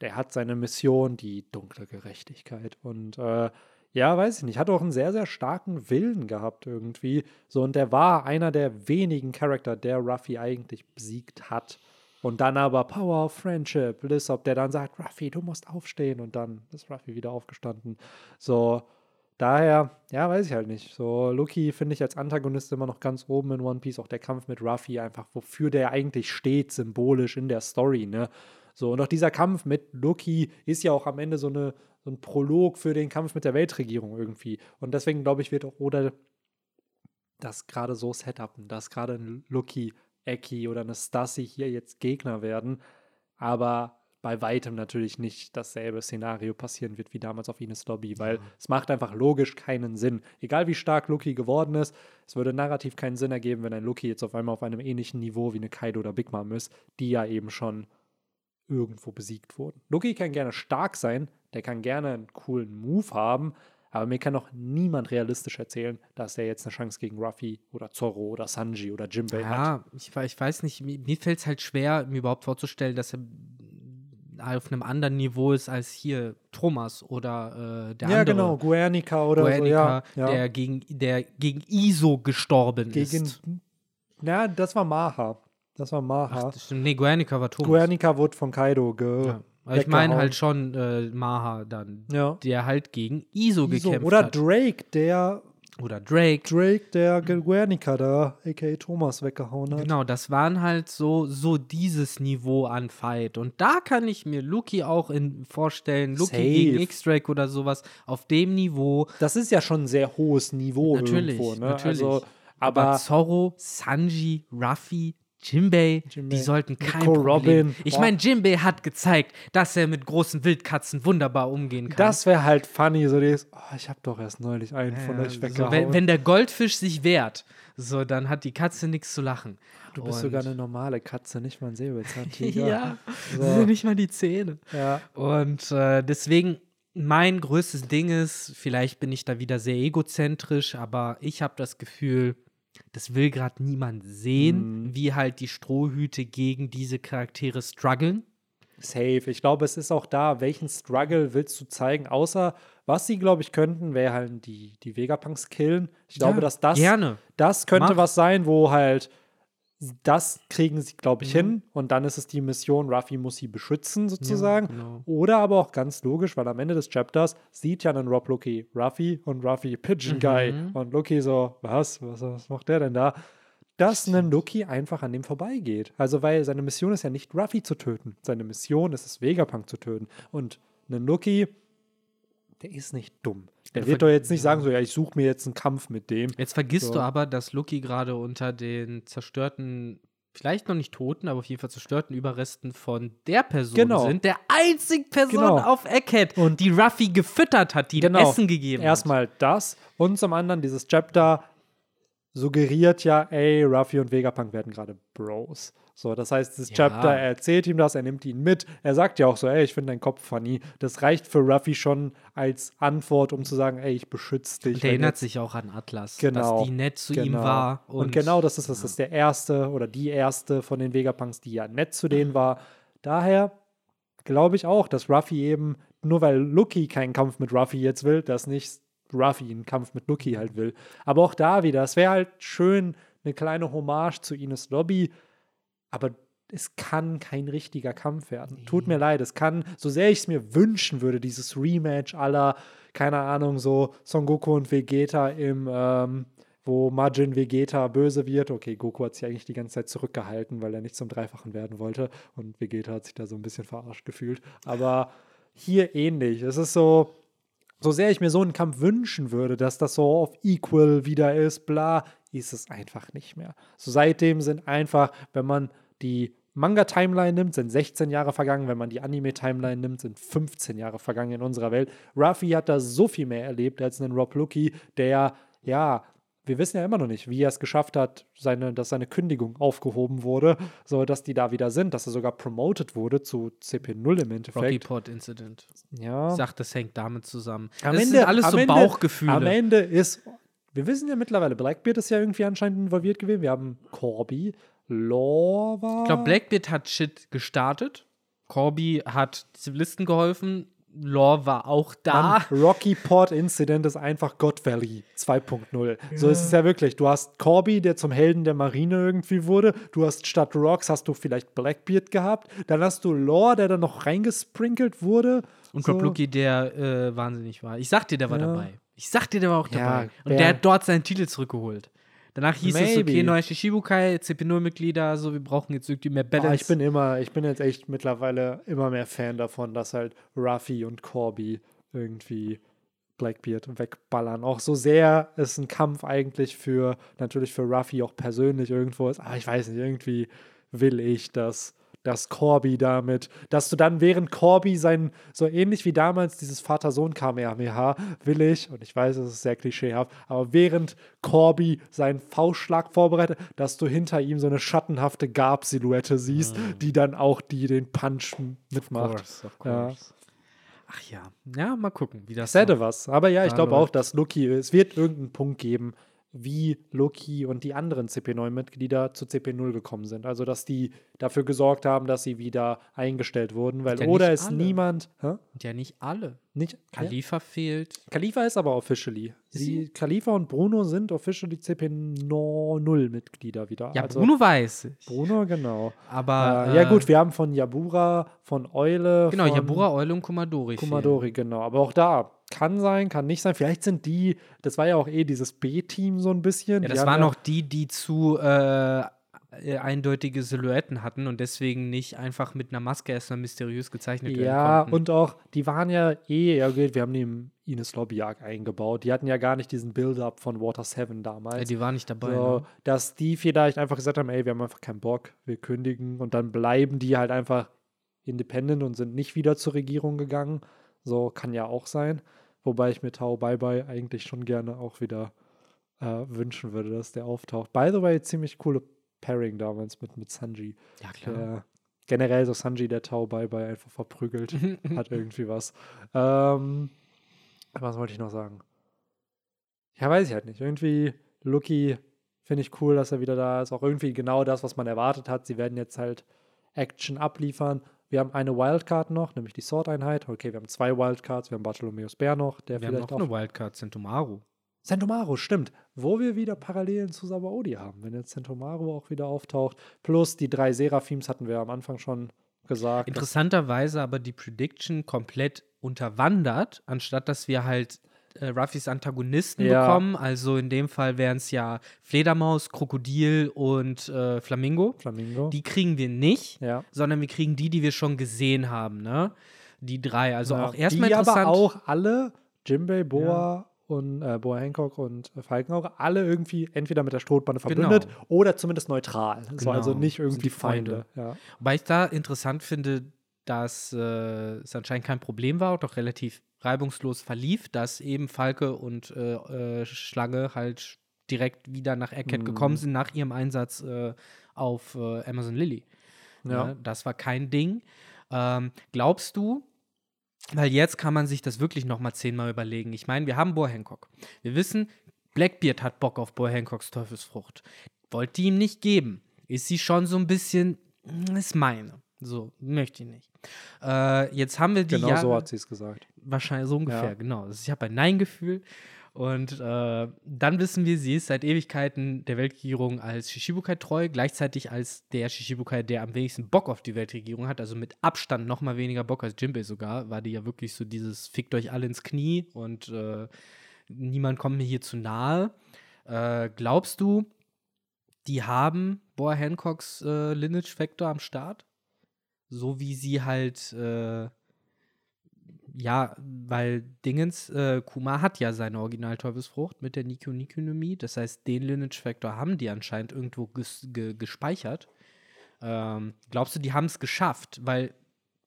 der hat seine Mission, die dunkle Gerechtigkeit. Und äh, ja, weiß ich nicht, hat auch einen sehr, sehr starken Willen gehabt irgendwie. So, und der war einer der wenigen Charakter, der Ruffy eigentlich besiegt hat. Und dann aber Power of Friendship, Lissop, der dann sagt, Ruffy, du musst aufstehen. Und dann ist Ruffy wieder aufgestanden. So, Daher, ja, weiß ich halt nicht. So, Lucky finde ich als Antagonist immer noch ganz oben in One Piece. Auch der Kampf mit Ruffy, einfach wofür der eigentlich steht, symbolisch in der Story, ne? So, und auch dieser Kampf mit Lucky ist ja auch am Ende so, eine, so ein Prolog für den Kampf mit der Weltregierung irgendwie. Und deswegen, glaube ich, wird auch Oda das gerade so setupen, dass gerade ein Lucky, Eki oder eine Stassi hier jetzt Gegner werden. Aber bei weitem natürlich nicht dasselbe Szenario passieren wird wie damals auf Ines Lobby, weil ja. es macht einfach logisch keinen Sinn. Egal wie stark Lucky geworden ist, es würde narrativ keinen Sinn ergeben, wenn ein Lucky jetzt auf einmal auf einem ähnlichen Niveau wie eine Kaido oder Big Mom ist, die ja eben schon irgendwo besiegt wurden. Lucky kann gerne stark sein, der kann gerne einen coolen Move haben, aber mir kann noch niemand realistisch erzählen, dass er jetzt eine Chance gegen Ruffy oder Zorro oder Sanji oder Jimbei ja, hat. Ja, ich, ich, weiß nicht, mir, mir fällt es halt schwer, mir überhaupt vorzustellen, dass er auf einem anderen Niveau ist als hier Thomas oder äh, der ja, andere. Ja, genau, Guernica oder Guernica, so, ja, ja. Der, gegen, der gegen ISO gestorben gegen, ist. Ja, das war Maha. Das war Maha. Ach, Nee, Guernica war Thomas. Guernica wurde von Kaido ge. Ja. Ich meine halt schon äh, Maha dann, ja. der halt gegen ISO, ISO gekämpft oder hat. Oder Drake, der oder Drake. Drake, der Guernica da, aka Thomas, weggehauen hat. Genau, das waren halt so, so dieses Niveau an Fight. Und da kann ich mir Lucky auch in, vorstellen, Lucky Safe. gegen X-Drake oder sowas, auf dem Niveau. Das ist ja schon ein sehr hohes Niveau natürlich, irgendwo, ne? Natürlich. Also, aber, aber Zorro, Sanji, Ruffy, Jimbei, Jimbei. die sollten kein Nico Problem. Robin. Ich meine, Jimbei hat gezeigt, dass er mit großen Wildkatzen wunderbar umgehen kann. Das wäre halt funny, so dieses, oh, ich habe doch erst neulich einen ja, von euch weggehauen. So, wenn, wenn, der Goldfisch sich wehrt, so, dann hat die Katze nichts zu lachen. Du bist Und sogar eine normale Katze, nicht mal ein Säbelzahntiger. (laughs) ja, so. das sind nicht mal die Zähne. Ja. Und äh, deswegen, mein größtes Ding ist, vielleicht bin ich da wieder sehr egozentrisch, aber ich habe das Gefühl, das will gerade niemand sehen, mhm. wie halt die Strohhüte gegen diese Charaktere strugglen. Safe. Ich glaube, es ist auch da, welchen Struggle willst du zeigen, außer was sie, glaube ich, könnten, wäre halt die, die Vegapunks killen. Ich ja, glaube, dass das, gerne. das könnte Mach. was sein, wo halt das kriegen sie, glaube ich, mhm. hin. Und dann ist es die Mission, Ruffy muss sie beschützen, sozusagen. Ja, genau. Oder aber auch ganz logisch, weil am Ende des Chapters sieht ja dann Rob Lucky Ruffy und Ruffy Pigeon mhm. Guy. Und Lucky so, was? was? Was macht der denn da? Dass ein Lucky einfach an dem vorbeigeht. Also, weil seine Mission ist ja nicht Ruffy zu töten. Seine Mission ist es, Vegapunk zu töten. Und ein Lucky, der ist nicht dumm. Der wird doch jetzt nicht sagen, so, ja, ich suche mir jetzt einen Kampf mit dem. Jetzt vergisst so. du aber, dass Lucky gerade unter den zerstörten, vielleicht noch nicht toten, aber auf jeden Fall zerstörten Überresten von der Person genau. sind. Der einzige Person genau. auf Egghead, und die Ruffy gefüttert hat, die genau. Essen gegeben Erstmal hat. Erstmal das und zum anderen dieses Chapter suggeriert ja, ey, Ruffy und Vegapunk werden gerade Bros. So, das heißt, das ja. Chapter, er erzählt ihm das, er nimmt ihn mit. Er sagt ja auch so, ey, ich finde deinen Kopf funny. Das reicht für Ruffy schon als Antwort, um zu sagen, ey, ich beschütze dich. Und er erinnert sich auch an Atlas, genau, dass die nett zu genau. ihm war. Und, und, genau das ist das. Das ist der erste oder die erste von den Vegapunks, die ja nett zu denen war. Daher glaube ich auch, dass Ruffy eben, nur weil Lucky keinen Kampf mit Ruffy jetzt will, dass nicht Ruffy einen Kampf mit Lucky halt will. Aber auch da wieder, es wäre halt schön, eine kleine Hommage zu Ines Lobby aber es kann kein richtiger Kampf werden. Nee. Tut mir leid, es kann, so sehr ich es mir wünschen würde, dieses Rematch aller, keine Ahnung, so Son Goku und Vegeta im, ähm, wo Majin Vegeta böse wird. Okay, Goku hat sich eigentlich die ganze Zeit zurückgehalten, weil er nicht zum Dreifachen werden wollte und Vegeta hat sich da so ein bisschen verarscht gefühlt. Aber hier ähnlich. Es ist so, so sehr ich mir so einen Kampf wünschen würde, dass das so auf Equal wieder ist, bla, ist es einfach nicht mehr. So seitdem sind einfach, wenn man die Manga-Timeline nimmt, sind 16 Jahre vergangen. Wenn man die Anime-Timeline nimmt, sind 15 Jahre vergangen in unserer Welt. Ruffy hat da so viel mehr erlebt als ein Rob Lucky, der, ja, wir wissen ja immer noch nicht, wie er es geschafft hat, seine, dass seine Kündigung aufgehoben wurde, so dass die da wieder sind, dass er sogar promoted wurde zu CP0 im Endeffekt. Rocky Port Incident. Ja. Ich sag, das hängt damit zusammen. Am das Ende, alles so Ende, Bauchgefühle. Am Ende ist, wir wissen ja mittlerweile, Blackbeard ist ja irgendwie anscheinend involviert gewesen. Wir haben Corby, Law war. Ich glaube, Blackbeard hat Shit gestartet. Corby hat Zivilisten geholfen. Law war auch da. Mann, Rocky Port Incident ist einfach God Valley 2.0. Ja. So ist es ja wirklich. Du hast Corby, der zum Helden der Marine irgendwie wurde. Du hast statt Rocks hast du vielleicht Blackbeard gehabt. Dann hast du Law, der dann noch reingesprinkelt wurde. Und so. Lucky, der äh, wahnsinnig war. Ich sag dir, der war ja. dabei. Ich sag dir, der war auch dabei. Ja, Und der hat dort seinen Titel zurückgeholt. Danach hieß Maybe. es, okay, neue Shishibukai, CP0-Mitglieder, so, wir brauchen jetzt irgendwie mehr Balance. Oh, ich bin immer, ich bin jetzt echt mittlerweile immer mehr Fan davon, dass halt Ruffy und Corby irgendwie Blackbeard wegballern. Auch so sehr es ein Kampf eigentlich für, natürlich für Ruffy auch persönlich irgendwo ist, aber ich weiß nicht, irgendwie will ich, dass dass Corby damit, dass du dann während Corby sein, so ähnlich wie damals dieses Vater-Sohn-Kamehameha, will ich, und ich weiß, es ist sehr klischeehaft, aber während Corby seinen Faustschlag vorbereitet, dass du hinter ihm so eine schattenhafte Gab-Silhouette siehst, mm. die dann auch die den Punch mitmacht. Of course, of course. Ja. Ach ja, ja, mal gucken, wie das. Das hätte was. Aber ja, ich glaube auch, dass Lucky, es wird irgendeinen Punkt geben, wie Loki und die anderen CP9-Mitglieder zu CP0 gekommen sind. Also, dass die dafür gesorgt haben, dass sie wieder eingestellt wurden, weil ja oder ist alle. niemand. Hä? Ja, nicht alle. Nicht, Khalifa ja? fehlt. Khalifa ist aber officially. Sie, Khalifa und Bruno sind officially CP0-Mitglieder wieder. Ja, also, Bruno weiß ich. Bruno, genau. Aber. Äh, ja, gut, wir haben von Yabura, von Eule. Genau, Yabura, Eule und Kumadori. Kumadori, fehlen. genau. Aber auch da kann sein, kann nicht sein. Vielleicht sind die, das war ja auch eh dieses B-Team so ein bisschen. Ja, das waren ja, noch die, die zu äh, äh, eindeutige Silhouetten hatten und deswegen nicht einfach mit einer Maske erstmal mysteriös gezeichnet werden ja, konnten. Und auch, die waren ja eh, ja gut, wir haben die im Ines Lobby Arc eingebaut. Die hatten ja gar nicht diesen Build-up von Water 7 damals. Ja, die waren nicht dabei. So, ne? Dass die vielleicht einfach gesagt haben, ey, wir haben einfach keinen Bock, wir kündigen und dann bleiben die halt einfach independent und sind nicht wieder zur Regierung gegangen. So kann ja auch sein. Wobei ich mir Tao Bye Bye eigentlich schon gerne auch wieder äh, wünschen würde, dass der auftaucht. By the way, ziemlich coole Pairing damals mit, mit Sanji. Ja, klar. Der, generell so Sanji, der Tao Bye Bye einfach verprügelt, (laughs) hat irgendwie was. Ähm, was wollte ich noch sagen? Ja, weiß ich halt nicht. Irgendwie, Lucky finde ich cool, dass er wieder da ist. Auch irgendwie genau das, was man erwartet hat. Sie werden jetzt halt Action abliefern. Wir haben eine Wildcard noch, nämlich die Sword-Einheit. Okay, wir haben zwei Wildcards. Wir haben Bartholomeus Bär noch, der wir vielleicht haben noch auch. eine Wildcard, Centomaru. Centomaru, stimmt. Wo wir wieder Parallelen zu Sabaody haben, wenn jetzt Centomaru auch wieder auftaucht. Plus die drei Seraphims hatten wir am Anfang schon gesagt. Interessanterweise aber die Prediction komplett unterwandert, anstatt dass wir halt äh, Ruffys Antagonisten ja. bekommen. Also in dem Fall wären es ja Fledermaus, Krokodil und äh, Flamingo. Flamingo. Die kriegen wir nicht, ja. sondern wir kriegen die, die wir schon gesehen haben. Ne? Die drei. Also ja. auch erstmal interessant. Die aber auch alle, Jimbei, Boa und äh, Boa Hancock und äh, Falkenauge, alle irgendwie entweder mit der Strohbande verbündet genau. oder zumindest neutral. Genau. So, also nicht irgendwie Feinde. Feinde. Ja. Wobei ich da interessant finde, dass äh, es anscheinend kein Problem war und auch relativ reibungslos verlief, dass eben Falke und äh, äh, Schlange halt direkt wieder nach Eckett mhm. gekommen sind, nach ihrem Einsatz äh, auf äh, Amazon Lily. Ja. ja. Ne, das war kein Ding. Ähm, glaubst du, weil jetzt kann man sich das wirklich noch mal zehnmal überlegen. Ich meine, wir haben Boa Hancock. Wir wissen, Blackbeard hat Bock auf Boa Hancocks Teufelsfrucht. Wollte ihm nicht geben. Ist sie schon so ein bisschen, hm, ist meine. So, möchte ich nicht. Äh, jetzt haben wir die. Genau Jahre, so hat sie es gesagt. Wahrscheinlich so ungefähr, ja. genau. Also ich habe ein Nein-Gefühl. Und äh, dann wissen wir, sie ist seit Ewigkeiten der Weltregierung als Shishibukai treu, gleichzeitig als der Shishibukai, der am wenigsten Bock auf die Weltregierung hat, also mit Abstand noch mal weniger Bock als Jinbei sogar, war die ja wirklich so dieses fickt euch alle ins Knie und äh, niemand kommt mir hier zu nahe. Äh, glaubst du, die haben Boa Hancocks äh, Lineage Vector am Start? So wie sie halt, äh, ja, weil Dingens, äh, Kuma hat ja seine Original-Teufelsfrucht mit der Nikyo Nikonomie. Das heißt, den Lineage Factor haben die anscheinend irgendwo ges ge gespeichert. Ähm, glaubst du, die haben es geschafft? Weil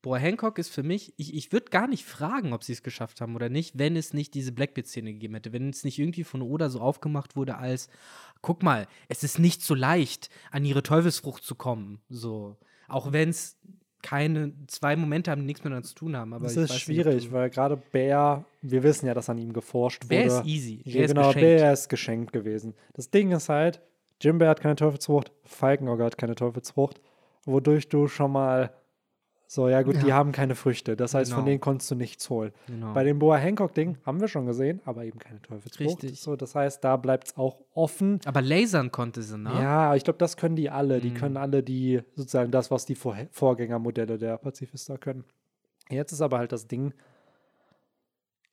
Boah, Hancock ist für mich, ich, ich würde gar nicht fragen, ob sie es geschafft haben oder nicht, wenn es nicht diese Blackbeard-Szene gegeben hätte. Wenn es nicht irgendwie von Oda so aufgemacht wurde als, guck mal, es ist nicht so leicht, an ihre Teufelsfrucht zu kommen. So. Auch wenn es keine zwei Momente haben, die nichts miteinander zu tun haben. Aber das ist schwierig, nicht, weil gerade Bär, wir wissen ja, dass an ihm geforscht Bär wurde. Bär ist easy. Bär genau, ist Bär ist geschenkt gewesen. Das Ding ist halt, Jimbe hat keine Teufelsfrucht, Falkenauge hat keine Teufelsfrucht, wodurch du schon mal so, ja gut, ja. die haben keine Früchte. Das heißt, genau. von denen konntest du nichts holen. Genau. Bei dem Boa Hancock-Ding haben wir schon gesehen, aber eben keine Teufelsfrucht. Richtig. So, das heißt, da bleibt es auch offen. Aber lasern konnte sie, ne? Ja, ich glaube, das können die alle. Mhm. Die können alle die, sozusagen das, was die Vor Vorgängermodelle der Pazifista können. Jetzt ist aber halt das Ding,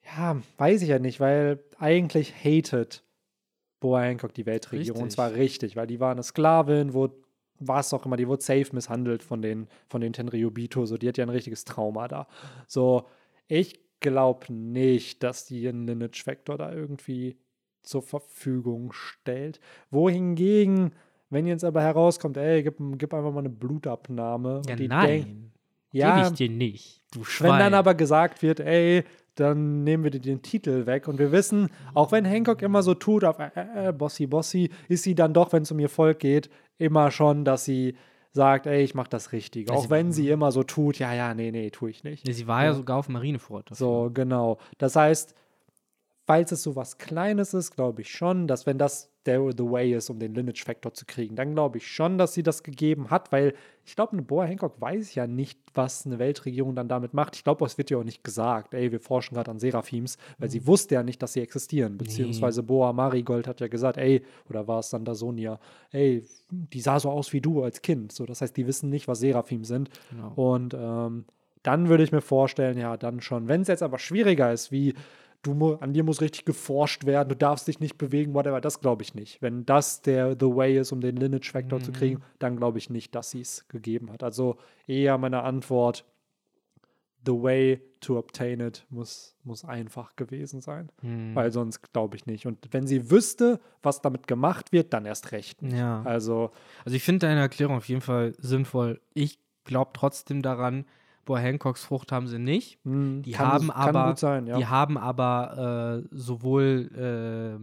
ja, weiß ich ja nicht, weil eigentlich hated Boa Hancock die Weltregierung. Richtig. Und zwar richtig, weil die war eine Sklavin, wurde was auch immer, die wurde safe misshandelt von den, von den Tenryubito, so, die hat ja ein richtiges Trauma da. So, ich glaube nicht, dass die einen Lineage Factor da irgendwie zur Verfügung stellt. Wohingegen, wenn jetzt aber herauskommt, ey, gib, gib einfach mal eine Blutabnahme. Ja, nein. Denk, ja, Gebe ich dir nicht, du Schwein. Wenn dann aber gesagt wird, ey, dann nehmen wir dir den Titel weg. Und wir wissen, auch wenn Hancock immer so tut, auf äh, äh, Bossy Bossy, ist sie dann doch, wenn es um ihr Volk geht, immer schon, dass sie sagt, ey, ich mach das richtig. Auch wenn sie immer so tut, ja, ja, nee, nee, tue ich nicht. Ja, sie war ja, ja sogar auf Marineford. So, genau. Das heißt, falls es so was Kleines ist, glaube ich schon, dass wenn das der the way ist, um den Lineage Factor zu kriegen, dann glaube ich schon, dass sie das gegeben hat, weil ich glaube, eine Boa Hancock weiß ja nicht, was eine Weltregierung dann damit macht. Ich glaube, es wird ja auch nicht gesagt, ey, wir forschen gerade an Seraphims, weil mhm. sie wusste ja nicht, dass sie existieren. Beziehungsweise. Boa Marigold hat ja gesagt, ey, oder war es dann da Sonia, ey, die sah so aus wie du als Kind. So, das heißt, die wissen nicht, was Seraphim sind. Genau. Und ähm, dann würde ich mir vorstellen, ja, dann schon. Wenn es jetzt aber schwieriger ist, wie du an dir muss richtig geforscht werden, du darfst dich nicht bewegen, whatever. Das glaube ich nicht. Wenn das der The Way ist, um den Lineage-Factor mhm. zu kriegen, dann glaube ich nicht, dass sie es gegeben hat. Also eher meine Antwort, the way to obtain it muss, muss einfach gewesen sein. Mhm. Weil sonst glaube ich nicht. Und wenn sie wüsste, was damit gemacht wird, dann erst recht. Ja. Also, also ich finde deine Erklärung auf jeden Fall sinnvoll. Ich glaube trotzdem daran, Boah, Hancocks Frucht haben sie nicht. Mhm, die, haben aber, sein, ja. die haben aber äh, sowohl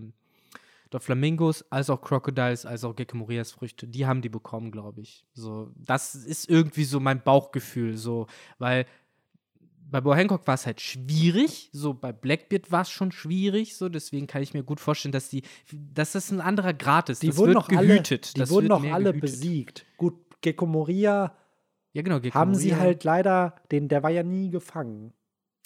äh, Flamingos als auch Crocodiles als auch Gekemorias Früchte. Die haben die bekommen, glaube ich. So, das ist irgendwie so mein Bauchgefühl, so, weil bei Bo Hancock war es halt schwierig, so bei Blackbeard war es schon schwierig, so deswegen kann ich mir gut vorstellen, dass die, dass das ein anderer Grad ist. Die das wurden noch gehütet. Alle, die das wurden noch alle gehütet. besiegt. Gut, Gecko Moria ja, genau, haben sie halt leider, den, der war ja nie gefangen.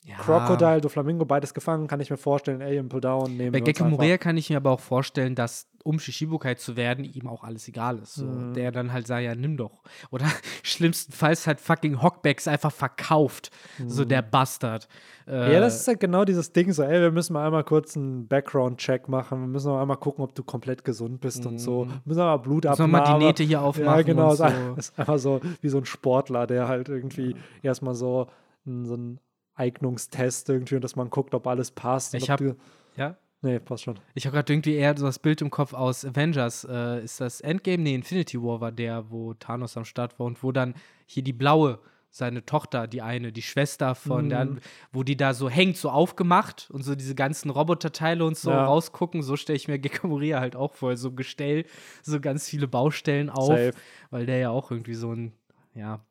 Ja. Crocodile, Doflamingo, beides gefangen, kann ich mir vorstellen. Alien Pull Down nehmen Bei Gecko Moria kann ich mir aber auch vorstellen, dass um Shishibukai zu werden, ihm auch alles egal ist. So. Mhm. Der dann halt sagt, ja, nimm doch. Oder (laughs) schlimmstenfalls halt fucking Hockbacks einfach verkauft. Mhm. So der Bastard. Äh, ja, das ist halt genau dieses Ding so, ey, wir müssen mal einmal kurz einen Background-Check machen. Wir müssen mal einmal gucken, ob du komplett gesund bist mhm. und so. Wir müssen mal Blut abnehmen. Müssen wir mal die Nähte hier aufmachen. Ja, genau. So. Das (laughs) ist einfach so wie so ein Sportler, der halt irgendwie ja. erstmal so, so einen Eignungstest irgendwie und dass man guckt, ob alles passt. Ich habe ja? Nee, passt schon. Ich habe gerade irgendwie eher so das Bild im Kopf aus Avengers. Äh, ist das Endgame? Nee, Infinity War war der, wo Thanos am Start war und wo dann hier die blaue, seine Tochter, die eine, die Schwester von mm. der, wo die da so hängt, so aufgemacht und so diese ganzen Roboterteile und so ja. rausgucken. So stelle ich mir (laughs) Gekko Moria halt auch vor. So Gestell, so ganz viele Baustellen auf, Safe. weil der ja auch irgendwie so ein, ja,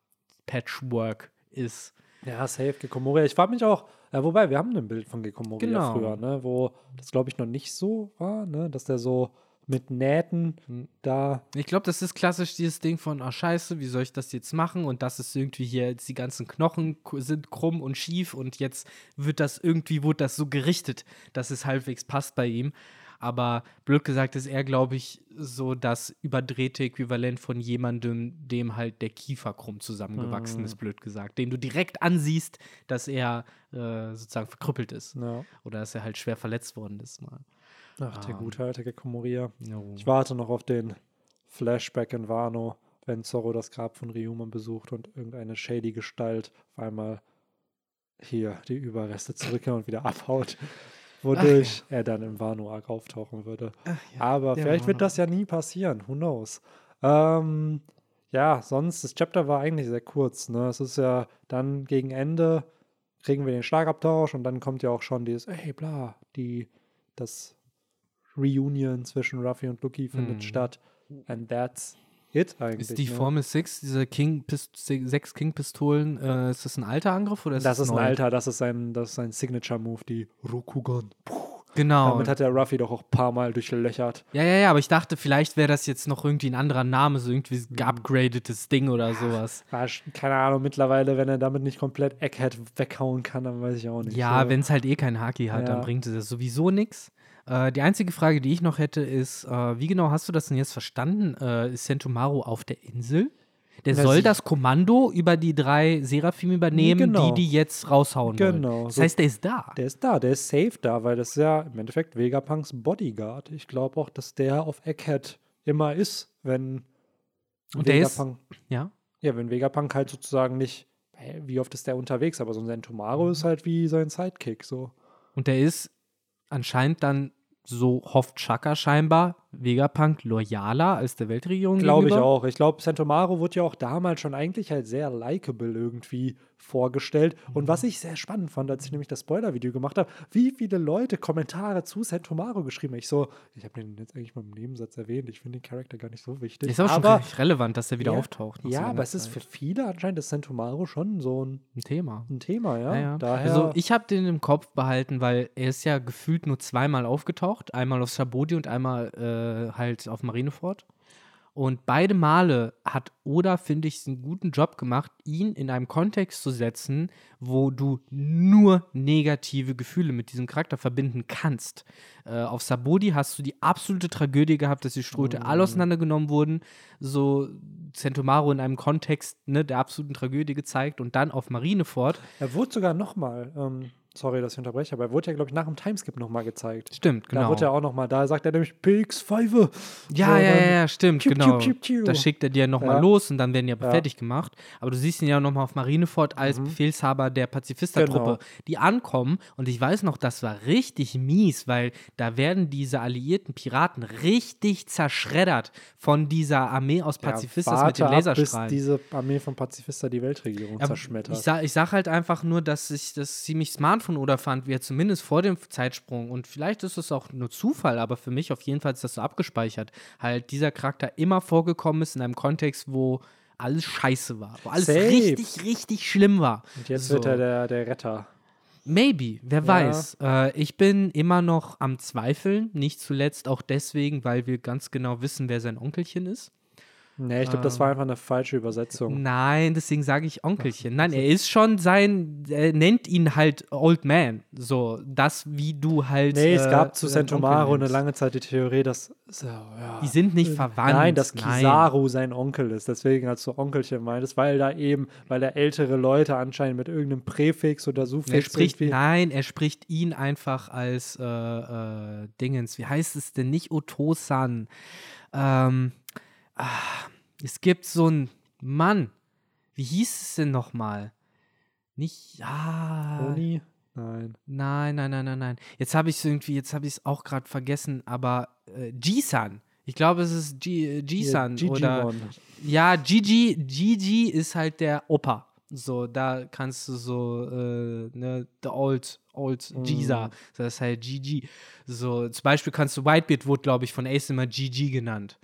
Patchwork ist. Ja, safe, Gekomoria. Ich frage mich auch, ja, wobei, wir haben ein Bild von Gekomoria genau. früher, ne, wo das, glaube ich, noch nicht so war, ne, dass der so mit Nähten hm. da. Ich glaube, das ist klassisch dieses Ding von, oh scheiße, wie soll ich das jetzt machen? Und das ist irgendwie hier, die ganzen Knochen sind krumm und schief und jetzt wird das irgendwie, wurde das so gerichtet, dass es halbwegs passt bei ihm. Aber blöd gesagt ist er, glaube ich, so das überdrehte Äquivalent von jemandem, dem halt der Kiefer krumm zusammengewachsen mhm. ist, blöd gesagt. Den du direkt ansiehst, dass er äh, sozusagen verkrüppelt ist. Ja. Oder dass er halt schwer verletzt worden ist mal. Ach, der um, gute alte Gekko Moria. No. Ich warte noch auf den Flashback in Wano, wenn Zorro das Grab von Ryuman besucht und irgendeine shady Gestalt auf einmal hier die Überreste zurückkehrt und wieder abhaut wodurch Ach, ja. er dann im Wano-Arc auftauchen würde. Ach, ja, Aber vielleicht wird das ja nie passieren. Who knows? Ähm, ja, sonst, das Chapter war eigentlich sehr kurz. Ne? Es ist ja dann gegen Ende kriegen wir den Schlagabtausch und dann kommt ja auch schon dieses, ey, bla, die, das Reunion zwischen Ruffy und Lucky findet mm. statt. And that's it eigentlich. Ist die ne? Formel 6, diese King sechs King-Pistolen, äh, ist das ein alter Angriff oder ist das, das ist ein alter, das ist sein, das ist sein Signature-Move, die Rokugan. Puh. Genau. Damit hat der Ruffy doch auch ein paar Mal durchlöchert. Ja, ja, ja, aber ich dachte, vielleicht wäre das jetzt noch irgendwie ein anderer Name, so irgendwie ein geupgradetes Ding oder sowas. Ja, keine Ahnung, mittlerweile, wenn er damit nicht komplett Egghead weghauen kann, dann weiß ich auch nicht. Ja, so. wenn es halt eh kein Haki hat, ja. dann bringt es sowieso nichts. Äh, die einzige Frage, die ich noch hätte, ist, äh, wie genau hast du das denn jetzt verstanden? Äh, ist Sentomaru auf der Insel? Der Na, soll das Kommando über die drei Seraphim übernehmen, genau. die die jetzt raushauen genau. wollen. Das heißt, der ist da. Der ist da, der ist safe da, weil das ist ja im Endeffekt Vegapunks Bodyguard. Ich glaube auch, dass der auf Egghead immer ist, wenn Und Vegapunk, der ist, ja? Ja, wenn Vegapunk halt sozusagen nicht, wie oft ist der unterwegs, aber so ein Sentomaru ist halt wie sein Sidekick, so. Und der ist anscheinend dann so hofft Chaka scheinbar, Vegapunk loyaler als der Weltregierung Glaube ich auch. Ich glaube, Santomaro wurde ja auch damals schon eigentlich halt sehr likable irgendwie vorgestellt. Und was ich sehr spannend fand, als ich nämlich das Spoiler-Video gemacht habe, wie viele Leute Kommentare zu Santomaro geschrieben haben. Ich so, ich habe den jetzt eigentlich mal im Nebensatz erwähnt. Ich finde den Charakter gar nicht so wichtig. Ist auch aber, schon relevant, dass er wieder ja, auftaucht. Ja, aber es ist für viele anscheinend ist Santomaro schon so ein, ein Thema. Ein Thema, ja. ja, ja. Daher also ich habe den im Kopf behalten, weil er ist ja gefühlt nur zweimal aufgetaucht. Einmal auf Shabodi und einmal äh, halt auf Marineford. Und beide Male hat Oda, finde ich, einen guten Job gemacht, ihn in einem Kontext zu setzen, wo du nur negative Gefühle mit diesem Charakter verbinden kannst. Äh, auf Sabodi hast du die absolute Tragödie gehabt, dass die Ströte mhm. alle auseinandergenommen wurden. So Centomaro in einem Kontext ne, der absoluten Tragödie gezeigt und dann auf Marineford. Er wurde sogar nochmal. Ähm sorry, dass ich unterbreche, aber er wurde ja, glaube ich, nach dem Timeskip nochmal gezeigt. Stimmt, genau. Da wurde er auch nochmal, da sagt er nämlich PX5. Ja, so, ja, ja, ja, stimmt, tschiu, genau. Tschiu, tschiu, da schickt er die ja nochmal ja. los und dann werden die aber ja. fertig gemacht. Aber du siehst ihn ja nochmal auf Marineford als mhm. Befehlshaber der Pazifistertruppe, genau. die ankommen. Und ich weiß noch, das war richtig mies, weil da werden diese alliierten Piraten richtig zerschreddert von dieser Armee aus Pazifistas ja, mit den Laserstrahlen. Ab, bis diese Armee von Pazifista die Weltregierung zerschmettert. Ich sag, ich sag halt einfach nur, dass ich das ziemlich smart von Oda fand, wie er zumindest vor dem Zeitsprung, und vielleicht ist es auch nur Zufall, aber für mich auf jeden Fall ist das so abgespeichert, halt dieser Charakter immer vorgekommen ist in einem Kontext, wo alles scheiße war, wo alles Safe. richtig, richtig schlimm war. Und jetzt so. wird er der, der Retter. Maybe, wer ja. weiß. Äh, ich bin immer noch am Zweifeln, nicht zuletzt auch deswegen, weil wir ganz genau wissen, wer sein Onkelchen ist. Nee, ich glaube, das war ähm, einfach eine falsche Übersetzung. Nein, deswegen sage ich Onkelchen. Nein, er ist schon sein, er nennt ihn halt Old Man. So, das, wie du halt. Nee, es gab äh, zu Sentomaro eine lange Zeit die Theorie, dass. So, ja, die sind nicht verwandt. Nein, dass Kizaru Nein. sein Onkel ist. Deswegen als du Onkelchen meintest, weil da eben, weil er ältere Leute anscheinend mit irgendeinem Präfix oder Suffix. Er spricht, nein, er spricht ihn einfach als äh, äh, Dingens. Wie heißt es denn? Nicht Otosan. Ähm Ah, es gibt so einen Mann. Wie hieß es denn nochmal? Nicht. Ah. Oni? Nein. Nein, nein, nein, nein, nein. Jetzt habe ich es irgendwie, jetzt habe ich es auch gerade vergessen, aber äh, G-San. Ich glaube, es ist G-San ja, oder. Ja, Gigi, Gigi ist halt der Opa. So, da kannst du so, äh, ne, the old, old mm. Giza. Das ist halt GG. So, zum Beispiel kannst du Whitebeard wurde, glaube ich, von Ace immer GG genannt.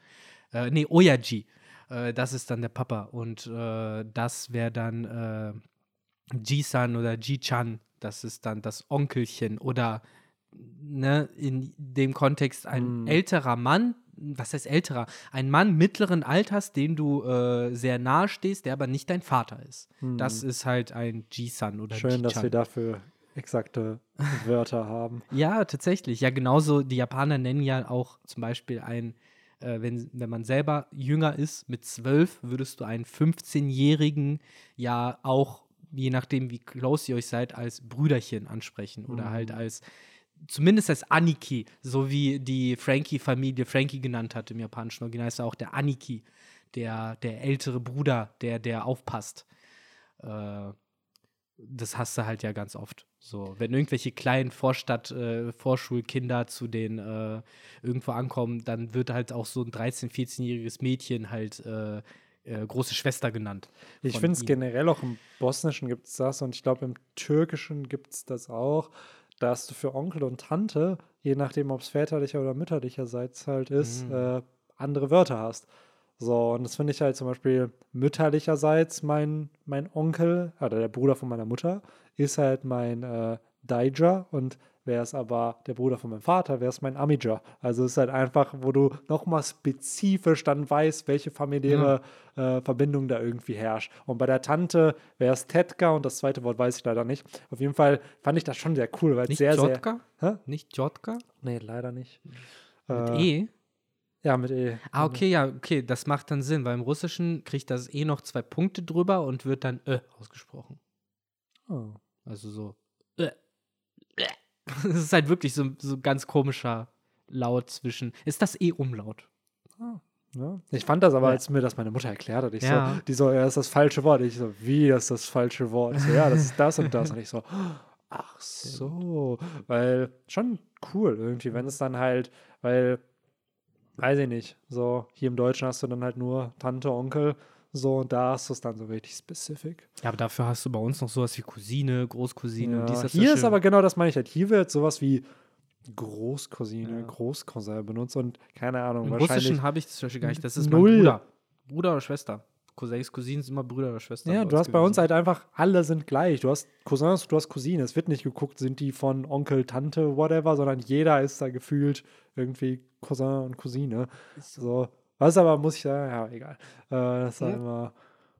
Äh, nee, Oyaji. Äh, das ist dann der Papa. Und äh, das wäre dann äh, Ji-san oder Ji-chan. Das ist dann das Onkelchen. Oder ne, in dem Kontext ein mm. älterer Mann, was heißt älterer? Ein Mann mittleren Alters, dem du äh, sehr nahe stehst, der aber nicht dein Vater ist. Hm. Das ist halt ein Ji-san oder Schön, dass wir dafür exakte Wörter haben. (laughs) Ja, tatsächlich. Ja, genauso, die Japaner nennen ja auch zum Beispiel ein äh, wenn, wenn man selber jünger ist, mit zwölf, würdest du einen 15-Jährigen ja auch, je nachdem, wie close ihr euch seid, als Brüderchen ansprechen oder halt mhm. als zumindest als Aniki, so wie die Frankie-Familie Frankie genannt hat im japanischen Original, ist auch der Aniki, der, der ältere Bruder, der, der aufpasst. Äh, das hast du halt ja ganz oft. So, wenn irgendwelche kleinen Vorstadt, äh, Vorschulkinder zu den äh, irgendwo ankommen, dann wird halt auch so ein 13-, 14-jähriges Mädchen halt äh, äh, große Schwester genannt. Ich finde es generell auch im Bosnischen gibt es das und ich glaube im Türkischen gibt es das auch, dass du für Onkel und Tante, je nachdem, ob es väterlicher oder mütterlicherseits halt ist, mhm. Äh, andere Wörter hast. So, und das finde ich halt zum Beispiel mütterlicherseits mein, mein Onkel, oder der Bruder von meiner Mutter, ist halt mein äh, Daija und wäre es aber der Bruder von meinem Vater, wäre es mein Amija. Also es ist halt einfach, wo du nochmal spezifisch dann weißt, welche familiäre ja. äh, Verbindung da irgendwie herrscht. Und bei der Tante wäre es Tetka und das zweite Wort weiß ich leider nicht. Auf jeden Fall fand ich das schon sehr cool, weil es sehr, Jotka? sehr. Hä? Nicht Jotka? Nee, leider nicht. Mit äh, E? Ja, mit E. Ah, okay, ja, okay, das macht dann Sinn, weil im Russischen kriegt das E noch zwei Punkte drüber und wird dann Ö ausgesprochen. Oh. Also so. Ö. (laughs) Das ist halt wirklich so, so ganz komischer Laut zwischen. Ist das E-Umlaut? Ah. Ja. Ich fand das aber, als mir das meine Mutter erklärt hat, ich ja. so, die so, ja, das ist das falsche Wort. Ich so, wie, das ist das falsche Wort? So, ja, das ist das und das. Und ich so, ach (laughs) so. Weil schon cool irgendwie, wenn es dann halt, weil weiß ich nicht. So, hier im Deutschen hast du dann halt nur Tante, Onkel. So, und da hast du es dann so richtig spezifisch. Ja, aber dafür hast du bei uns noch sowas wie Cousine, Großcousine. Ja, und hier ist aber genau das meine ich halt. Hier wird sowas wie Großcousine, ja. Großcousin benutzt und keine Ahnung. Im Russischen habe ich das zum Beispiel gar nicht. Das ist null. Bruder. Bruder oder Schwester. Cousins, Cousinen sind immer Brüder oder Schwestern. Ja, du hast gewesen. bei uns halt einfach, alle sind gleich. Du hast Cousins, du hast Cousinen. Es wird nicht geguckt, sind die von Onkel, Tante, whatever, sondern jeder ist da gefühlt irgendwie Cousin und Cousine. So. Was aber, muss ich sagen, ja, egal. Äh, das war ja. immer.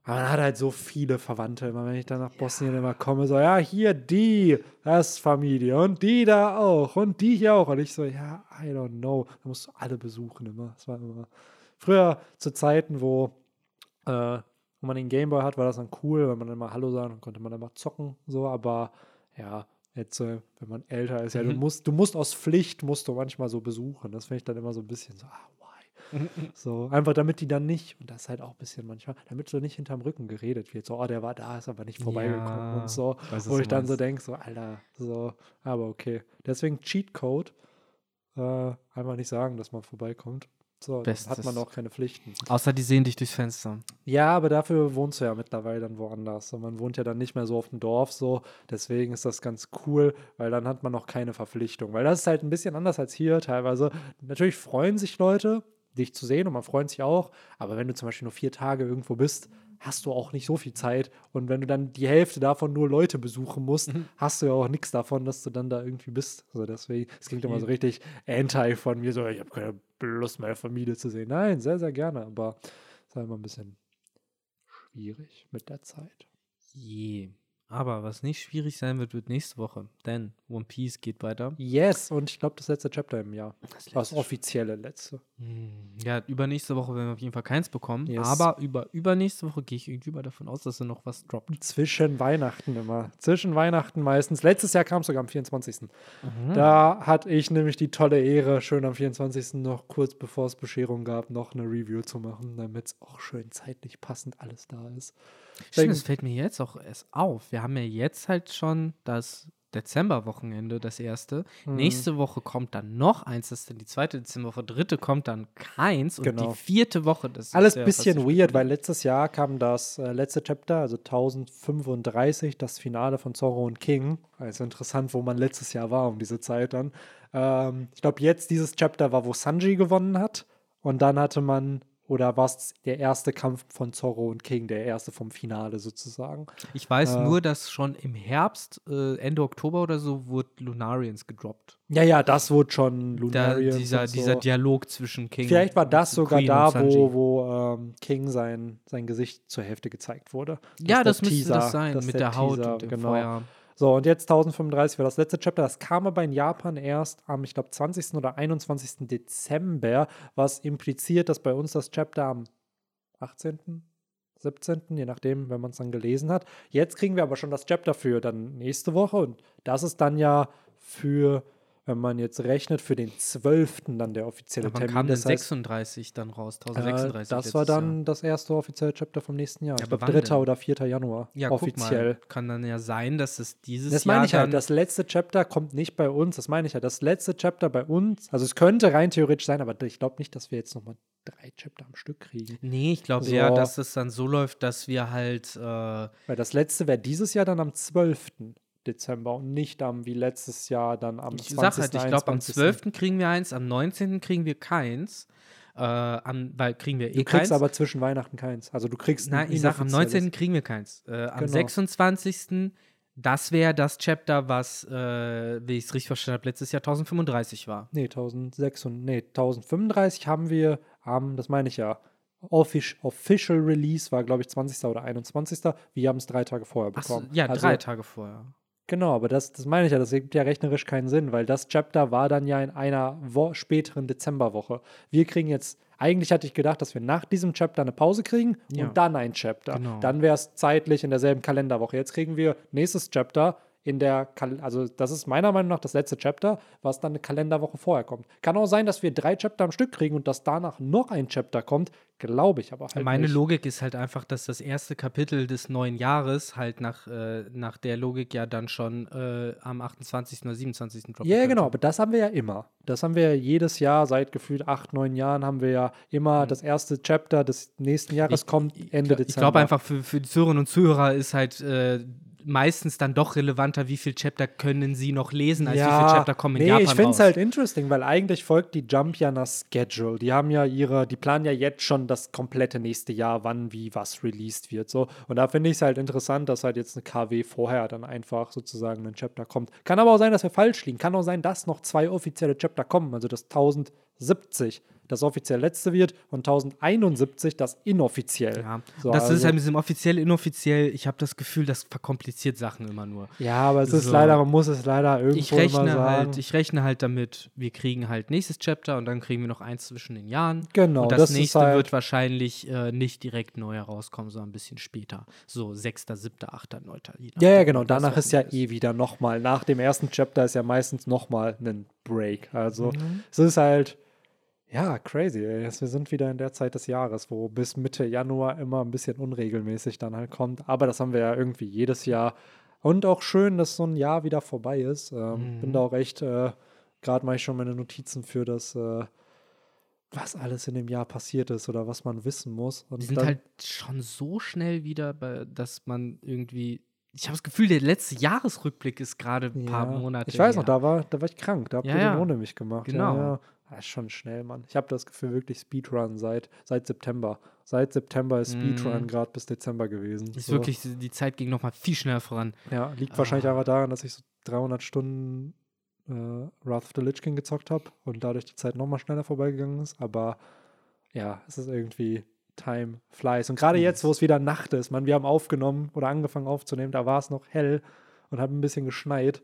Aber man hat halt so viele Verwandte immer, wenn ich dann nach Bosnien ja. immer komme, so, ja, hier die, das ist Familie und die da auch und die hier auch. Und ich so, ja, I don't know. Da musst du alle besuchen immer. Das war immer. Früher zu Zeiten, wo äh, wenn man den Gameboy hat, war das dann cool, wenn man dann mal Hallo sagt, dann konnte man dann mal zocken, so, aber ja, Jetzt, äh, wenn man älter ist, ja, du mhm. musst, du musst aus Pflicht, musst du manchmal so besuchen. Das finde ich dann immer so ein bisschen so, ah, why? (laughs) so, einfach damit die dann nicht, und das ist halt auch ein bisschen manchmal, damit so nicht hinterm Rücken geredet wird. So, oh, der war da, ist aber nicht vorbeigekommen ja, und so. Weiß, wo ich dann so denke, so, Alter, so, aber okay. Deswegen Cheatcode, äh, einfach nicht sagen, dass man vorbeikommt. So, dann hat man auch keine Pflichten. Außer die sehen dich durchs Fenster. Ja, aber dafür wohnst du ja mittlerweile dann woanders. Und man wohnt ja dann nicht mehr so auf dem Dorf so. Deswegen ist das ganz cool, weil dann hat man auch keine Verpflichtung. Weil das ist halt ein bisschen anders als hier teilweise. Natürlich freuen sich Leute, dich zu sehen und man freut sich auch. Aber wenn du zum Beispiel nur vier Tage irgendwo bist, hast du auch nicht so viel Zeit. Und wenn du dann die Hälfte davon nur Leute besuchen musst, mhm. hast du ja auch nichts davon, dass du dann da irgendwie bist. Also deswegen, es klingt immer so richtig anti von mir, so, ich habe keine Lust, meine Familie zu sehen. Nein, sehr, sehr gerne, aber es ist halt immer ein bisschen schwierig mit der Zeit. Je. Aber was nicht schwierig sein wird, wird nächste Woche. Denn One Piece geht weiter. Yes, und ich glaube, das letzte Chapter im Jahr. Das, das offizielle letzte. Hm, ja, übernächste Woche werden wir auf jeden Fall keins bekommen. Yes. Aber über übernächste Woche gehe ich irgendwie mal davon aus, dass er noch was droppt. Zwischen Weihnachten immer. Zwischen Weihnachten meistens. Letztes Jahr kam es sogar am 24. Mhm. Da hatte ich nämlich die tolle Ehre, schön am 24. noch kurz bevor es Bescherung gab, noch eine Review zu machen, damit es auch schön zeitlich passend alles da ist. Stimmt, das fällt mir jetzt auch erst auf. Wir haben ja jetzt halt schon das Dezemberwochenende, das erste. Mhm. Nächste Woche kommt dann noch eins, das ist dann die zweite Dezemberwoche. Dritte kommt dann keins und genau. die vierte Woche, das Alles ein bisschen weird, weil letztes Jahr kam das äh, letzte Chapter, also 1035, das Finale von Zorro und King. Also interessant, wo man letztes Jahr war um diese Zeit dann. Ähm, ich glaube, jetzt dieses Chapter war, wo Sanji gewonnen hat. Und dann hatte man oder war es der erste Kampf von Zorro und King, der erste vom Finale sozusagen? Ich weiß äh, nur, dass schon im Herbst, äh, Ende Oktober oder so, wurde Lunarians gedroppt. Ja, ja, das wurde schon Lunarians. Da, dieser, so. dieser Dialog zwischen King Vielleicht war das sogar Queen da, wo, wo ähm, King sein, sein Gesicht zur Hälfte gezeigt wurde. Das ja, das müsste Teaser, das sein, mit der, der Haut Teaser, und dem genau. Feuer. So, und jetzt 1035 war das letzte Chapter. Das kam aber in Japan erst am, ich glaube, 20. oder 21. Dezember, was impliziert, dass bei uns das Chapter am 18. 17., je nachdem, wenn man es dann gelesen hat. Jetzt kriegen wir aber schon das Chapter für dann nächste Woche und das ist dann ja für wenn man jetzt rechnet, für den 12. dann der offizielle Aber Termin. kam das heißt, 36 dann raus, 1036. Äh, das war dann Jahr. das erste offizielle Chapter vom nächsten Jahr. Ja, glaube, 3. oder 4. Januar. Ja, offiziell. Kann dann ja sein, dass es dieses das Jahr. Das meine ich halt. Das letzte Chapter kommt nicht bei uns. Das meine ich halt. Das letzte Chapter bei uns, also es könnte rein theoretisch sein, aber ich glaube nicht, dass wir jetzt nochmal drei Chapter am Stück kriegen. Nee, ich glaube so. eher, dass es dann so läuft, dass wir halt. Äh Weil das letzte wäre dieses Jahr dann am 12. Dezember und nicht am wie letztes Jahr dann am ich 20. Sag halt, ich glaube, am 12. kriegen wir eins, am 19. kriegen wir keins. Äh, am, weil kriegen wir eh Du kriegst keins. aber zwischen Weihnachten keins. Also du kriegst Nein, ich sag, am 19. kriegen wir keins. Äh, am genau. 26. Das wäre das Chapter, was, äh, wie ich es richtig verstanden habe, letztes Jahr 1035 war. Nee, 1006 nee, 1035 haben wir am, das meine ich ja, Official Release war, glaube ich, 20. oder 21. Wir haben es drei Tage vorher bekommen. So, ja, also, drei Tage vorher. Genau, aber das, das meine ich ja, das gibt ja rechnerisch keinen Sinn, weil das Chapter war dann ja in einer Wo späteren Dezemberwoche. Wir kriegen jetzt, eigentlich hatte ich gedacht, dass wir nach diesem Chapter eine Pause kriegen ja. und dann ein Chapter. Genau. Dann wäre es zeitlich in derselben Kalenderwoche. Jetzt kriegen wir nächstes Chapter in der, Kal also das ist meiner Meinung nach das letzte Chapter, was dann eine Kalenderwoche vorher kommt. Kann auch sein, dass wir drei Chapter am Stück kriegen und dass danach noch ein Chapter kommt, glaube ich aber halt Meine nicht. Logik ist halt einfach, dass das erste Kapitel des neuen Jahres halt nach, äh, nach der Logik ja dann schon äh, am 28. oder 27. droppen Ja, yeah, genau, aber das haben wir ja immer. Das haben wir ja jedes Jahr, seit gefühlt acht, neun Jahren haben wir ja immer mhm. das erste Chapter des nächsten Jahres ich, kommt Ende ich, Dezember. Ich glaube einfach, für, für die Zuhörerinnen und Zuhörer ist halt äh, meistens dann doch relevanter, wie viele Chapter können sie noch lesen, als ja, wie viele Chapter kommen in nee, Japan ich finde es halt interesting, weil eigentlich folgt die Jump ja nach Schedule. Die haben ja ihre, die planen ja jetzt schon das komplette nächste Jahr, wann, wie, was released wird. So. Und da finde ich es halt interessant, dass halt jetzt eine KW vorher dann einfach sozusagen ein Chapter kommt. Kann aber auch sein, dass wir falsch liegen. Kann auch sein, dass noch zwei offizielle Chapter kommen, also das 1070 das offiziell letzte wird und 1071 das inoffiziell. Ja, so, das also, ist halt mit diesem offiziell, inoffiziell. Ich habe das Gefühl, das verkompliziert Sachen immer nur. Ja, aber es so. ist leider, man muss es leider irgendwo ich rechne immer sagen. Halt, ich rechne halt damit, wir kriegen halt nächstes Chapter und dann kriegen wir noch eins zwischen den Jahren. Genau. Und das, das nächste halt wird wahrscheinlich äh, nicht direkt neu herauskommen, sondern ein bisschen später. So 6., 7., 8., 9. Ja, ja, genau. Danach ist ja ist. eh wieder nochmal. Nach dem ersten Chapter ist ja meistens nochmal ein Break. Also mhm. es ist halt ja, crazy. Wir sind wieder in der Zeit des Jahres, wo bis Mitte Januar immer ein bisschen unregelmäßig dann halt kommt. Aber das haben wir ja irgendwie jedes Jahr. Und auch schön, dass so ein Jahr wieder vorbei ist. Ähm, mhm. Bin da auch echt, äh, gerade mache ich schon meine Notizen für das, äh, was alles in dem Jahr passiert ist oder was man wissen muss. Und Die sind halt schon so schnell wieder, dass man irgendwie ich habe das Gefühl, der letzte Jahresrückblick ist gerade ein paar ja. Monate. Ich weiß her. noch, da war, da war ich krank, da habt ihr ja, den ohne mich gemacht. Genau. Ja, das ist schon schnell, Mann. Ich habe das Gefühl, wirklich Speedrun seit, seit September. Seit September ist Speedrun mm. gerade bis Dezember gewesen. Ist so. wirklich, die Zeit ging nochmal viel schneller voran. Ja, liegt ah. wahrscheinlich einfach daran, dass ich so 300 Stunden äh, Wrath of the Lich King gezockt habe und dadurch die Zeit nochmal schneller vorbeigegangen ist. Aber ja, es ist irgendwie Time flies. Und gerade jetzt, wo es wieder Nacht ist, man, wir haben aufgenommen oder angefangen aufzunehmen, da war es noch hell und hat ein bisschen geschneit.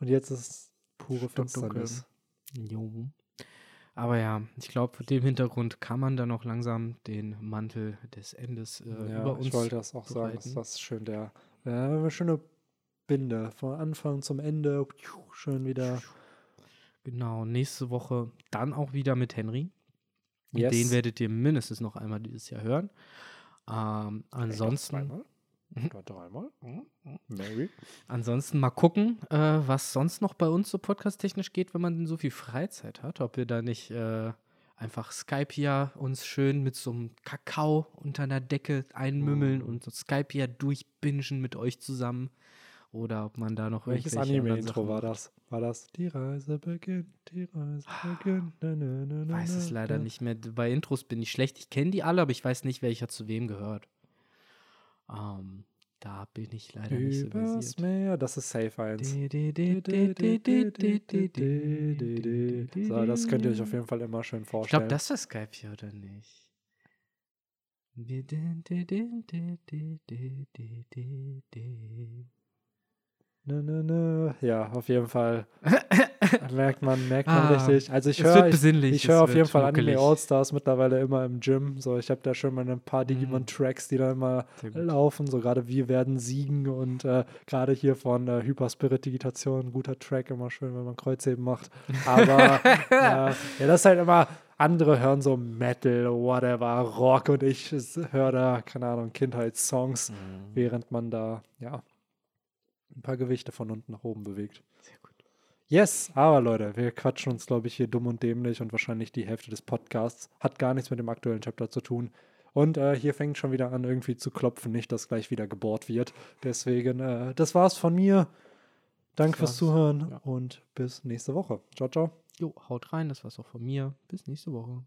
Und jetzt ist es pure Finsternis. Jo. Aber ja, ich glaube, vor dem Hintergrund kann man dann auch langsam den Mantel des Endes äh, ja, über uns. Ich wollte das auch bereiten. sagen. Das ist schön der, ja, schöne Binde von Anfang zum Ende. Schön wieder. Genau, nächste Woche dann auch wieder mit Henry. Yes. Den werdet ihr mindestens noch einmal dieses Jahr hören. Ähm, ansonsten. Oder dreimal. Mhm, mhm. Maybe. Ansonsten mal gucken, äh, was sonst noch bei uns so podcast-technisch geht, wenn man so viel Freizeit hat. Ob wir da nicht äh, einfach Skype hier uns schön mit so einem Kakao unter einer Decke einmümmeln oh. und so Skype hier durchbingen mit euch zusammen. Oder ob man da noch Welches Anime-Intro war das? War das Die Reise beginnt, die Reise ah, beginnt. Na, na, na, weiß es leider nicht mehr. Bei Intros bin ich schlecht. Ich kenne die alle, aber ich weiß nicht, welcher zu wem gehört. Ähm, da bin ich leider Übers nicht so versiert. Meer, das ist Safe 1. So, das könnt ihr euch auf jeden Fall immer schön vorstellen. Ich glaube, das war Skype hier, oder nicht? Nö, nö, nö. Ja, auf jeden Fall (laughs) merkt man, merkt man ah, richtig. Also ich höre ich, ich höre auf jeden Fall Anime All-Stars mittlerweile immer im Gym. So, ich habe da schon mal ein paar Digimon-Tracks, die da immer laufen. So gerade Wir werden siegen und äh, gerade hier von äh, Hyperspirit Digitation, guter Track, immer schön, wenn man Kreuzheben macht. Aber (laughs) äh, ja, das ist halt immer, andere hören so Metal, whatever, Rock und ich höre da, keine Ahnung, Kindheitssongs, mhm. während man da, ja, ein paar Gewichte von unten nach oben bewegt. Sehr gut. Yes, aber Leute, wir quatschen uns, glaube ich, hier dumm und dämlich und wahrscheinlich die Hälfte des Podcasts hat gar nichts mit dem aktuellen Chapter zu tun. Und äh, hier fängt schon wieder an, irgendwie zu klopfen, nicht, dass gleich wieder gebohrt wird. Deswegen, äh, das war's von mir. Danke fürs Zuhören ja. und bis nächste Woche. Ciao, ciao. Jo, haut rein, das war's auch von mir. Bis nächste Woche.